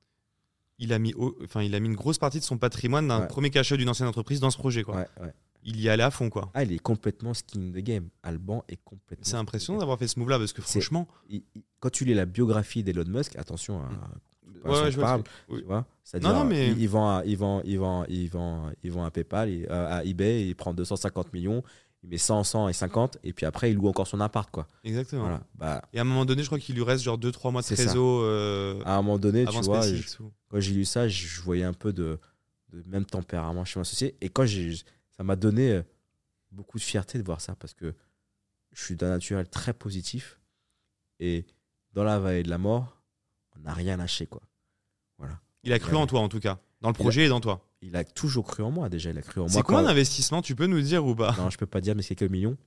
il a, mis au- enfin, il a mis une grosse partie de son patrimoine d'un
Ouais.
premier cachet d'une ancienne entreprise dans ce projet. Quoi.
Ouais.
Il y allait à fond. quoi.
Ah, il est complètement skin the game. Alban est complètement.
C'est impressionnant d'avoir fait ce move-là parce que franchement.
game. Il- il- quand tu lis la biographie d'Elon Musk, attention à.
Ouais,
pas
ouais, je
parle,
oui.
tu vois
Non, non, mais-
il, il vend à, il vend, il vend, il vend, il vend à PayPal, euh, à eBay, il prend 250 millions, il met 100, 100 et 50, et puis après, il loue encore son appart, quoi.
Exactement.
Voilà. Bah,
Et à un moment donné, je crois qu'il lui reste genre 2-3 mois de euh,
à un moment donné, tu vois, quand j'ai lu ça, je voyais un peu de, de même tempérament chez mon associé. Et quand j'ai, ça m'a donné euh, beaucoup de fierté de voir ça parce que je suis d'un naturel très positif. Et dans la vallée de la mort, on n'a rien lâché, quoi. Voilà.
Il a cru en toi en tout cas. Dans le
a-
projet et dans toi.
Il a toujours cru en moi, déjà. Il a cru en
C'est
moi.
combien
quand-
d'investissements tu peux nous dire ou pas?
Non, je peux pas dire, mais c'est quelques millions.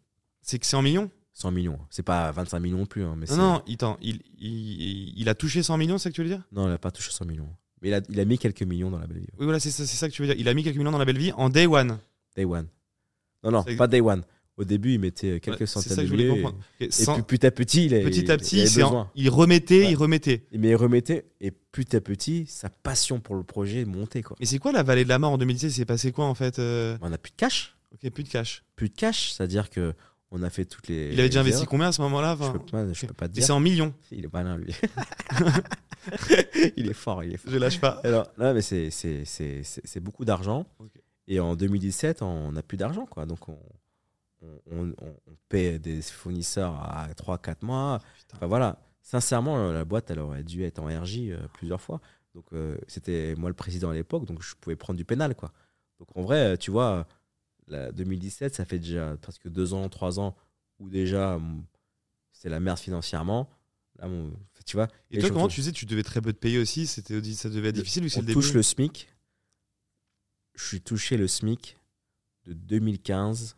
C'est que c'est en millions?
100 millions. C'est pas 25 millions non plus. hein, mais
Non,
c'est-
non, il, t'en- il, il, il a touché 100 millions, c'est ce que tu veux dire?
Non, il a pas touché 100 millions. Mais il a, il a mis quelques millions dans la belle vie.
Oui, voilà, c'est ça, c'est ça que tu veux dire. Il a mis quelques millions dans la belle vie en day one.
Day one. Non, non,
C'est-
pas day one. Au début, il mettait quelques
Ouais,
centaines de milliers.
Et
Et,
sans-
puis petit à petit, il, a-
petit à
il
petit, en- il remettait,
Ouais.
il remettait.
Mais il remettait, et petit à petit, sa passion pour le projet montait. Quoi.
Mais c'est quoi la vallée de la mort en 2017 Il s'est passé quoi en fait euh?
On n'a plus de cash.
Ok, plus de cash.
Plus de cash, c'est-à-dire que on a fait toutes les.
Il avait déjà investi
erreurs.
combien à ce moment-là
Je peux pas, je peux pas te
Et
dire.
c'est en millions.
Il est malin, lui. [laughs] il est fort, il est fort.
Je lâche pas.
Alors, non, mais c'est, beaucoup d'argent. Et en 2017, on n'a plus d'argent. Quoi. Donc, on, on, paie des fournisseurs à 3-4 mois. Enfin, voilà. Sincèrement, la boîte, elle aurait dû être en RJ euh, plusieurs fois. Donc, euh, c'était moi le président à l'époque, donc je pouvais prendre du pénal. Quoi. Donc, en vrai, tu vois, la 2017, ça fait déjà presque deux ans, trois ans où déjà hum, c'est la merde financièrement. Là, mon- tu vois,
Et toi, comment tu disais Tu devais très peu te payer aussi C'était Ça devait être difficile
on
le début.
touche le SMIC. Je suis touché le SMIC de 2015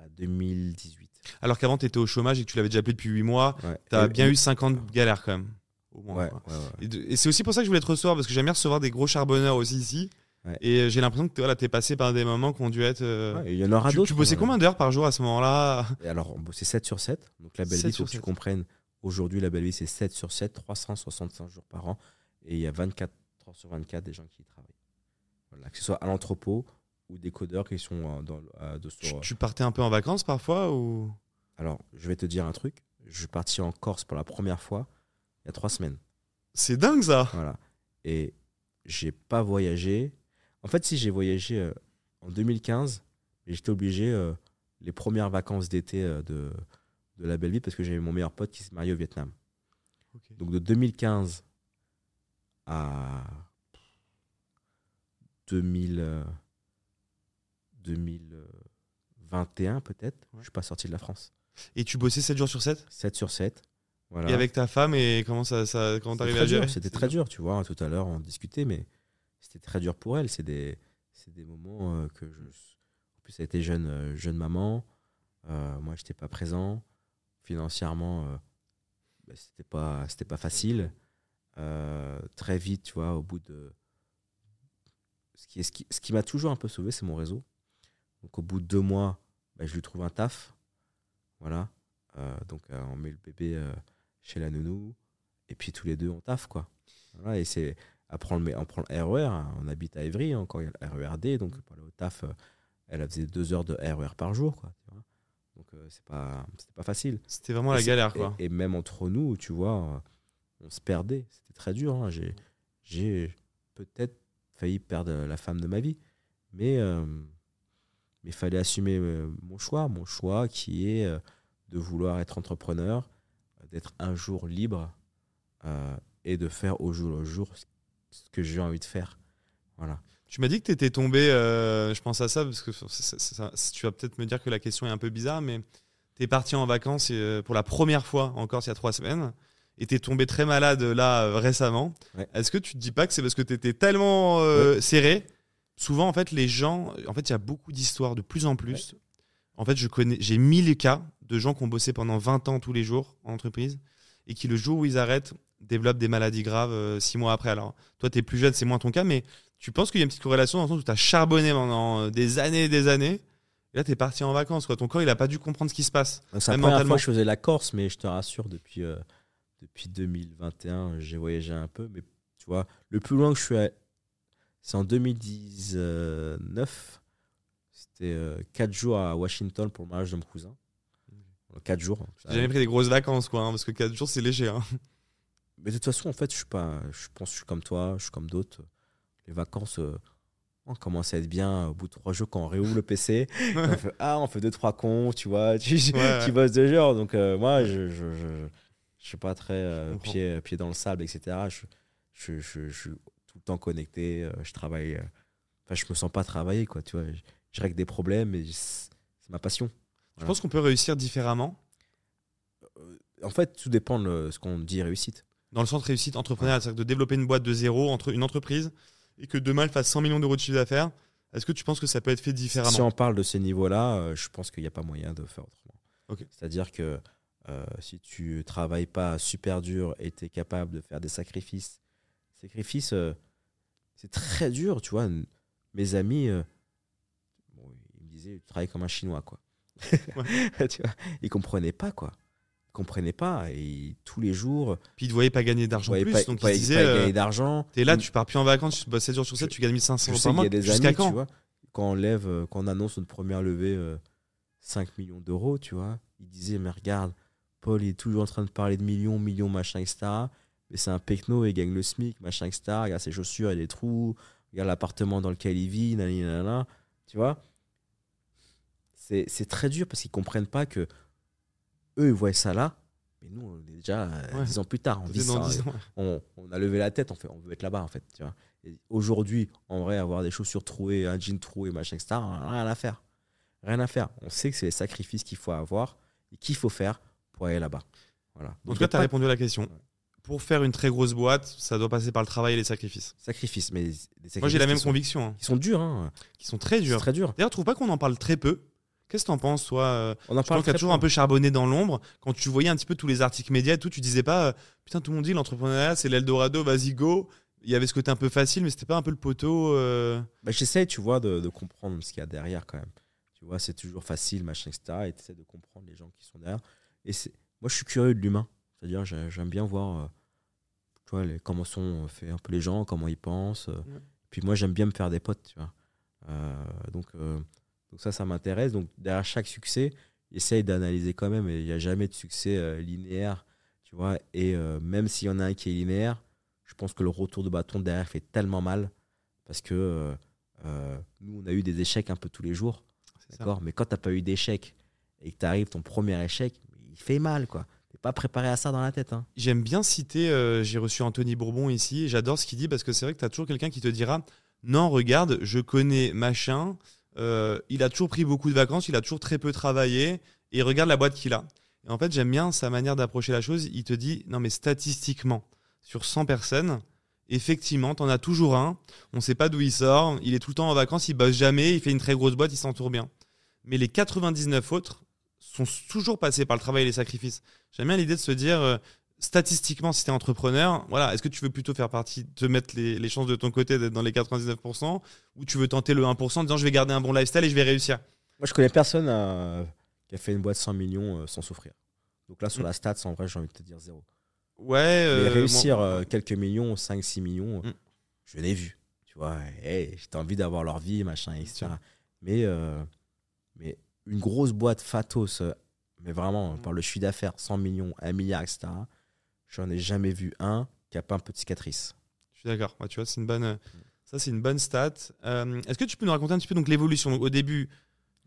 à 2018.
Alors qu'avant, tu étais au chômage et que tu l'avais déjà appelé depuis 8 mois.
Ouais.
Tu as
Et-
bien eu 50 galères quand même. Au moins.
Ouais.
Et, c'est aussi pour ça que je voulais te recevoir parce que j'aime bien recevoir des gros charbonneurs aussi ici. Et j'ai l'impression que voilà, tu es passé par des moments qui ont dû être. euh,
Il y en aura
tu,
d'autres.
tu bossais
hein.
combien d'heures par jour à ce moment-là?
Alors, on bossait 7 sur 7. Donc, la belle
7
vie, il faut que tu
7.
comprennes. Aujourd'hui, la belle vie, c'est 7 sur 7, 365 jours par an. Et il y a 24 heures sur 24 des gens qui y travaillent. Voilà, que ce soit à l'entrepôt ou des codeurs qui sont euh, dans, euh, de,
Tu,
sur, euh,
tu partais un peu en vacances parfois ou?
Alors, je vais te dire un truc. Je suis parti en Corse pour la première fois il y a trois semaines.
C'est dingue ça.
Voilà. Et j'ai pas voyagé. En fait, si j'ai voyagé en 2015, mais j'étais obligé euh, les premières vacances d'été euh, de, de la belle vie parce que j'avais mon meilleur pote qui s'est marié au Vietnam. Donc de 2015 à 2000, euh, 2021 peut-être,
Ouais.
je suis pas sorti de la France.
Et tu bossais 7 jours sur 7
7 sur 7. Voilà.
Et avec ta femme et comment ça, ça comment
très
à gérer
C'était très dur, tu vois. Tout à l'heure, on discutait, mais c'était très dur pour elle. C'est des, des moments euh, que je. En plus, elle était jeune, euh, jeune maman. Euh, moi, j'étais pas présent. Financièrement, euh, bah, c'était pas, c'était pas facile. Très vite, tu vois, au bout de. Ce qui, ce qui, ce qui m'a toujours un peu sauvé, c'est mon réseau. Donc, au bout de deux mois, bah, je lui trouve un taf. Voilà. Euh, donc, euh, on met le bébé euh, chez la nounou. Et puis, tous les deux, on taf, quoi. Voilà, et c'est. Après, on, le met- on prend le RER. hein. On habite à Évry, hein, quand il y a le RERD. Donc, pour aller au taf, elle faisait deux heures de RER par jour, quoi. tu vois. Donc, c'est pas, c'était pas facile.
C'était vraiment
Et
la galère quoi.
Et, et même entre nous, tu vois, on se perdait. C'était très dur. hein. J'ai, j'ai peut-être failli perdre la femme de ma vie. Mais euh, il fallait assumer euh, mon choix. Mon choix qui est euh, de vouloir être entrepreneur, d'être un jour libre euh, et de faire au jour le jour ce que j'ai envie de faire. Voilà.
Tu m'as dit que tu étais tombé, euh, je pense à ça, parce que tu vas peut-être me dire que la question est un peu bizarre, mais tu es parti en vacances pour la première fois en Corse il y a trois semaines, et tu es tombé très malade là euh, récemment.
Ouais.
Est-ce que tu te dis pas que c'est parce que tu étais tellement euh, serré Souvent, en fait, les gens, en fait, il y a beaucoup d'histoires de plus en plus. En fait, je connais, j'ai mille cas de gens qui ont bossé pendant 20 ans tous les jours en entreprise et qui, le jour où ils arrêtent, développent des maladies graves euh, six mois après. Alors, toi, tu es plus jeune, c'est moins ton cas, mais tu penses qu'il y a une petite corrélation dans le sens où tu as charbonné pendant euh, des années et des années. Et là, tu es parti en vacances. Quoi. Ton corps, il a pas dû comprendre ce qui se passe.
C'est la
Même
première
mentalement.
fois que je faisais la Corse, mais je te rassure, depuis, euh, depuis 2021, j'ai voyagé un peu. Mais tu vois, le plus loin que je suis c'est en 2019. C'était 4 jours à Washington pour le mariage de mon cousin. 4 jours.
J'ai jamais pris des grosses vacances, quoi, hein, parce que 4 jours, c'est léger. hein. [laughs]
Mais de toute façon, en fait, je suis pas. Je pense que je suis comme toi, je suis comme d'autres. Les vacances, euh, on commence à être bien au bout de 3 jours quand on réouvre le PC. [laughs] on fait, ah, on fait 2-3 cons, tu vois. Tu, tu
Ouais, ouais.
bosses deux heures. Donc, euh, moi, je, je, je, je suis pas très euh, pied, pied dans le sable, etc. Je, je, je, suis temps connecté. euh, je travaille. euh, Enfin, je me sens pas travailler, quoi. Tu vois, je, je règle des problèmes et c'est ma passion.
Je pense qu'on peut réussir différemment?
En fait, tout dépend de ce qu'on dit réussite.
dans le centre réussite entrepreneuriale, c'est-à-dire de développer une boîte de zéro entre une entreprise et que demain elle fasse 100 millions d'euros de chiffre d'affaires. Est-ce que tu penses que ça peut être fait différemment?
Si on parle de ces niveaux-là, euh, je pense qu'il n'y a pas moyen de faire autrement.
Ok.
C'est-à-dire que euh, si tu travailles pas super dur et tu es capable de faire des sacrifices, sacrifices, euh, c'est très dur, tu vois. Mes amis, euh, bon, ils me disaient, tu travailles comme un Chinois, quoi. [laughs] tu vois, ils comprenaient pas, quoi. Ils comprenaient pas. Et tous les jours,
Puis ils ne voyaient pas gagner d'argent plus,
pas,
donc
pas-
ils se
pas
disaient,
gagner
euh,
d'argent.
t'es là, tu pars plus en vacances, tu bosses 7 jours sur 7, tu gagnes 1500
Je
euros
sais
par mois.
y a des amis,
quand
tu vois, quand on lève, euh, quand on annonce notre première levée euh, 5 millions d'euros, tu vois, ils disaient, mais regarde, Paul il est toujours en train de parler de millions, millions, machin, etc. Mais c'est un pecno, il gagne le SMIC, machin, etc. Regarde ses chaussures, il y a des trous, regarde l'appartement dans lequel il vit, nanana. tu vois? C'est c'est très dur parce qu'ils comprennent pas que eux, ils voient ça là, mais nous, on est déjà euh,
Ouais.
10 ans plus tard. On, vit ça,
10 ans.
on, on a levé la tête, on, fait, on veut être là-bas en fait. Tu vois. Aujourd'hui, en vrai, avoir des chaussures trouées, un jean troué, machin, etc., rien à faire. Rien à faire. On sait que c'est les sacrifices qu'il faut avoir et qu'il faut faire pour aller là-bas. Voilà.
En tout cas, tu as
pas
répondu à la question. Pour faire une très grosse boîte, ça doit passer par le travail et les sacrifices.
sacrifices, mais sacrifices
Moi, j'ai la même
sont,
conviction, hein,
qui sont durs. Hein.
qui sont très durs.
très dur.
D'ailleurs, trouve pas qu'on en parle très peu. Qu'est-ce que t'en penses, toi euh,
On en parle
qu'il y a
très
toujours
peu.
un peu charbonné dans l'ombre. Quand tu voyais un petit peu tous les articles médias et tout, tu disais pas, euh, putain, tout le monde dit l'entrepreneuriat, c'est l'Eldorado, vas-y, go. Il y avait ce côté un peu facile, mais c'était pas un peu le poteau. euh,
Bah, J'essaie, tu vois, de, de comprendre ce qu'il y a derrière quand même. Tu vois, c'est toujours facile, machin, etc. Et tu essaies de comprendre les gens qui sont derrière. Et c'est- moi, je suis curieux de l'humain. C'est-à-dire, j'ai- j'aime bien voir euh, tu vois, les, comment sont faits un peu les gens, comment ils pensent. euh, Puis moi, j'aime bien me faire des potes, tu vois. Euh, donc, euh, donc ça, ça m'intéresse. Donc derrière chaque succès, j'essaye d'analyser quand même. Il n'y a jamais de succès euh, linéaire, tu vois. Et même s'il y en a un qui est linéaire, je pense que le retour de bâton derrière fait tellement mal parce que nous, on a eu des échecs un peu tous les jours. D'accord? Mais quand tu n'as pas eu d'échec et que tu arrives ton premier échec, il fait mal, quoi pas préparé à ça dans la tête. Hein.
J'aime bien citer, euh, j'ai reçu Anthony Bourbon ici, j'adore ce qu'il dit parce que c'est vrai que tu as toujours quelqu'un qui te dira Non, regarde, je connais machin, euh, il a toujours pris beaucoup de vacances, il a toujours très peu travaillé, et regarde la boîte qu'il a. Et en fait, j'aime bien sa manière d'approcher la chose. Il te dit Non, mais statistiquement, sur 100 personnes, effectivement, tu en as toujours un, on ne sait pas d'où il sort, il est tout le temps en vacances, il bosse jamais, il fait une très grosse boîte, il s'entoure bien. Mais les 99 autres, sont toujours passés par le travail et les sacrifices. J'aime bien l'idée de se dire, euh, statistiquement, si tu es entrepreneur, voilà, est-ce que tu veux plutôt faire partie, te mettre les, chances de ton côté d'être dans les 99%, ou tu veux tenter le 1% en disant je vais garder un bon lifestyle et je vais réussir?
Moi, je connais personne euh, qui a fait une boîte 100 millions euh, sans souffrir. Donc là, sur mm. la stats, en vrai, j'ai envie de te dire zéro.
Ouais.
Mais réussir quelques millions, 5-6 millions, mm. je l'ai vu. Tu vois, hey, j'ai envie d'avoir leur vie, machin, etc. Mais, mais une grosse boîte Fatos, euh, mais vraiment, par le chiffre d'affaires, 100 millions, 1 milliard, etc., j'en ai jamais vu un qui n'a pas un peu de cicatrice.
Je suis d'accord. tu vois, c'est une bonne, ça, c'est une bonne stat. Euh, est-ce que tu peux nous raconter un petit peu donc, l'évolution? Au début,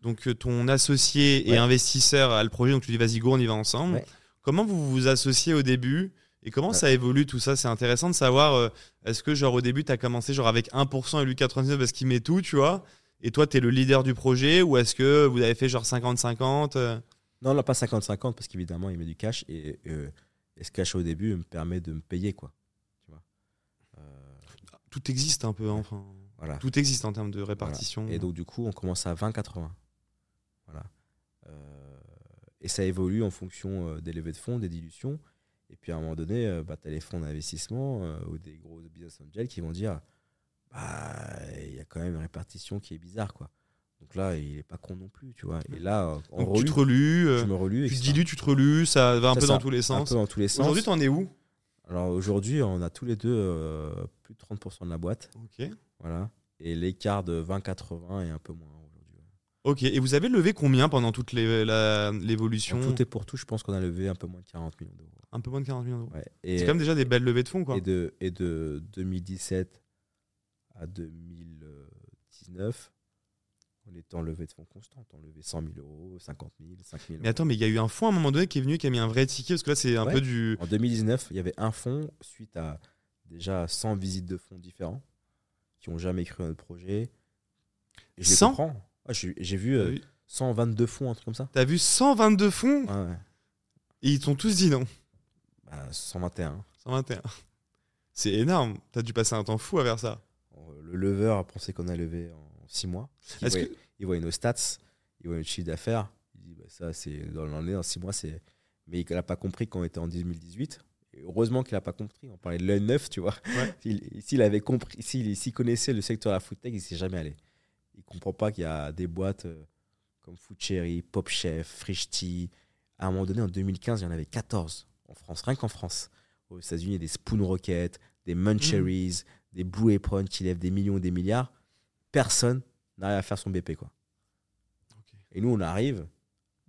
donc, euh, ton associé et investisseur a le projet, donc tu dis vas-y, go, on y va ensemble. Comment vous vous associez au début? Et comment ça évolue tout ça? C'est intéressant de savoir, est-ce que genre au début, tu as commencé genre avec 1% et lui 99 parce qu'il met tout, tu vois? Et toi, tu es le leader du projet ou est-ce que vous avez fait genre 50-50 euh?
Non, non, pas 50-50 parce qu'évidemment, il met du cash et, euh, ce cash au début me permet de me payer. quoi. Tu vois?
Euh, Tout existe un peu, hein, enfin. Voilà. Tout existe en termes de répartition.
Et donc, du coup, on commence à 20-80. Voilà. et ça évolue en fonction des levées de fonds, des dilutions. Et puis à un moment donné, bah, tu as les fonds d'investissement ou des gros business angels qui vont dire il y a quand même une répartition qui est bizarre, quoi. Donc là, il est pas con non plus, tu vois. Et là,
on tu te relus,
je me relus,
tu te dilues, tu te relus, ça va un peu dans tous les sens.
Un peu dans tous les sens.
Aujourd'hui, en es où?
Alors aujourd'hui, on a tous les deux euh, plus de 30% de la boîte.
Ok.
Voilà. Et l'écart de 20-80 est un peu moins aujourd'hui.
Ok. Et vous avez levé combien pendant toute l'évolution?
Tout est pour tout, je pense qu'on a levé un peu moins de 40 millions d'euros.
Un peu moins de 40 millions d'euros. C'est quand même déjà des belles levées de fonds, quoi.
Et de, et de 2017 à 2019, on était en levée de fonds constante. On levait 100 000 euros, 50 000, 5 000
Mais attends, mais il y a eu un fonds à un moment donné qui est venu, qui a mis un vrai ticket, parce que là, c'est un peu du.
En 2019, il y avait un fonds suite à déjà 100 visites de fonds différents qui n'ont jamais cru à notre projet.
Et 100
J'ai vu 122 euh, fonds, un truc comme ça.
T'as vu 122 fonds
ouais.
Et ils t'ont tous dit non
bah, 121.
121. C'est énorme. T'as dû passer un temps fou à faire ça
le lever a pensé qu'on a levé en 6 mois. Il voit, il voit, nos stats, il voit notre chiffre d'affaires. Il dit bah, ça, c'est dans l'année, en 6 mois, c'est. Mais il n'a pas compris qu'on était en 2018. heureusement qu'il n'a pas compris. On parlait de l'œil neuf, tu vois. [laughs] S'il avait compris, s'il connaissait le secteur de la food tech, il ne s'est jamais allé. Il ne comprend pas qu'il y a des boîtes euh, comme Food Cherry, Pop Chef, Frisch Tea. À un moment donné, en 2015, il y en avait 14 en France, rien qu'en France. Aux États-Unis, il y a des Spoon Rocket, des Muncheries, des Blue Apron qui lèvent des millions, des milliards, personne n'arrive à faire son BP. Quoi. Et nous, on arrive,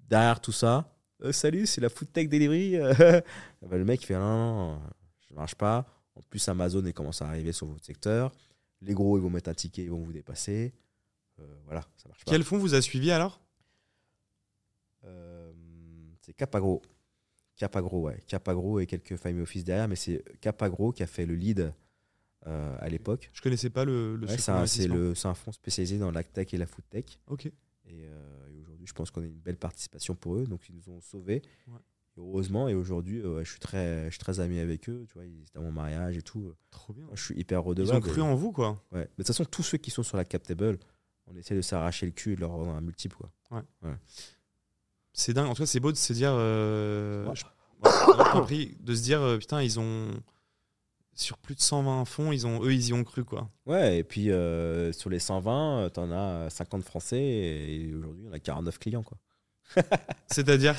derrière tout ça, euh, salut, c'est la food tech delivery. [laughs] Bah, le mec, il fait non, non, je marche pas. En plus, Amazon commence à arriver sur votre secteur. Les gros, ils vont mettre un ticket, ils vont vous dépasser. Euh, voilà, ça marche pas.
Quel fonds vous a suivi alors?
Euh, C'est Capagro. Capagro, ouais. Capagro et quelques family office derrière, mais c'est Capagro qui a fait le lead euh, à l'époque.
Je connaissais pas le. le
c'est un, fonds spécialisé dans la tech et la food tech.
Ok.
Euh, et, aujourd'hui, je pense qu'on a une belle participation pour eux, donc ils nous ont sauvés. heureusement, et aujourd'hui, euh, je suis très, je suis très ami avec eux. Tu vois, ils étaient à mon mariage et tout.
Trop bien.
je suis hyper redevable.
Ils ont cru en vous, quoi.
Ouais. Mais de toute façon, tous ceux qui sont sur la Captable, on essaie de s'arracher le cul et de leur rendre un multiple, quoi.
Ouais. C'est dingue. En tout cas, c'est beau de se dire. compris, de se dire, putain, ils ont sur plus de 120 fonds, ils ont, eux, ils y ont cru. quoi.
Ouais, et puis euh, sur les 120, tu en as 50 Français et aujourd'hui, on a 49 clients. quoi. [laughs]
C'est-à-dire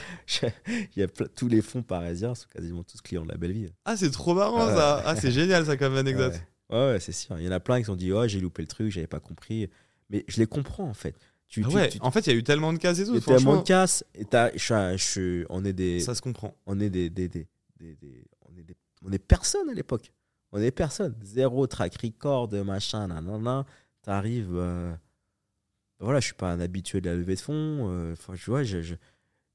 Il y a tous les fonds parisiens sont quasiment tous clients de la belle vie.
Ah, c'est trop marrant ça Ah, c'est génial ça comme anecdote.
Ouais, ouais, c'est sûr. Il y en a plein qui se sont dit, oh, j'ai loupé le truc, j'avais pas compris. Mais je les comprends, en fait. Tu,
Ah ouais,
tu-
en fait, il y a eu tellement de cases et
il
tout.
y a tellement de casse. Et t'as- je je on est des,
ça se comprend.
on est des, des, des- des- des- on est des, on est personne à l'époque. On est personne. Zéro track record, machin, nanana. T'arrives. euh, voilà, je suis pas un habitué de la levée de fonds. euh, Enfin, je vois, je,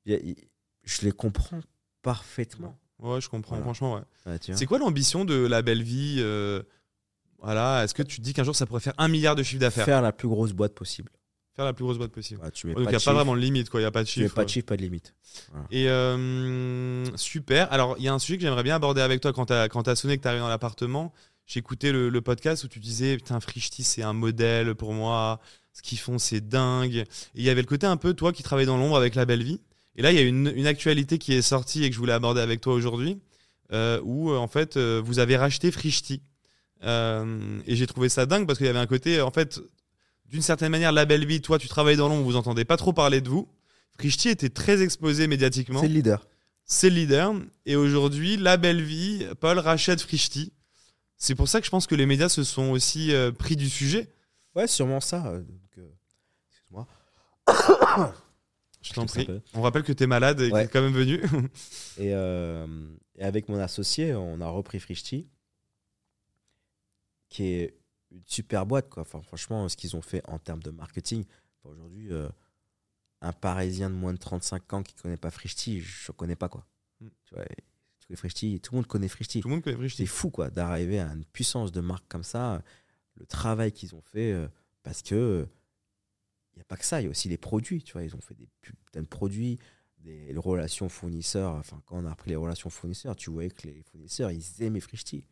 les comprends parfaitement.
Ouais, je comprends,
Voilà.
franchement, ouais. C'est quoi l'ambition de la belle vie euh, Voilà, est-ce que tu te dis qu'un jour ça pourrait faire un milliard de chiffre d'affaires?
Faire la plus grosse boîte possible.
Faire la plus grosse boîte possible.
Tu mets
Donc il n'y a pas vraiment de limite, quoi. Il n'y a pas de
tu mets
chiffre.
pas de chiffre, pas de limite.
Et euh, super. Alors, il y a un sujet que j'aimerais bien aborder avec toi quand tu as, sonné, que tu arrivé dans l'appartement. J'ai écouté le, le podcast où tu disais Putain, Frichti, c'est un modèle pour moi. Ce qu'ils font, c'est dingue. Et il y avait le côté un peu, toi qui travailles dans l'ombre avec la belle vie. Et là, il y a une, une actualité qui est sortie et que je voulais aborder avec toi aujourd'hui euh, où, euh, en fait, vous avez racheté Frichti. Euh, et j'ai trouvé ça dingue parce qu'il y avait un côté, en fait, d'une certaine manière, la belle vie, toi, tu travailles dans l'ombre, vous entendez pas trop parler de vous. Frichti était très exposé médiatiquement.
C'est le leader.
C'est le leader. Et aujourd'hui, la belle vie, Paul rachète Frichti. C'est pour ça que je pense que les médias se sont aussi euh, pris du sujet.
Ouais, sûrement ça. euh, euh, Excuse-moi. [coughs]
Je t'en prie. On rappelle que tu es malade et que tu es quand même venu. [laughs]
Et, et avec mon associé, on a repris Frichti, qui est une super boîte. Quoi. Enfin, franchement, ce qu'ils ont fait en termes de marketing, enfin, aujourd'hui, euh, un Parisien de moins de 35 ans qui ne connaît pas Frichti, je ne connais pas. Quoi.
Mm.
Tu vois, tu connais Frichti, tout le monde connaît Frichti.
Tout le monde connaît
C'est fou quoi, d'arriver à une puissance de marque comme ça, le travail qu'ils ont fait, euh, parce que il n'y a pas que ça, il y a aussi les produits, tu vois, ils ont fait des putains de produits, des relations fournisseurs, enfin quand on a repris les relations fournisseurs, tu voyais que les fournisseurs, ils aimaient Frichti.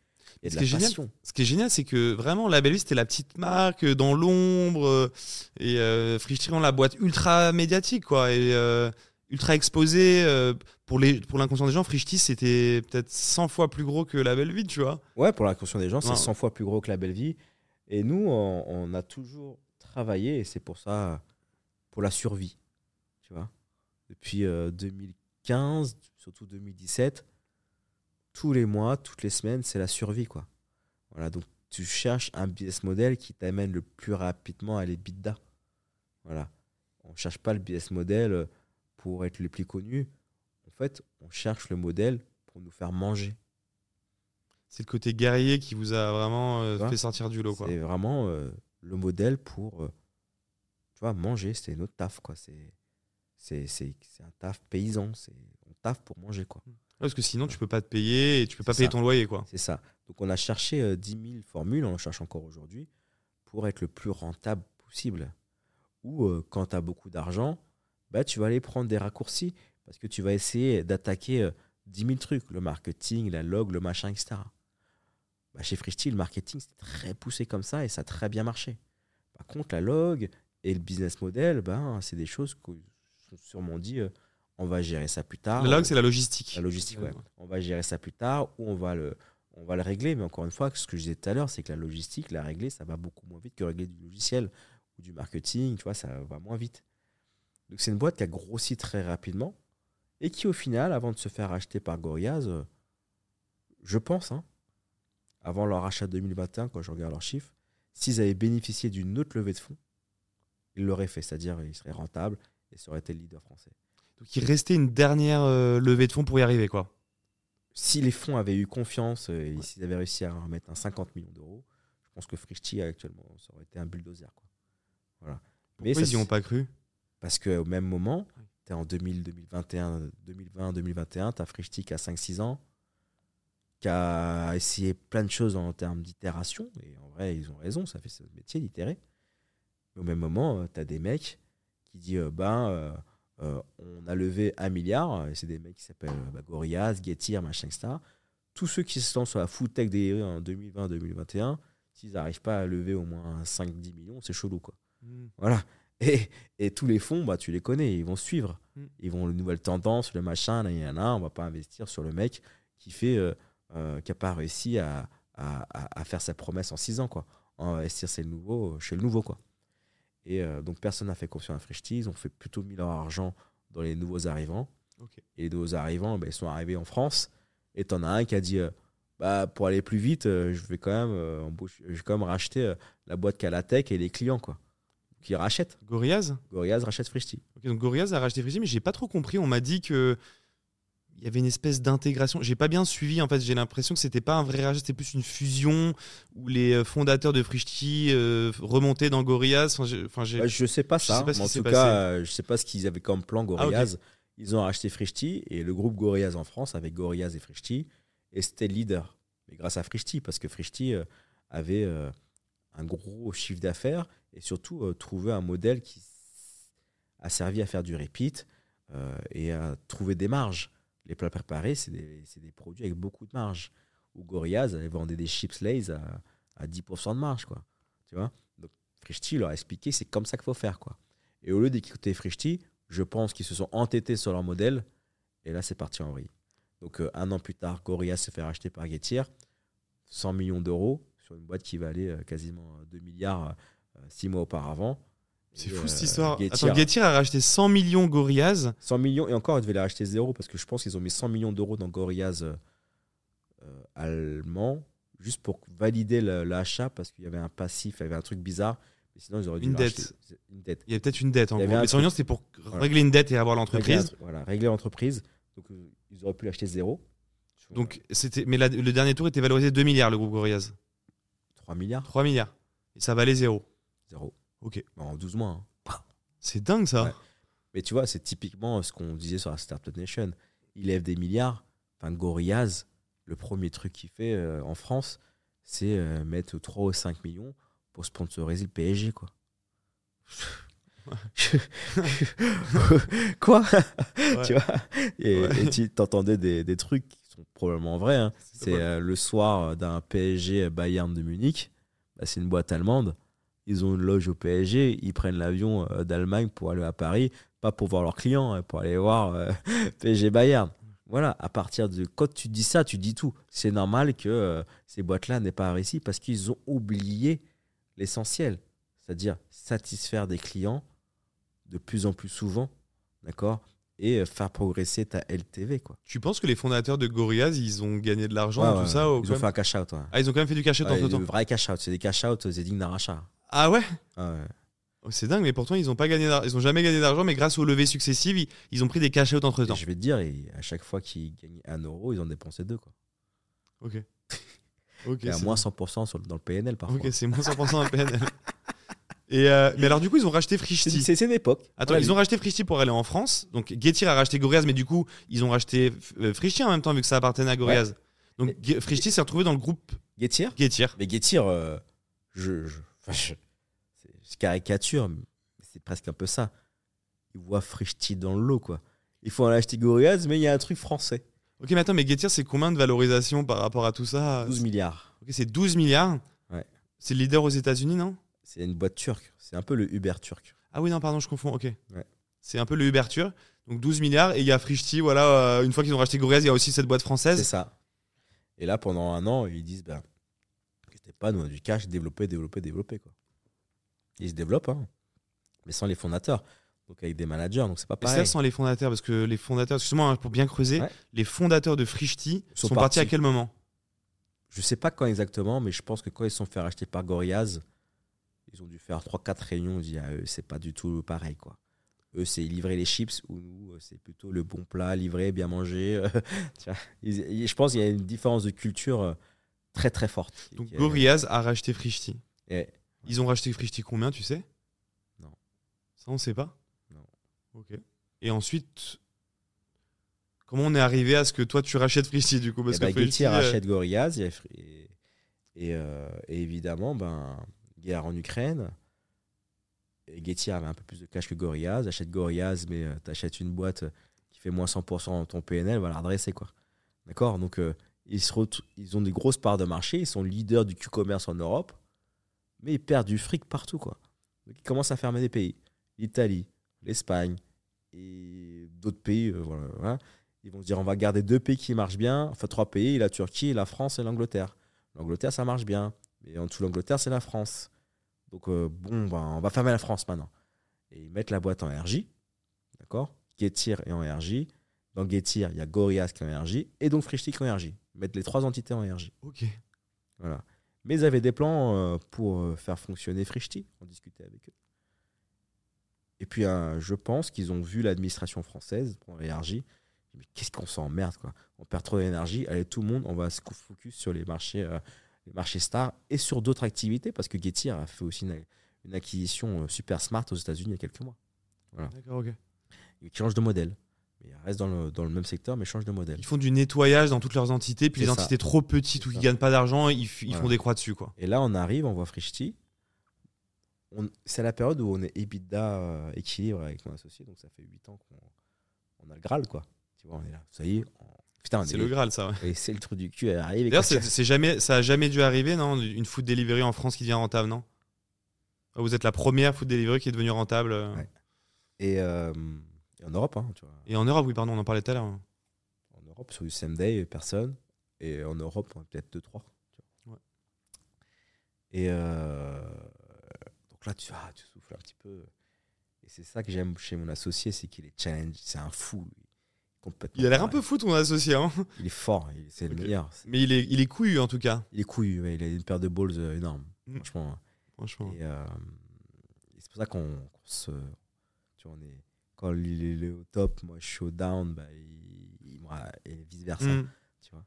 Ce qui génial. Ce qui est génial, c'est que vraiment, la belle vie, c'était la petite marque euh, dans l'ombre. euh, et euh, la boîte ultra médiatique, quoi. Et euh, ultra exposée. euh, pour l'inconscient des gens, Frichti, c'était peut-être 100 fois plus gros que la belle vie, tu vois.
Ouais, pour la conscience des gens, c'est
Ouais.
100 fois plus gros que la belle vie. Et nous, on, on a toujours travaillé, et c'est pour ça, pour la survie. Tu vois Depuis euh, 2015, surtout 2017, tous les mois, toutes les semaines, c'est la survie. quoi. Voilà, donc tu cherches un business model qui t'amène le plus rapidement à l'EBITDA. Voilà. On ne cherche pas le business model pour être le plus connu. En fait, on cherche le modèle pour nous faire manger.
C'est le côté guerrier qui vous a vraiment euh, fait sortir du lot, quoi.
C'est vraiment euh, le modèle pour, euh, tu vois, manger. C'est notre taf, quoi. C'est, c'est, c'est, c'est un taf paysan. C'est, on taf pour manger, quoi.
Parce que sinon, tu peux pas te payer et tu peux pas payer ton loyer, quoi.
C'est ça. Donc, on a cherché euh, 10 000 formules, on en cherche encore aujourd'hui, pour être le plus rentable possible. Ou euh, quand tu as beaucoup d'argent, bah, tu vas aller prendre des raccourcis parce que tu vas essayer d'attaquer euh, 10 000 trucs, le marketing, la log, le machin, etc. Bah, chez Frichti, le marketing, c'est très poussé comme ça et ça a très bien marché. Par contre, la log et le business model, ben, c'est des choses qu'on sûrement dit, euh, on va gérer ça plus tard.
La log, c'est la logistique.
La logistique, ouais. On va gérer ça plus tard ou on va le, on va le régler. Mais encore une fois, ce que je disais tout à l'heure, c'est que la logistique, la régler, ça va beaucoup moins vite que régler du logiciel ou du marketing. Tu vois, ça va moins vite. Donc c'est une boîte qui a grossi très rapidement et qui, au final, avant de se faire acheter par Gorillaz, euh, je pense, hein, avant leur achat 2021, quand je regarde leurs chiffres, s'ils avaient bénéficié d'une autre levée de fonds, ils l'auraient fait. C'est-à-dire, ils seraient rentables et ça aurait été le leader français.
Donc, il restait une dernière euh, levée de fonds pour y arriver, quoi.
si les fonds avaient eu confiance euh, et s'ils avaient réussi à remettre un 50 millions d'euros, je pense que Frichti actuellement, ça aurait été un bulldozer. Quoi. Voilà. Mais
Pourquoi
ça
ils y ont pas cru?
Parce qu'au même moment, tu es en 2000, 2021, 2020, 2021, tu as Frichti qui a 5-6 ans, qui a essayé plein de choses en termes d'itération. Et en vrai, ils ont raison, ça fait ce métier d'itérer. Mais au même moment, tu as des mecs qui disent euh, ben, euh, euh, on a levé un milliard, c'est des mecs qui s'appellent bah, Gorillaz, Getir, machin, etc. Tous ceux qui se lancent sur la food tech des en 2020-2021, s'ils n'arrivent pas à lever au moins 5-10 millions, c'est chelou. Quoi. Voilà. [laughs] Et, et tous les fonds, bah, tu les connais, ils vont suivre.
Mm.
Ils vont les nouvelles tendances, le machin, là, y en a, on va pas investir sur le mec qui fait euh, euh, qui n'a pas réussi à, à, à- à faire sa promesse en 6 ans. Quoi. On va investir c'est le nouveau, chez le nouveau. Quoi. Et euh, donc personne n'a fait confiance à Frichti, ils ont fait plutôt mis leur argent dans les nouveaux arrivants.
Ok.
Et les nouveaux arrivants, ben, ils sont arrivés en France. Et t'en as un qui a dit euh, bah, pour aller plus vite, euh, je vais quand même, embaucher- je vais quand même racheter la boîte Calatech et les clients, quoi. Qui rachètent.
Gorillaz?
Gorillaz rachète Frishti.
Ok, donc Gorillaz a racheté Frishti, mais j'ai pas trop compris. On m'a dit que il y avait une espèce d'intégration. J'ai pas bien suivi en fait. J'ai l'impression que c'était pas un vrai rachat, c'était plus une fusion où les euh, fondateurs de Frishti euh, remontaient dans Gorillaz. Enfin, enfin,
Bah, je sais pas ça,
sais pas
mais en tout cas, euh, je sais pas ce qu'ils avaient comme plan
Ah.
Gorillaz. Ils ont racheté Frishti et le groupe Gorillaz en France avec Gorillaz et Frishti et c'était le leader. Mais grâce à Frishti, parce que Frishti euh, avait un gros chiffre d'affaires et surtout trouvé un modèle qui a servi à faire du repeat et à trouver des marges. Les plats préparés, c'est des, produits avec beaucoup de marge. Ou Gorillaz elle vendait des chips Lays à, à 10% de marge, quoi. Tu Donc leur a expliqué c'est comme ça qu'il faut faire, quoi. Et au lieu d'écouter Frishti, je pense qu'ils se sont entêtés sur leur modèle et là c'est parti en vrille. Donc euh, un an plus tard, Gorillaz se fait racheter par Getir, 100 millions d'euros sur une boîte qui valait euh, quasiment 2 milliards euh, six mois auparavant.
C'est fou
euh,
cette histoire.
Getir-
Attends, Getir a racheté 100 millions Gorillaz.
100 millions, et encore, ils devaient les racheter zéro parce que je pense qu'ils ont mis 100 millions d'euros dans Gorillaz euh, euh, allemand juste pour valider l'achat parce qu'il y avait un passif, il y avait un truc bizarre. Mais sinon, ils auraient dû
Une dette.
Une dette.
Il y a peut-être une dette en
Il
gros.
avait
Mais 100 millions, c'était pour
Voilà.
régler une dette et avoir l'entreprise.
voilà, régler l'entreprise. Donc, euh, ils auraient pu l'acheter zéro.
Donc c'était, mais la- le dernier tour était valorisé 2 milliards le groupe Gorillaz.
3 milliards
3 milliards. Et ça valait zéro.
Zéro.
Ok.
En 12 mois. hein. [laughs]
C'est dingue ça.
Ouais. Mais tu vois, c'est typiquement ce qu'on disait sur la Startup Nation. Il lève des milliards. Enfin, Gorillaz, le premier truc qu'il fait euh, en France, c'est euh, mettre 3 ou 5 millions pour sponsoriser le PSG, quoi. [laughs] [laughs] quoi?
Ouais.
Tu vois? Et,
Ouais.
tu t'entendais des, des trucs qui sont probablement vrais. hein. C'est euh, le soir d'un PSG Bayern de Munich. Bah, c'est une boîte allemande. Ils ont une loge au PSG. Ils prennent l'avion euh, d'Allemagne pour aller à Paris. Pas pour voir leurs clients, hein, pour aller voir euh, [laughs] PSG Bayern. Voilà, à partir de. Quand tu dis ça, tu dis tout. C'est normal que euh, ces boîtes-là n'aient pas réussi parce qu'ils ont oublié l'essentiel. C'est-à-dire satisfaire des clients de plus en plus souvent. D'accord Et faire progresser ta LTV, quoi.
Tu penses que les fondateurs de Gorillaz, ils ont gagné de l'argent
Ouais,
tout
ouais,
ça
Ils ont fait un cash-out. ouais.
Ah, ils ont quand même fait du entre
le
temps.
vrai cash-out. C'est des cash-out, c'est digne d'un rachat.
Ah ouais
Ah ouais.
Oh, C'est dingue, mais pourtant ils ont pas gagné, ils ont jamais gagné d'argent, mais grâce aux levées successives, ils, ils ont pris des out entre
Et
temps.
je vais te dire, à chaque fois qu'ils gagnaient un euro, ils en dépensaient deux. Quoi.
Ok. [laughs] Ok.
Et à moins 100% sur le- dans le PNL parfois.
Ok, c'est moins 100% un PNL. Et euh, mais alors du coup ils ont racheté Frishti.
c'est- une époque.
Attends, ils ont racheté Frishti pour aller en France. Donc Getir a racheté Gorillaz, mais du coup ils ont racheté euh, Frishti en même temps vu que ça appartenait à Gorillaz. Donc Ge- Frishti s'est retrouvé dans le groupe
Getir?
Getir.
Mais Getir, euh, je, je, enfin, je- c'est c'est caricature, mais c'est presque un peu ça. Ils voient Frishti dans le lot, quoi. Il faut en acheter Gorillaz, mais il y a un truc français.
Ok, mais attends, mais Getir c'est combien de valorisation par rapport à tout ça?
12 milliards.
Ok, c'est 12 milliards?
Ouais.
C'est le leader aux États-Unis, non?
C'est une boîte turque. C'est un peu le Uber turc.
Ah oui, non, pardon, je confonds. Ok.
Ouais.
C'est un peu le Uberture. Donc 12 milliards. Et il y a Frishti, voilà. euh, une fois qu'ils ont racheté Gorillaz, il y a aussi cette boîte
C'est
française.
ça. Et là, pendant un an, ils disent ben, pas nous, on du cash, développer, développer, développer. Quoi. Ils se développent, hein, mais sans les fondateurs. Donc avec des managers, donc c'est pas
Et ça
pareil.
sans les fondateurs, parce que les fondateurs, excuse-moi, hein, pour bien creuser,
Ouais.
les fondateurs de Frishti sont,
Sont
partis à
partis.
quel moment?
Je sais pas quand exactement, mais je pense que quand ils sont fait racheter par Gorillaz, ils ont dû faire 3-4 réunions. Ils disent, ah, eux, c'est pas du tout pareil. quoi. Eux, c'est livrer les chips, ou nous, euh, c'est plutôt le bon plat, livré, bien mangé. [laughs] Ils- je pense qu'il y a une différence de culture euh, très très forte.
Donc
Qui est-
Gorillaz a racheté Frishti.
et-
Ils ont racheté Frishti combien, tu sais?
Non.
Ça, on sait pas?
Non.
Ok. Et ensuite, comment on est arrivé à ce que toi tu rachètes Frishti du coup? Parce
Eh ben,
que euh,
rachète Gorillaz et, et, et, euh, et évidemment, ben, guerre en Ukraine. Et Getir avait un peu plus de cash que Gorillaz. Achète Gorillaz, mais tu achètes une boîte qui fait moins 100% dans ton PNL, va la redresser. Quoi? D'accord? Donc, euh, ils, ont des grosses parts de marché. Ils sont leaders du Q-commerce en Europe. Mais ils perdent du fric partout. Quoi. Donc, ils commencent à fermer des pays. L'Italie, l'Espagne et d'autres pays. euh. Ils vont se dire on va garder deux pays qui marchent bien, enfin trois pays, la Turquie, la France et l'Angleterre. L'Angleterre, ça marche bien. Mais en dessous de l'Angleterre, c'est la France. Donc, euh, bon, ben, on va fermer la France maintenant. Et ils mettent la boîte en RJ. D'accord? Getir est en RJ. Dans Getir, il y a Gorillaz qui est en RJ. Et donc Frishti qui est en RJ. Mettre les trois entités en RJ.
Ok.
Voilà. Mais ils avaient des plans euh, pour euh, faire fonctionner Frishti. On discutait avec eux. Et puis, euh, je pense qu'ils ont vu l'administration française pour l'énergie. Mais qu'est-ce qu'on s'emmerde, quoi. On perd trop d'énergie. Allez, tout le monde, on va se focus sur les marchés, euh, les marchés stars et sur d'autres activités parce que Getir a fait aussi une, une acquisition super smart aux États-Unis il y a quelques mois.
D'accord, ok.
Ils changent de modèle. Ils restent dans le, dans le même secteur, mais changent de modèle.
Ils font du nettoyage dans toutes leurs entités, puis les
ça.
entités trop petites ou qui
ça.
gagnent pas d'argent, ils, f- ils
Voilà.
font des croix dessus, quoi.
Et là, on arrive, on voit Frishti. C'est la période où on est EBITDA euh, équilibre avec mon associé, donc ça fait 8 ans qu'on on a le Graal, quoi. Tu vois, on est là. Ça y est. on- Putain,
C'est
est
le Graal, ça. ouais.
Et c'est le trou du cul, et
D'ailleurs, c'est jamais, ça a jamais dû arriver, non Une food delivery en France qui devient rentable, non? Ah, Vous êtes la première food delivery qui est devenue rentable. euh.
Ouais. et, euh, et en Europe, hein, tu vois.
Et en Europe, oui, pardon, on en parlait tout à l'heure.
En Europe, sur du same day, personne. Et en Europe, peut-être 2-3.
Ouais.
Et euh, donc là, tu, ah, tu souffles un petit peu. Et c'est ça que j'aime chez mon associé, c'est qu'il est challenge. C'est un fou, lui. Complètement.
Il a l'air un peu fou, ton associé, hein
Il est fort, c'est le meilleur.
Mais il est, il est couillu, en tout cas.
Il est couillu, il a une paire de balls euh, énorme,
Mm.
franchement.
Franchement.
Et, euh, et c'est pour ça qu'on se. Tu vois, on est, quand il est- il est au top, moi je suis au down, bah, il, il- moi, et vice versa.
Mm.
Tu vois.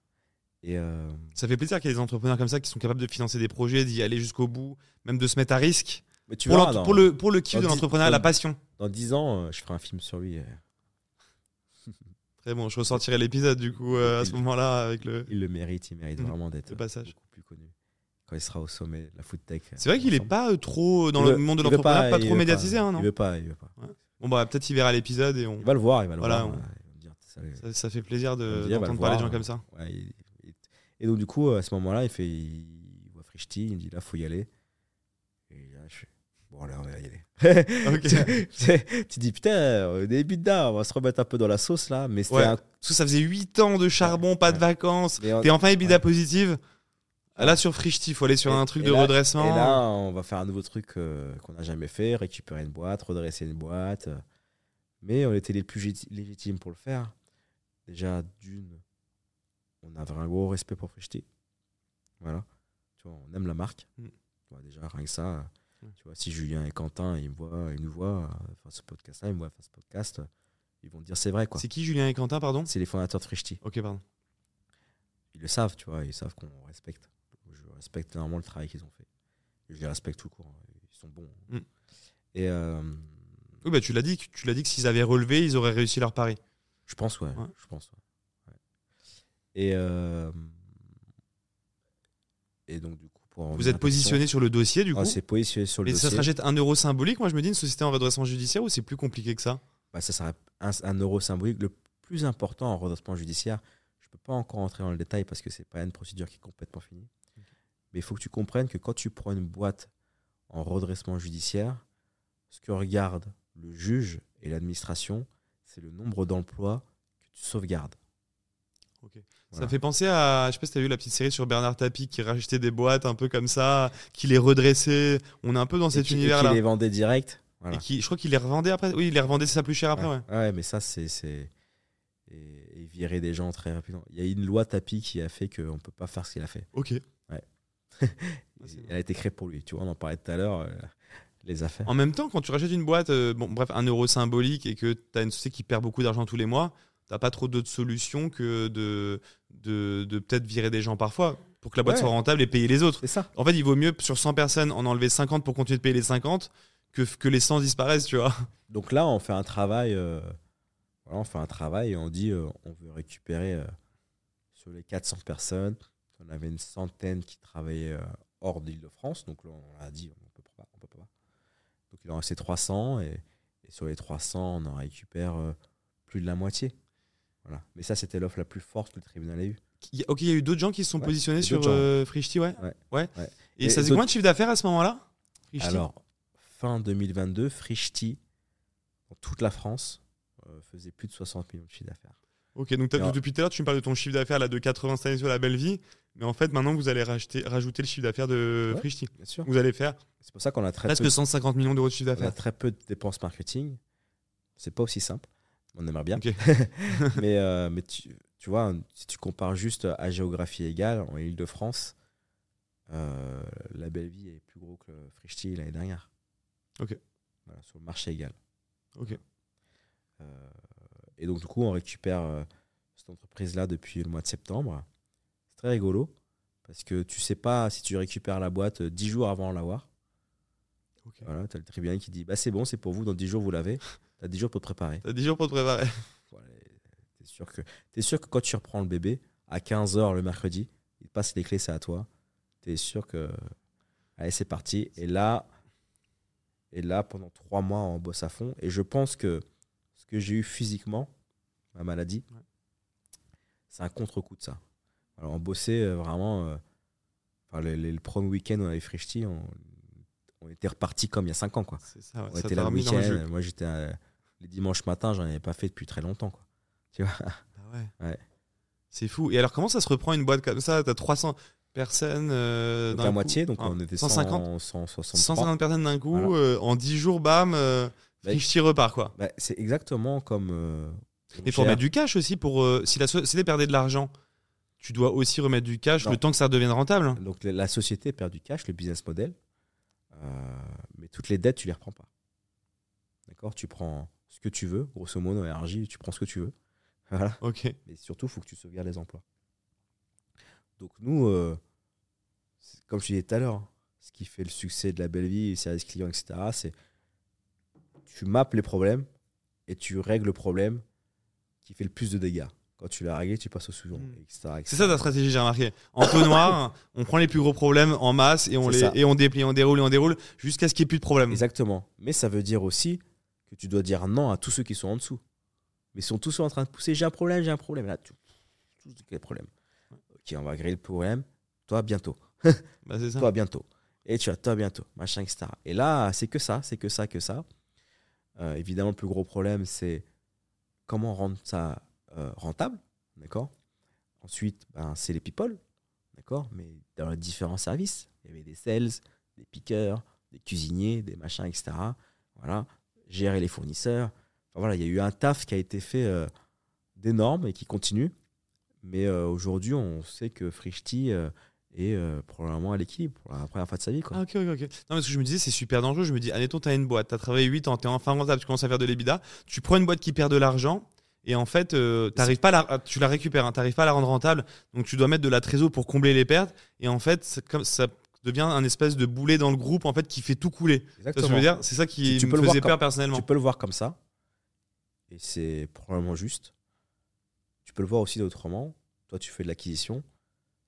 Et euh,
Ça fait plaisir qu'il y ait des entrepreneurs comme ça qui sont capables de financer des projets, d'y aller jusqu'au bout, même de se mettre à risque.
mais tu
Pour,
dans,
pour le, pour le kiff de l'entrepreneuriat, la passion.
dans 10 ans, euh, je ferai un film sur lui. euh,
Très bon, je ressortirai l'épisode du coup euh, à ce moment-là avec le,
il le mérite, il mérite
Mhm.
vraiment d'être
passage.
beaucoup plus connu. Quand il sera au sommet de la food tech.
C'est vrai qu'il est
ensemble.
pas trop dans le monde de l'entrepreneuriat, pas,
il
trop médiatisé, hein, non
Il veut pas, il veut pas.
Bon bah peut-être il verra l'épisode et on.
Il va le voir, il va le
Voilà,
voir.
on-
ça-
Ça, fait plaisir
On
de- d'entendre parler de gens
voir,
comme ça.
Ouais, et donc, du coup, à ce moment-là, il, fait, il voit Frishti, il me dit là, faut y aller. Et là, je fais bon, là, on va y aller. [laughs] [laughs] Tu, dis putain, au début de on va se remettre un peu dans la sauce là. Mais c'était
Ouais.
un.
Parce que ça faisait 8 ans de charbon, pas de vacances.
mais on-
T'es enfin EBITDA positive. Là sur Frishti, il faut aller sur
Et-
un truc de
là-
redressement.
Et là, on va faire un nouveau truc euh, qu'on n'a jamais fait récupérer une boîte, redresser une boîte. Mais on était les plus légitimes pour le faire. Déjà, d'une, on avait un gros respect pour Frishti. Voilà. Tu vois, on aime la marque.
Mm.
Tu vois, déjà, rien que ça.
Ouais.
Tu vois, si Julien et Quentin, ils, me voient, ils nous voient euh, faire ce podcast-là, ils me voient faire ce podcast, ils vont dire c'est vrai, quoi.
C'est qui Julien et Quentin, pardon?
C'est les fondateurs de Frishti.
Ok, pardon.
Ils le savent, tu vois, ils savent qu'on respecte. Je respecte énormément le travail qu'ils ont fait. Et je les respecte tout court. hein. Ils sont bons.
Mm.
Et euh,
Oui, bah tu l'as dit, tu l'as dit que s'ils avaient relevé, ils auraient réussi leur pari.
je pense, ouais.
Ouais.
Je pense, ouais. Ouais. Et, euh, et donc, du coup, pour
Vous êtes positionné sur le dossier du coup
ah, c'est positionné sur le
Mais ça
dossier.
se rachète un euro symbolique, moi je me dis, une société en redressement judiciaire ou c'est plus compliqué que ça?
Bah, ça sera un, un euro symbolique. Le plus important en redressement judiciaire, je ne peux pas encore entrer dans le détail parce que c'est pas une procédure qui est complètement finie. Mais il faut que tu comprennes que quand tu prends une boîte en redressement judiciaire, ce que regarde le juge et l'administration, c'est le nombre d'emplois que tu sauvegardes.
Ok. Ça
Voilà.
me fait penser à, je sais pas si t'as vu la petite série sur Bernard Tapie qui rachetait des boîtes un peu comme ça, qui les redressait. On est un peu dans
Et
cet
et qui
univers-là.
les vendait direct. Voilà.
Et qui, je crois qu'il les revendait après. Oui, il les revendait ça plus cher après, ouais.
Ouais, ouais, mais ça, c'est. c'est- Et, et virer des gens très rapidement. Il y a une loi tapis qui a fait qu'on ne peut pas faire ce qu'il a fait.
Ok. c'est
Elle a été créée pour lui. Tu vois, on en parlait tout à l'heure. euh, les affaires.
En même temps, quand tu rachètes une boîte, euh, bon, bref, un euro symbolique et que tu as une société qui perd beaucoup d'argent tous les mois, t'as pas trop d'autres solutions que de, de, de peut-être virer des gens parfois pour que la boîte
Ouais.
soit rentable et payer les autres.
Ça.
En fait, il vaut mieux sur 100 personnes en enlever 50 pour continuer de payer les 50 que, que les 100 disparaissent, tu vois.
Donc là, on fait un travail. euh, voilà, on fait un travail et on dit euh, on veut récupérer euh, sur les 400 personnes. On avait une centaine qui travaillaient euh, hors d'Île-de-France. Donc là, on a dit on peut pas. On peut pas. Donc il en restait 300 et, et sur les 300, on en récupère euh, plus de la moitié. Voilà. Mais ça, c'était l'offre la plus forte que le tribunal a eue.
Il y a- Ok, il y a eu d'autres gens qui se sont
Ouais,
positionnés sur euh, Frishti, ouais.
Ouais,
ouais.
ouais.
Et,
Et
ça faisait combien de chiffre d'affaires à ce moment-là
Alors, fin 2022, Frishti, dans toute la France, euh, faisait plus de 60 millions de chiffre d'affaires.
Ok, donc
Alors-
depuis tout à l'heure, tu me parles de ton chiffre d'affaires là, de 80 cette année sur la belle vie, mais en fait, maintenant, vous allez racheter, rajouter le chiffre d'affaires de
Ouais.
Frishti.
Bien sûr.
Vous allez faire
C'est pour ça qu'on a très
presque
peu,
150 millions d'euros de chiffre
on a
d'affaires.
très peu de dépenses marketing. C'est pas aussi simple. On aimerait bien. [laughs] [laughs] Mais euh, mais tu, tu vois, si tu compares juste à géographie égale, en Ile-de-France, euh, la belle vie est plus gros que Frichti l'année dernière.
Ok.
Voilà, sur le marché égal.
Ok.
Euh, et donc, du coup, on récupère cette entreprise-là depuis le mois de septembre. Très rigolo parce que tu sais pas si tu récupères la boîte euh, 10 jours avant l'avoir. Voilà, tu as le tribunal qui dit bah, c'est bon, c'est pour vous, dans 10 jours vous l'avez. Tu as 10 jours pour te préparer.
T'as 10 jours pour te préparer. [laughs]
Voilà, T'es sûr, que, t'es sûr que quand tu reprends le bébé, à 15h le mercredi, il passe les clés, c'est à toi. T'es sûr que. Allez, c'est parti. Et là, et là, pendant trois mois, on bosse à fond. Et je pense que ce que j'ai eu physiquement, ma maladie,
Ouais.
c'est un contre-coup de ça. Alors, on bossait euh, vraiment. euh, enfin, les- le premier week-end, on avait Frichti, on, on était reparti comme il y a 5 ans. Quoi.
Ça, ouais.
On
ça
était
t'a
là le
le
week-end. Moi, j'étais euh, les dimanches matins, j'en avais pas fait depuis très longtemps. Quoi. Tu vois?
Ah ouais. [laughs]
Ouais.
C'est fou. Et alors, comment ça se reprend une boîte comme ça? T'as 300 personnes. euh,
Donc
d'un
la
coup?
moitié, donc
Ah,
on était
150
100, 163.
150 personnes d'un coup,
Voilà.
euh, en 10 jours, bam,
Bah,
Frichti repart quoi.
Bah, c'est exactement comme. on
Il faut remettre du cash aussi pour. si la société perdait de l'argent, tu dois aussi remettre du cash
Non.
le temps que ça devienne rentable.
Donc la- société perd du cash, le business model, euh, mais toutes les dettes, tu les reprends pas. D'accord? Tu prends ce que tu veux, grosso modo, énergie, tu prends ce que tu veux. Voilà.
Ok.
Mais surtout, il faut que tu sauvegardes les emplois. Donc nous, euh, comme je disais tout à l'heure, hein, ce qui fait le succès de la belle vie, service client, etc., c'est tu mappes les problèmes et tu règles le problème qui fait le plus de dégâts. Quand tu l'as réglé, tu passes au suivant,
Mm.
etc., etc.
C'est ça ta stratégie, j'ai remarqué. En noir, [laughs] on prend les plus gros problèmes en masse et on, les,
ça.
et on déplie, on déroule et on déroule jusqu'à ce qu'il n'y ait plus de problème.
Exactement. Mais ça veut dire aussi que tu dois dire non à tous ceux qui sont en dessous. Mais ils sont tous en train de pousser j'ai un problème, j'ai un problème. Là, tu... tous quel problème Ok, on va griller le problème. Toi, bientôt. [laughs]
Bah, ça.
Toi, bientôt. Et tu as toi, bientôt. Machin, etc. Et là, c'est que ça, c'est que ça, que ça. Euh, évidemment, le plus gros problème, c'est comment rendre ça rentable. D'accord? Ensuite, ben, c'est les people. D'accord? Mais dans les différents services, il y avait des sales, des pickers, des cuisiniers, des machins, etc. Voilà. Gérer les fournisseurs. Enfin, voilà, il y a eu un taf qui a été fait euh, d'énorme et qui continue. Mais euh, aujourd'hui, on sait que Frichti euh, est euh, probablement à l'équilibre pour la première fois de sa vie.
Ah, ok, ok, ok. Non, parce que je me disais, c'est super dangereux. Je me dis, admettons, tu as une boîte, tu as travaillé 8 ans, tu es enfin rentable, tu commences à faire de l'EBITDA. Tu prends une boîte qui perd de l'argent et en fait, euh, pas à la, tu la récupères, hein, t'arrives pas à la rendre rentable. Donc, tu dois mettre de la trésor pour combler les pertes. Et en fait, comme ça devient un espèce de boulet dans le groupe en fait qui fait tout couler. Tu je veux dire? C'est ça qui
Tu- tu
me
peux le voir
faisait
comme-
peur personnellement.
Tu peux le voir comme ça, et c'est probablement juste. Tu peux le voir aussi autrement. Toi, tu fais de l'acquisition.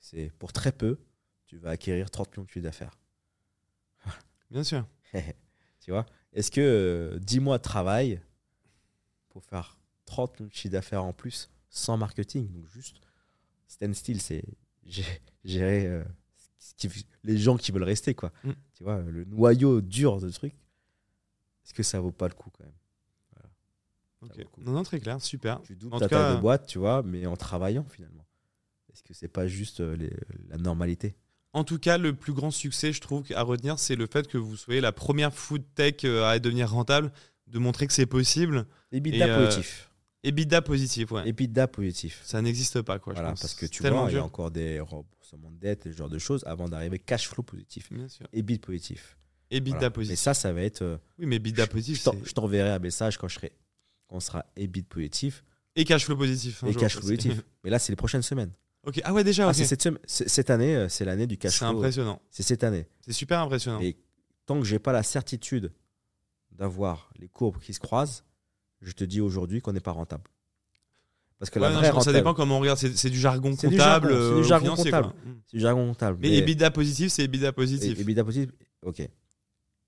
C'est pour très peu, tu vas acquérir 30 millions de chiffre d'affaires. [laughs]
Bien sûr. [laughs]
tu vois? Est-ce que euh, 10 mois de travail pour faire 30 millions de chiffre d'affaires en plus sans marketing Donc juste standstill, c'est gé- gérer euh, ce qui- les gens qui veulent rester, quoi.
Mm.
Tu vois, le noyau dur de truc. Est-ce que ça vaut pas le coup quand même? Coup.
Non, non, très clair, super.
Tu doubles
En
ta
tout cas,
taille de boîte, tu vois, mais en travaillant finalement. Est-ce que c'est pas juste euh, les- la normalité?
En tout cas, le plus grand succès, je trouve, à retenir, c'est le fait que vous soyez la première food tech euh, à devenir rentable, de montrer que c'est possible.
EBITDA
Et, euh,
positif.
EBITDA positif, ouais.
EBITDA positif.
Ça n'existe pas, quoi. je
Voilà,
pense.
parce que
C'est
tu vois, il y a encore des remboursements de dettes et ce genre de choses avant d'arriver cash flow positif.
Bien sûr.
EBIT positif.
EBITDA
Voilà.
positif.
Mais ça, ça va être. euh,
Oui, mais EBITDA
je-
positif,
je t'en-
c'est-
je t'enverrai un message quand je serai, quand on sera EBIT positif
Et cash flow positif. un
et
jour
cash flow positif. [laughs] Mais là, c'est les prochaines semaines.
ok. Ah ouais, déjà,
Ah,
ok.
c'est cette, c'est- cette année, euh, c'est l'année du cash
C'est
flow.
impressionnant.
C'est cette année.
C'est super impressionnant.
Et tant que j'ai pas la certitude d'avoir les courbes qui se croisent, je te dis aujourd'hui qu'on n'est pas rentable. Parce que
Ouais,
la
non,
vraie
que ça
rentable-
dépend comment on regarde. C'est du jargon comptable.
jargon, c'est
euh,
du jargon comptable.
quoi. Mm.
c'est du jargon comptable.
Mais EBITDA positif, c'est EBITDA positif.
EBITDA positif, ok.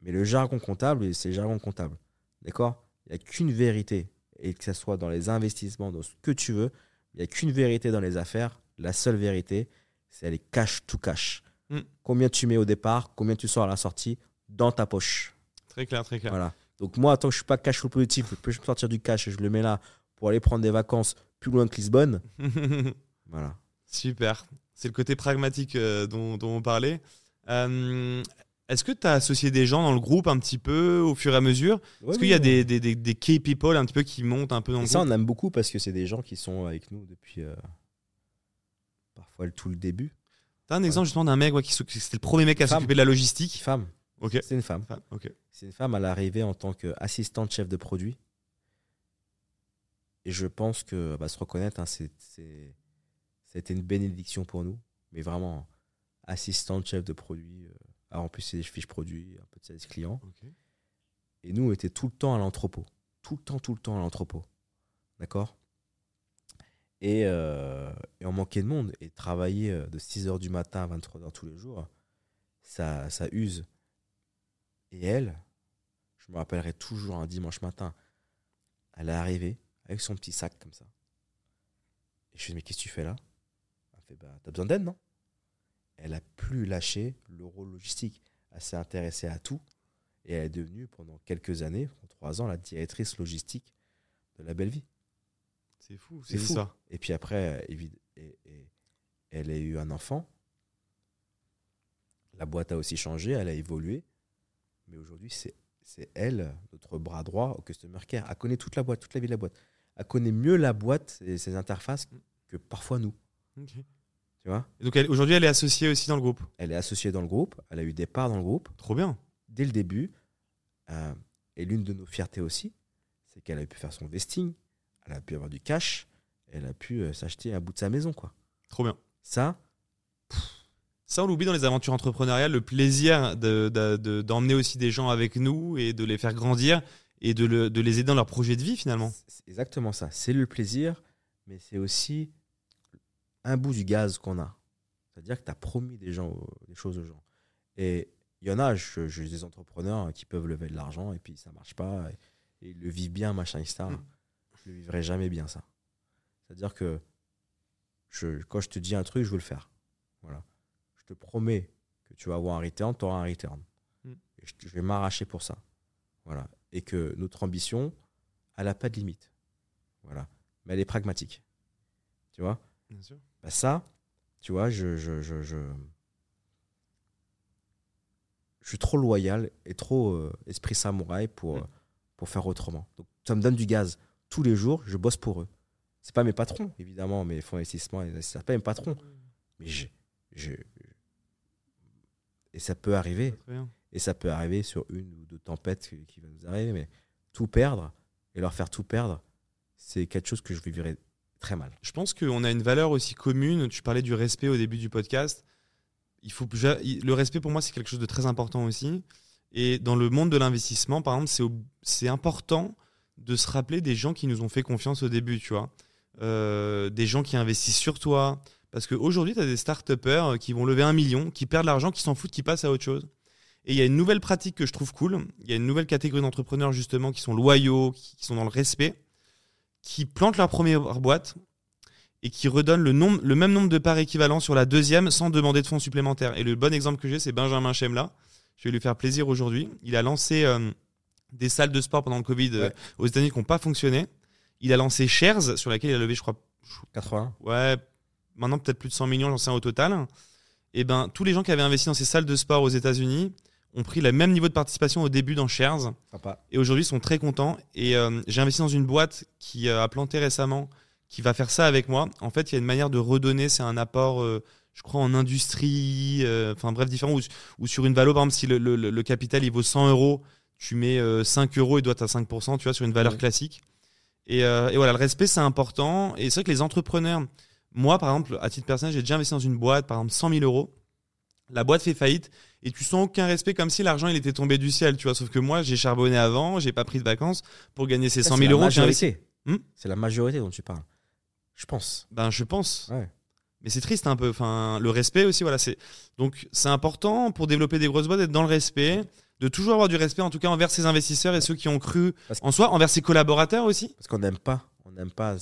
Mais le jargon comptable, c'est le jargon comptable. D'accord? Il n'y a qu'une vérité. Et que ce soit dans les investissements, dans ce que tu veux, il n'y a qu'une vérité dans les affaires. La seule vérité, c'est aller cash to cash.
Mm.
Combien tu mets au départ, combien tu sors à la sortie, dans ta poche.
Très clair, très clair.
Voilà. Donc moi, tant que je suis pas cash flow positif, je peux me sortir du cash et je le mets là pour aller prendre des vacances plus loin que Lisbonne. [laughs] Voilà.
Super. C'est le côté pragmatique euh, dont, dont on parlait. Euh, Est-ce que tu as associé des gens dans le groupe un petit peu au fur et à mesure? Est-ce qu'il y a des, des, des, des key people un petit peu qui montent un peu dans
Et
le
ça,
groupe?
on aime beaucoup parce que c'est des gens qui sont avec nous depuis euh, parfois tout le début.
T'as un exemple justement d'un mec ouais, qui c'était le premier mec à s'occuper de la logistique.
Femme, C'est une femme. C'est une femme à l'arrivée en tant qu'assistante chef de produit. Et je pense que bah, se reconnaître, hein, c'est, c'est- ça a été une bénédiction pour nous. Mais vraiment, assistante chef de produit. euh, alors en plus, c'est des fiches produits, un peu de service client. Et nous, on était tout le temps à l'entrepôt. Tout le temps, tout le temps à l'entrepôt. D'accord? Et, euh, et on manquait de monde. Et travailler euh, de 6h du matin à 23h tous les jours, ça, ça use. Et elle, je me rappellerai toujours un dimanche matin, elle est arrivée avec son petit sac comme ça. Et je lui ai dit, mais qu'est-ce que tu fais là? Elle fait, bah, t'as besoin d'aide, non? Elle a plus lâché le rôle logistique. Elle s'est intéressée à tout. Et elle est devenue, pendant quelques années, pendant trois ans, la directrice logistique de la belle vie.
C'est fou,
C'est
ça.
Et puis après, évid- et- et- elle a eu un enfant. La boîte a aussi changé, elle a évolué. Mais aujourd'hui, c'est elle, notre bras droit au Customer Care. Elle connaît toute la boîte, toute la vie de la boîte. Elle connaît mieux la boîte et ses interfaces que parfois nous. Tu vois?
Et Donc aujourd'hui, elle est associée aussi dans le groupe?
Elle est associée dans le groupe, elle a eu des parts dans le groupe
Trop bien.
dès le début. Euh, et l'une de nos fiertés aussi, c'est qu'elle a pu faire son vesting, elle a pu avoir du cash, elle a pu euh, s'acheter un bout de sa maison. quoi.
Trop bien.
Ça,
Ça, on l'oublie dans les aventures entrepreneuriales, le plaisir de- de- de- d'emmener aussi des gens avec nous et de les faire grandir et de, le- de les aider dans leur projet de vie finalement.
C'est exactement ça. C'est le plaisir, mais c'est aussi un bout du gaz qu'on a. C'est-à-dire que tu as promis des, gens, des choses aux gens. Et il y en a, je- j'ai des entrepreneurs qui peuvent lever de l'argent et puis ça marche pas. Et, et ils le vivent bien, machin, etc.
Mm.
Je le vivrai jamais bien, ça. C'est-à-dire que je, quand je te dis un truc, je veux le faire. Voilà. Je te promets que tu vas avoir un return, tu auras un return.
Mm.
Et je, je vais m'arracher pour ça. Voilà. Et que notre ambition, elle n'a pas de limite. Voilà. Mais elle est pragmatique. Tu vois?
Bien sûr.
Bah Ça, tu vois, je, je, je, je, je suis trop loyal et trop euh, esprit samouraï pour,
Mm.
euh, pour faire autrement. Donc, ça me donne du gaz. Tous les jours, je bosse pour eux. C'est pas mes patrons, évidemment, mes fonds d'investissement, c'est pas mes patrons. Mais je, je- Et ça peut arriver. Et ça peut arriver sur une ou deux tempêtes qui, qui vont nous arriver, mais tout perdre et leur faire tout perdre, c'est quelque chose que je vivrai très mal.
Je pense qu'on a une valeur aussi commune. Tu parlais du respect au début du podcast. Il faut le respect pour moi c'est quelque chose de très important aussi. Et dans le monde de l'investissement, par exemple, c'est important de se rappeler des gens qui nous ont fait confiance au début, tu vois. Euh, des gens qui investissent sur toi. Parce qu'aujourd'hui, tu as des start-upers qui vont lever un million, qui perdent l'argent, qui s'en foutent, qui passent à autre chose. Et il y a une nouvelle pratique que je trouve cool. Il y a une nouvelle catégorie d'entrepreneurs, justement, qui sont loyaux, qui, sont dans le respect, qui plantent leur première boîte et qui redonnent le, nombre, le même nombre de parts équivalents sur la deuxième sans demander de fonds supplémentaires. Et le bon exemple que j'ai, c'est Benjamin Chemla. Je vais lui faire plaisir aujourd'hui. Il a lancé euh, des salles de sport pendant le Covid euh, aux États-Unis qui n'ont pas fonctionné. Il a lancé Shares, sur laquelle il a levé, je crois,
80
ouais, maintenant peut-être plus de 100 millions, j'en sais au total. Et ben, tous les gens qui avaient investi dans ces salles de sport aux États-Unis ont pris le même niveau de participation au début dans Shares
Sympa.
et aujourd'hui sont très contents. Et euh, j'ai investi dans une boîte qui euh, a planté récemment, qui va faire ça avec moi. En fait, il y a une manière de redonner, c'est un apport, euh, je crois, en industrie, enfin bref, différent, ou, ou sur une valeur, par exemple, si le, le- le capital il vaut 100 euros, tu mets euh, 5 euros et doit à 5%, tu vois, sur une valeur
Ouais.
classique. Et, euh, et voilà, le respect, c'est important. Et c'est vrai que les entrepreneurs, moi, par exemple, à titre personnel, j'ai déjà investi dans une boîte, par exemple, 100 000 euros. La boîte fait faillite et tu sens aucun respect comme si l'argent il était tombé du ciel, tu vois. Sauf que moi, j'ai charbonné avant, j'ai pas pris de vacances pour gagner ces
Ça,
100
c'est
000
la
euros. j'ai investi. Hmm
c'est la majorité dont tu parles. Je pense.
Ben, je pense.
Ouais.
Mais c'est triste un peu. Enfin, le respect aussi, voilà. C'est donc c'est important pour développer des grosses boîtes d'être dans le respect, de toujours avoir du respect, en tout cas envers ses investisseurs et ceux qui ont cru
Parce
en soi, envers ses collaborateurs aussi.
Parce qu'on n'aime pas. On n'aime pas.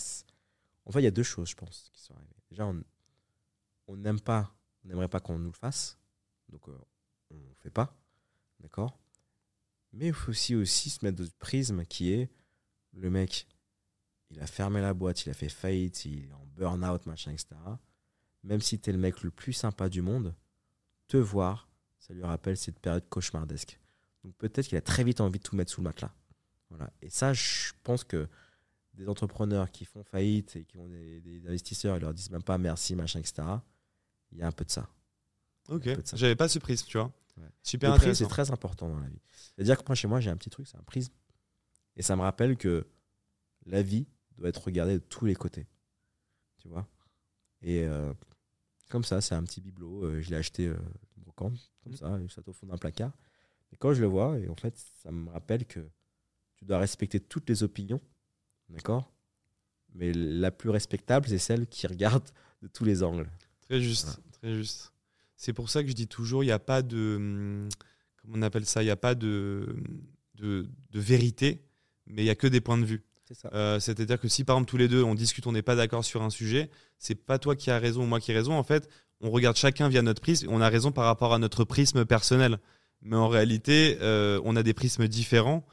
En fait, il y a deux choses, je pense, qui sont arrivées. Déjà, on n'aime pas. On n'aimerait pas qu'on nous le fasse. Donc, euh, on ne fait pas. D'accord? Mais il faut aussi, aussi se mettre dans le prisme qui est le mec, il a fermé la boîte, il a fait faillite, il est en burn-out, machin, etc. Même si tu es le mec le plus sympa du monde, te voir, ça lui rappelle cette période cauchemardesque. Donc peut-être qu'il a très vite envie de tout mettre sous le matelas. Voilà. Et ça, je pense que des entrepreneurs qui font faillite et qui ont des, des investisseurs, ils leur disent même pas merci, machin, etc. Il y a un peu de ça.
Ok, j'avais pas ce prisme, tu vois.
Ouais.
Super
le prisme, c'est très important dans la vie. C'est-à-dire que moi, chez moi, j'ai un petit truc, c'est un prisme. Et ça me rappelle que la vie doit être regardée de tous les côtés. Tu vois? Et euh, comme ça, c'est un petit bibelot. euh, je l'ai acheté euh, brocante, comme
Mhm.
ça, ça au fond d'un placard. Et quand je le vois, et en fait, ça me rappelle que tu dois respecter toutes les opinions. D'accord Mais la plus respectable, c'est celle qui regarde de tous les angles.
Très juste, très juste. C'est pour ça que je dis toujours, il n'y a pas de, hum, comment on appelle ça, il n'y a pas de, de, de vérité, mais il y a que des points de vue.
C'est ça.
Euh, C'est-à-dire que si par exemple tous les deux on discute, on n'est pas d'accord sur un sujet, c'est pas toi qui as raison ou moi qui ai raison. En fait, on regarde chacun via notre prisme. On a raison par rapport à notre prisme personnel. Mais en réalité, euh, on a des prismes différents.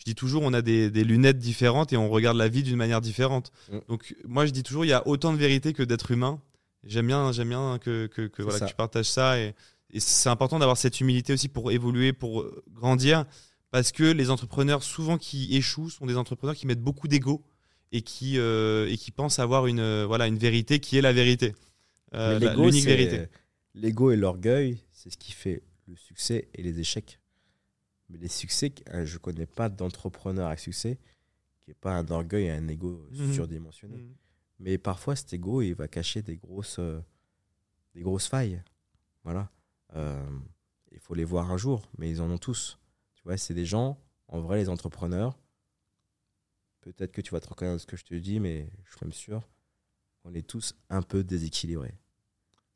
Je dis toujours, on a des, des lunettes différentes et on regarde la vie d'une manière différente.
Mm.
Donc moi, je dis toujours, il y a autant de vérité que d'êtres humains. J'aime bien, j'aime bien que, que, que,
C'est
voilà,
ça.
que tu partages ça. Et, et c'est important d'avoir cette humilité aussi pour évoluer, pour euh, grandir. Parce que les entrepreneurs, souvent qui échouent, sont des entrepreneurs qui mettent beaucoup d'ego et qui, euh, et qui pensent avoir une, euh, voilà, une vérité qui est la vérité. Euh, L'unique vérité.
L'ego et l'orgueil, c'est ce qui fait le succès et les échecs. Mais les succès, euh, je connais pas d'entrepreneur à succès qui n'est pas un orgueil et un ego
Mhm.
surdimensionné.
Mm.
Mais parfois, cet ego, il va cacher des grosses, euh, des grosses failles. Voilà. Euh, il faut les voir un jour, mais ils en ont tous. Tu vois, c'est des gens, en vrai, les entrepreneurs. Peut-être que tu vas te reconnaître dans ce que je te dis, mais je suis même sûr. On est tous un peu déséquilibrés.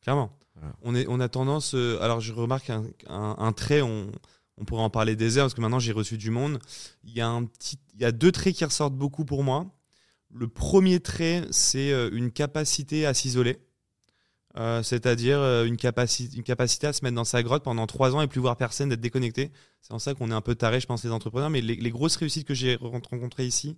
Clairement.
Voilà.
On, est, on a tendance. euh, alors, je remarque un, un- un trait, on, on pourrait en parler des heures, parce que maintenant j'ai reçu du monde. Il y, a un petit, il y a deux traits qui ressortent beaucoup pour moi. Le premier trait, c'est euh, une capacité à s'isoler. Euh, C'est-à-dire euh, une, une capacité à se mettre dans sa grotte pendant trois ans et plus voir personne, d'être déconnecté. C'est en ça qu'on est un peu taré, je pense, les entrepreneurs. Mais les, grosses réussites que j'ai ren- rencontrées ici,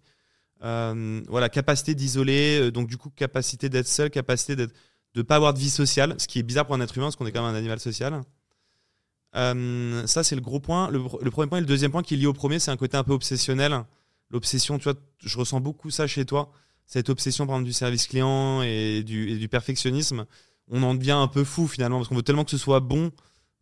voilà, capacité d'isoler, donc du coup, capacité d'être seul, capacité de pas avoir de vie sociale, ce qui est bizarre pour un être humain parce qu'on est quand même un animal social. Euh, ça, c'est le gros point. Le, le premier point et le deuxième point qui est lié au premier, c'est un côté un peu obsessionnel. L'obsession, tu vois, je ressens beaucoup ça chez toi. Cette obsession, par exemple, du service client et du, et du perfectionnisme. On en devient un peu fou finalement parce qu'on veut tellement que ce soit bon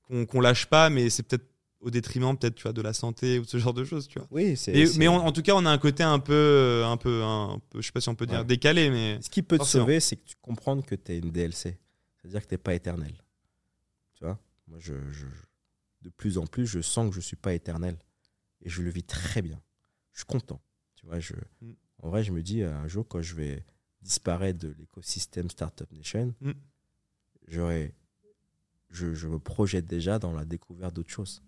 qu'on qu'on lâche pas, mais c'est peut-être au détriment peut-être tu vois de la santé ou ce genre de choses, tu vois.
Oui, c'est. C'est-
mais on- en tout cas, on a un côté un peu, un peu, un peu, je sais pas si on peut dire
Ouais.
décalé, mais
Ce qui peut te sauver, c'est que tu comprennes que tu es une DLC. C'est-à-dire que tu n'es pas éternel. Tu vois? Moi, je, je- de plus en plus, je sens que je ne suis pas éternel. Et je le vis très bien. Je suis content. Tu vois, je,
Mm.
En vrai, je me dis, un jour, quand je vais disparaître de l'écosystème Startup Nation,
Mm.
j'aurai. Je, je me projette déjà dans la découverte d'autres choses.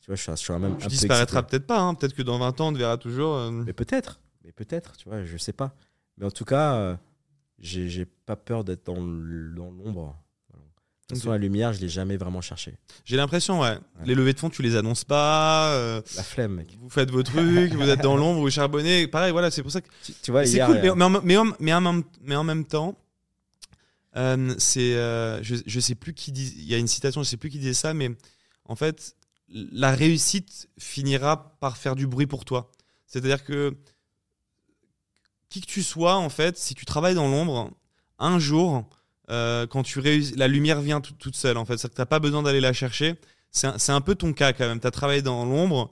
Tu vois, je suis, je suis même
tu disparaîtras peut-être pas. hein. Peut-être que dans 20 ans, on te verra toujours. euh,
Mais peut-être, mais peut-être, tu vois, je sais pas. Mais en tout cas, euh, j'ai pas peur d'être dans l'ombre. De toute façon, la lumière, je l'ai jamais vraiment cherché.
J'ai l'impression, ouais. Les levées de fonds, tu les annonces pas. euh,
La flemme, mec.
vous faites vos trucs, vous êtes dans l'ombre, vous charbonnez. Pareil, voilà, c'est pour ça que
Tu, tu vois,
c'est cool. Mais, mais en, mais, en, mais en même, mais en même temps, euh, c'est, euh, je, je sais plus qui dit. Il y a une citation, je sais plus qui disait ça, mais en fait, la réussite finira par faire du bruit pour toi. C'est-à-dire que qui que tu sois, en fait, si tu travailles dans l'ombre, un jour, euh, quand tu réussis, la lumière vient tout- toute seule. En fait, que t'as pas besoin d'aller la chercher. C'est un, peu ton cas quand même. Tu as travaillé dans l'ombre.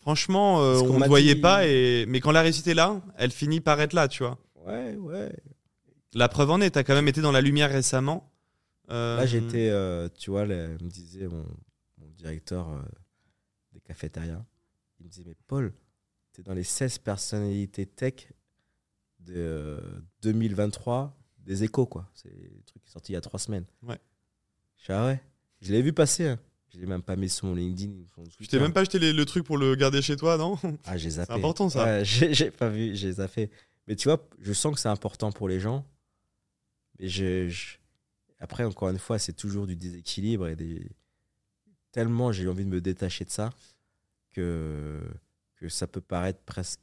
Franchement, euh, on ne voyait
dit-
pas. Et... Mais quand la réussite est là, elle finit par être là, tu vois.
ouais, ouais.
La preuve en est, tu as quand même été dans la lumière récemment. Euh,
Là, j'étais, euh, tu vois, là, me disait mon, mon directeur des cafétérias, il me disait, mais Paul, tu es dans les 16 personnalités tech de euh, 2023 des échos, quoi. C'est le truc qui est sorti il y a trois semaines.
Ouais.
Je ah ouais. Je l'ai vu passer. Hein. Je l'ai même pas mis sur mon LinkedIn.
Je t'ai même pas acheté les- le truc pour le garder chez toi, non?
Ah, j'ai zappé.
C'est important, ça.
Ouais, [laughs] j'ai j'ai pas vu, j'ai zappé. Mais tu vois, je sens que c'est important pour les gens. Mais je, je- après, encore une fois, c'est toujours du déséquilibre et des. Tellement j'ai envie de me détacher de ça que, que ça peut paraître presque.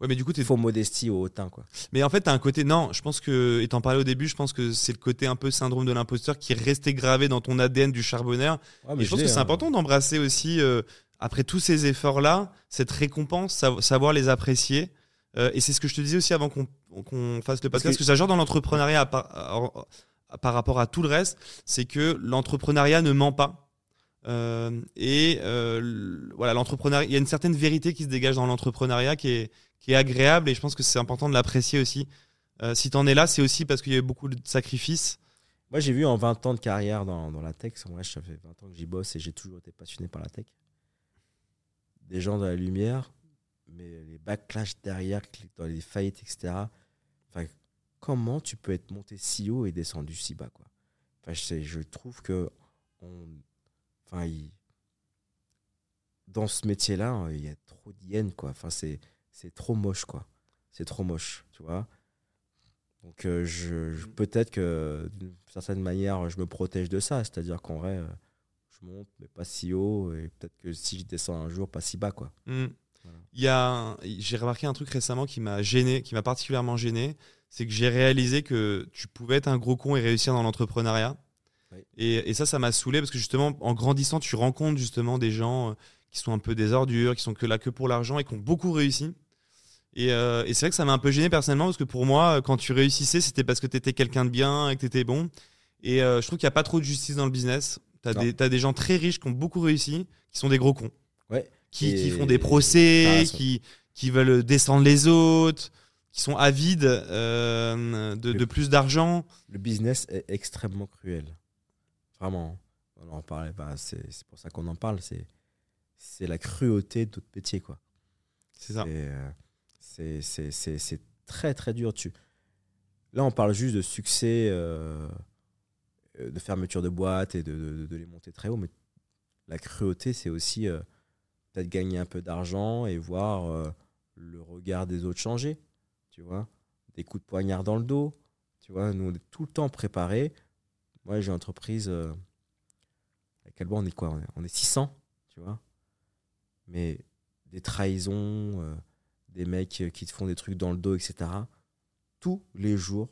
Ouais, mais du coup, t'es-
Faux modestie au hautain, quoi.
Mais en fait, t'as un côté. Non, je pense que, t'en parlais au début, je pense que c'est le côté un peu syndrome de l'imposteur qui est resté gravé dans ton ADN du charbonneur.
Ouais,
Et
mais
je pense que c'est
hein.
important d'embrasser aussi, euh, après tous ces efforts-là, cette récompense, sa- savoir les apprécier. Euh, et c'est ce que je te disais aussi avant qu'on qu'on fasse le
Parce
podcast,
que-
que, ça genre dans l'entrepreneuriat par, par rapport à tout le reste, c'est que l'entrepreneuriat ne ment pas. Euh, et euh, voilà, l'entrepreneuriat, il y a une certaine vérité qui se dégage dans l'entrepreneuriat qui est, qui est agréable et je pense que c'est important de l'apprécier aussi. Euh, si t'en es là, c'est aussi parce qu'il y a eu beaucoup de sacrifices.
Moi, j'ai vu en 20 ans de carrière dans, dans la tech, moi, ça fait 20 ans que j'y bosse et j'ai toujours été passionné par la tech. Des gens dans la lumière, mais les backlash derrière, dans les faillites, etc. Enfin, comment tu peux être monté si haut et descendu si bas, quoi? Enfin, je, trouve que enfin, dans ce métier-là, il y a trop d'hyènes. Enfin, c'est, c'est trop moche, quoi. C'est trop moche, tu vois. Donc, euh, je, je- peut-être que d'une certaine manière, je me protège de ça. C'est-à-dire qu'en vrai, euh, je monte, mais pas si haut. Et peut-être que si je descends un jour, pas si bas, quoi.
Mm.
Voilà.
Il y a, un- j'ai remarqué un truc récemment qui m'a gêné, qui m'a particulièrement gêné, c'est que j'ai réalisé que tu pouvais être un gros con et réussir dans l'entrepreneuriat.
Oui.
Et, et ça, ça m'a saoulé parce que justement, en grandissant, tu rencontres justement des gens euh, qui sont un peu des ordures, qui sont que là que pour l'argent et qui ont beaucoup réussi. Et, euh, et c'est vrai que ça m'a un peu gêné personnellement parce que pour moi, quand tu réussissais, c'était parce que tu étais quelqu'un de bien et que tu étais bon. Et euh, je trouve qu'il n'y a pas trop de justice dans le business. Tu as, des- t'as des gens très riches qui ont beaucoup réussi, qui sont des gros cons
Ouais.
qui,
Et-
qui font des procès, qui, qui veulent descendre les autres, qui sont avides euh, de,
Le-
de plus d'argent.
Le business est extrêmement cruel. Vraiment. On en parlait. bah, c'est, c'est pour ça qu'on en parle. C'est, c'est la cruauté de notre métier, quoi.
C'est ça.
Euh, c'est, très très dur. Tu... Là, on parle juste de succès, euh, euh, de fermeture de boîtes et de, de- de les monter très haut. Mais la cruauté, c'est aussi euh, peut-être gagner un peu d'argent et voir euh, le regard des autres changer. Tu vois Des coups de poignard dans le dos. Tu vois, nous, on est tout le temps préparés. Moi, j'ai une entreprise. À quel on est quoi? On est, on est 600, tu vois? Mais des trahisons, euh, des mecs euh, qui te font des trucs dans le dos, etc. Tous les jours,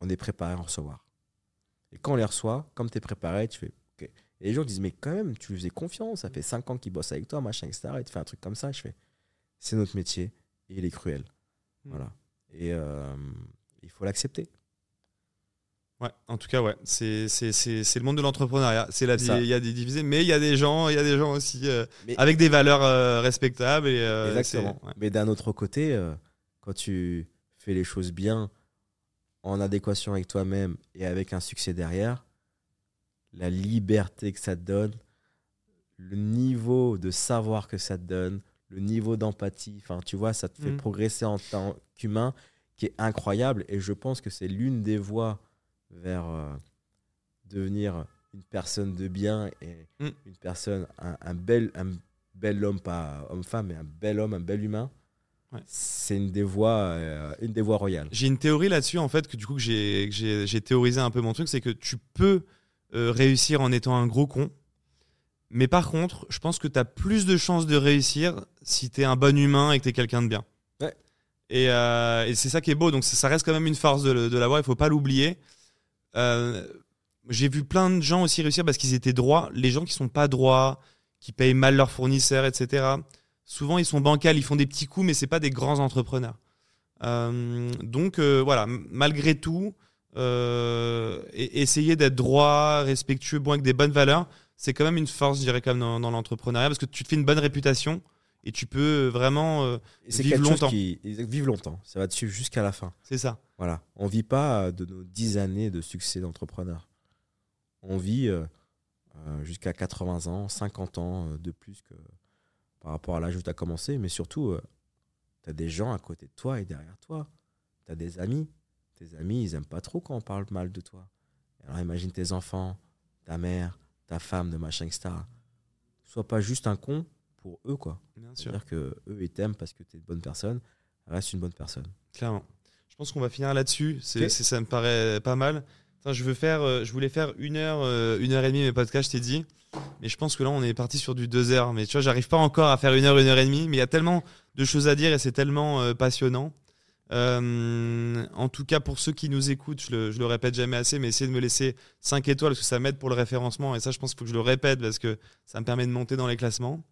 on est préparé à en recevoir. Et quand on les reçoit, comme tu es préparé, tu fais OK. Et les gens disent, mais quand même, tu lui faisais confiance, ça fait 5 ans qu'il bosse avec toi, machin, etc. Et tu fais un truc comme ça. Je fais, c'est notre métier et il est cruel.
Mm.
Voilà. Et euh, il faut l'accepter.
Ouais, en tout cas, ouais. C'est, c'est, c'est, c'est le monde de l'entrepreneuriat. C'est il y a des divisés, mais il y a des gens, il y a des gens aussi euh,
Mais-
avec des valeurs euh, respectables. Et, euh,
Exactement.
ouais.
Mais d'un autre côté, quand tu fais les choses bien, en adéquation avec toi-même et avec un succès derrière, la liberté que ça te donne, le niveau de savoir que ça te donne, le niveau d'empathie, enfin, tu vois, ça te fait
Mhm.
progresser en tant qu'humain qui est incroyable. Et je pense que c'est l'une des voies vers euh, devenir une personne de bien et
Mm.
une personne, un, un bel, un bel homme, pas homme-femme, mais un bel homme, un bel humain.
Ouais.
C'est une des voies, euh, une des voies royales.
J'ai une théorie là-dessus, en fait, que du coup, que j'ai, théorisé un peu mon truc, c'est que tu peux euh, réussir en étant un gros con. Mais par contre, je pense que tu as plus de chances de réussir si tu es un bon humain et que tu es quelqu'un de bien.
Ouais.
Et, euh, et c'est ça qui est beau. Donc ça ça reste quand même une force de, de l'avoir, il faut pas l'oublier. Euh, j'ai vu plein de gens aussi réussir parce qu'ils étaient droits. Les gens qui sont pas droits, qui payent mal leurs fournisseurs, etc. Souvent, ils sont bancals, ils font des petits coups, mais c'est pas des grands entrepreneurs. Euh, donc euh, voilà, malgré tout, essayer d'être droit, respectueux, bon avec des bonnes valeurs, c'est quand même une force, je dirais, comme dans, dans l'entrepreneuriat, parce que tu te fais une bonne réputation et tu peux vraiment, euh,
Et c'est
Vivre longtemps.
qui vive longtemps. Ça va te suivre jusqu'à la fin.
c'est ça.
Voilà. On vit pas euh, de nos 10 années de succès d'entrepreneur. On vit euh, euh, jusqu'à 80 ans, 50 ans euh, de plus que par rapport à l'âge où tu as commencé. Mais surtout, tu as des gens à côté de toi et derrière toi. Tu as des amis. Tes amis, ils aiment pas trop quand on parle mal de toi. Alors imagine tes enfants, ta mère, ta femme, de machin, etc. Sois pas juste un con pour eux, quoi. C'est-à-dire que eux, ils t'aiment parce que tu es une bonne personne. Reste une bonne personne.
clairement. Je pense qu'on va finir là-dessus. C'est,
Ok.
c'est- ça me paraît pas mal. Attends, je veux faire, euh, je voulais faire une heure, euh, une heure et demie mes podcasts, je t'ai dit. Mais je pense que là, on est parti sur du deux heures. Mais tu vois, j'arrive pas encore à faire une heure, une heure et demie. Mais il y a tellement de choses à dire et c'est tellement euh, passionnant. Euh, en tout cas, pour ceux qui nous écoutent, je le, je le répète jamais assez, mais essayez de me laisser 5 étoiles parce que ça m'aide pour le référencement. Et ça, je pense qu'il faut que je le répète parce que ça me permet de monter dans les classements.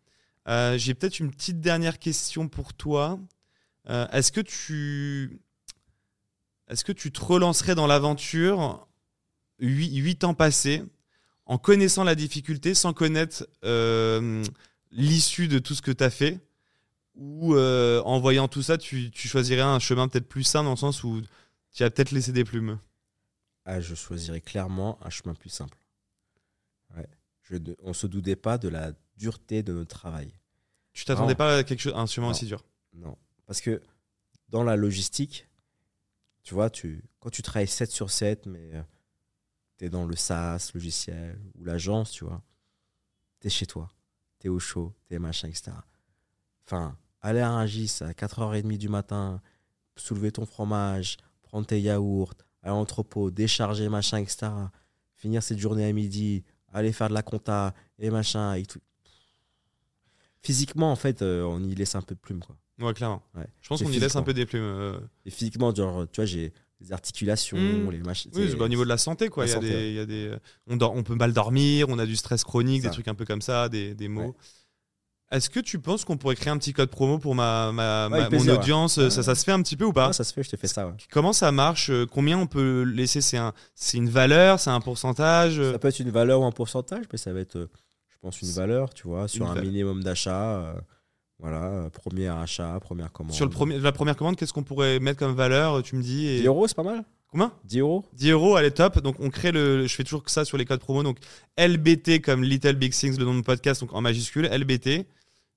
Euh, J'ai peut-être une petite dernière question pour toi. Euh, Est-ce que tu est-ce que tu te relancerais dans l'aventure 8, ans passés en connaissant la difficulté sans connaître euh, l'issue de tout ce que tu as fait? Ou en voyant tout ça, tu, choisirais un chemin peut-être plus sain dans le sens où tu as peut-être laissé des plumes?
Ah, je choisirais clairement un chemin plus simple. Je ne- on se doutait pas de la dureté de notre travail.
Tu t'attendais pas à quelque chose, un chemin
Non.
aussi dur
Non. Parce que dans la logistique, tu vois, tu, quand tu travailles 7 sur 7, mais tu es dans le SaaS, logiciel, ou l'agence, tu vois, tu es chez toi, tu es au chaud, tu es machin, etc. Enfin, aller à Rungis à 4h30 du matin, soulever ton fromage, prendre tes yaourts, aller à l'entrepôt, décharger, machin, etc. Finir cette journée à midi, aller faire de la compta et machin. Et tout. Physiquement, en fait, euh, on y laisse un peu de plume, quoi.
Ouais, clairement.
Ouais.
Je pense qu'on y laisse un peu des plumes. euh.
Et physiquement, genre, tu vois, j'ai les articulations,
Mm.
les machines.
Oui, c'est bah, au niveau de la santé, quoi.
La
Il y a
santé,
des, il y a des, on, dort, on peut mal dormir, on a du stress chronique,
Ça.
des trucs un peu comme ça, des, des mots.
Ouais.
Est-ce que tu penses qu'on pourrait créer un petit code promo pour ma, ma,
Ouais,
ma-
avec
mon
plaisir, ouais.
audience ça, ça se fait un petit peu ou pas?
Ah, ça se fait, je t'ai fait ça. ouais.
Comment ça marche Euh, Combien on peut laisser? C'est un, c'est une valeur C'est un pourcentage? Euh,
Ça peut être une valeur ou un pourcentage, mais ça va être, euh, je pense, une valeur, tu vois, sur
Une
un
valeur.
minimum d'achat. euh, voilà, euh, premier achat, première commande.
Sur le premier, la première commande, qu'est-ce qu'on pourrait mettre comme valeur Tu me dis. et-
10 euros, c'est pas mal
Combien
10 euros
10 euros, elle est top. Donc on crée le. Je fais toujours que ça sur les codes promo. Donc LBT comme Little Big Things, le nom de podcast, donc en majuscule, LBT.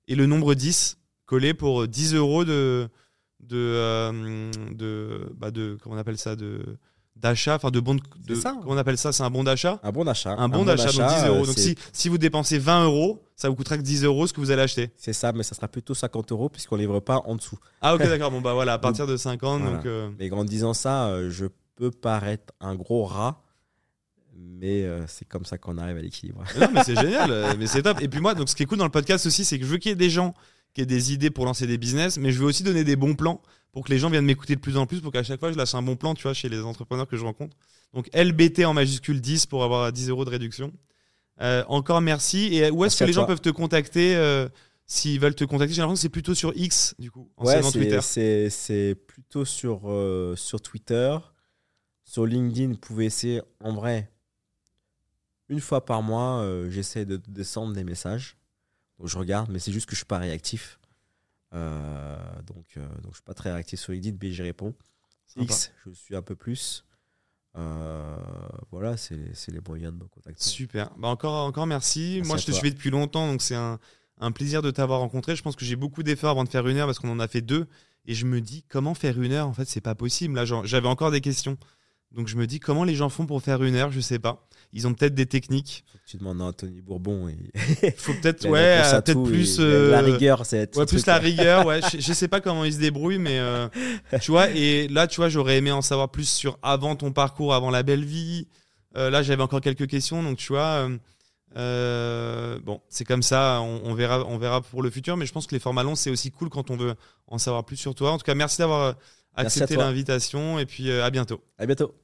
Et le nombre 10 collé pour 10 euros de. de, euh, de, bah de comment on appelle ça de d'achat enfin de bon de,
C'est ça.
comment on appelle ça? C'est un bon d'achat?
Un bon d'achat.
un bon d'achat donc 10
euh,
euros donc
c'est-
si, si vous dépensez 20 euros ça vous coûtera que 10 euros ce que vous allez acheter
C'est ça, mais ça sera plutôt 50 euros puisqu'on livre pas en dessous.
ah ok [laughs] d'accord bon bah voilà à partir de 50
Voilà.
donc euh,
Mais en disant ça, euh, je peux paraître un gros rat, mais euh, c'est comme ça qu'on arrive à l'équilibre.
Non, mais c'est génial, euh, mais c'est top. Et puis moi, donc ce qui est cool dans le podcast aussi, c'est que je veux qu'il y ait des gens qui des idées pour lancer des business, mais je veux aussi donner des bons plans pour que les gens viennent m'écouter de plus en plus, pour qu'à chaque fois je lâche un bon plan, tu vois, chez les entrepreneurs que je rencontre. Donc LBT en majuscule 10 pour avoir 10 euros de réduction. Euh, encore merci. Et où est-ce que les gens peuvent te contacter euh, s'ils veulent te contacter? J'ai l'impression que c'est plutôt sur X, du coup,
Ouais,
anciennement Twitter.
c'est plutôt sur, euh, sur Twitter. Sur LinkedIn, vous pouvez essayer, en vrai, une fois par mois, euh, j'essaie de descendre des messages. Donc je regarde, mais c'est juste que je suis pas réactif. Euh, donc, euh, donc je suis pas très réactif sur LinkedIn, mais j'y réponds. X, je suis un peu plus. Euh, voilà, c'est les moyens de me contacter.
Super. Bah encore, encore merci.
Merci
Moi, je te
toi.
suivais depuis longtemps, donc c'est un, un plaisir de t'avoir rencontré. Je pense que j'ai beaucoup d'efforts avant de faire une heure parce qu'on en a fait deux. Et je me dis, comment faire une heure? En fait, c'est pas possible. Là, j'avais encore des questions. Donc, je me dis, comment les gens font pour faire une heure Je sais pas. Ils ont peut-être des techniques.
Faut que tu demandes à Anthony Bourbon. Et...
Il [laughs] faut peut-être, ouais, peut-être plus.
la
euh,
rigueur, c'est
Ouais, plus la rigueur, ouais. [laughs] Je, je sais pas comment ils se débrouillent, mais euh, tu vois, et là, tu vois, j'aurais aimé en savoir plus sur avant ton parcours, avant la belle vie. Euh, là, j'avais encore quelques questions, donc tu vois, bon, c'est comme ça, on, on verra, on verra pour le futur, mais je pense que les formats longs, c'est aussi cool quand on veut en savoir plus sur toi. En tout cas, merci d'avoir accepté l'invitation, et puis à bientôt.
À bientôt.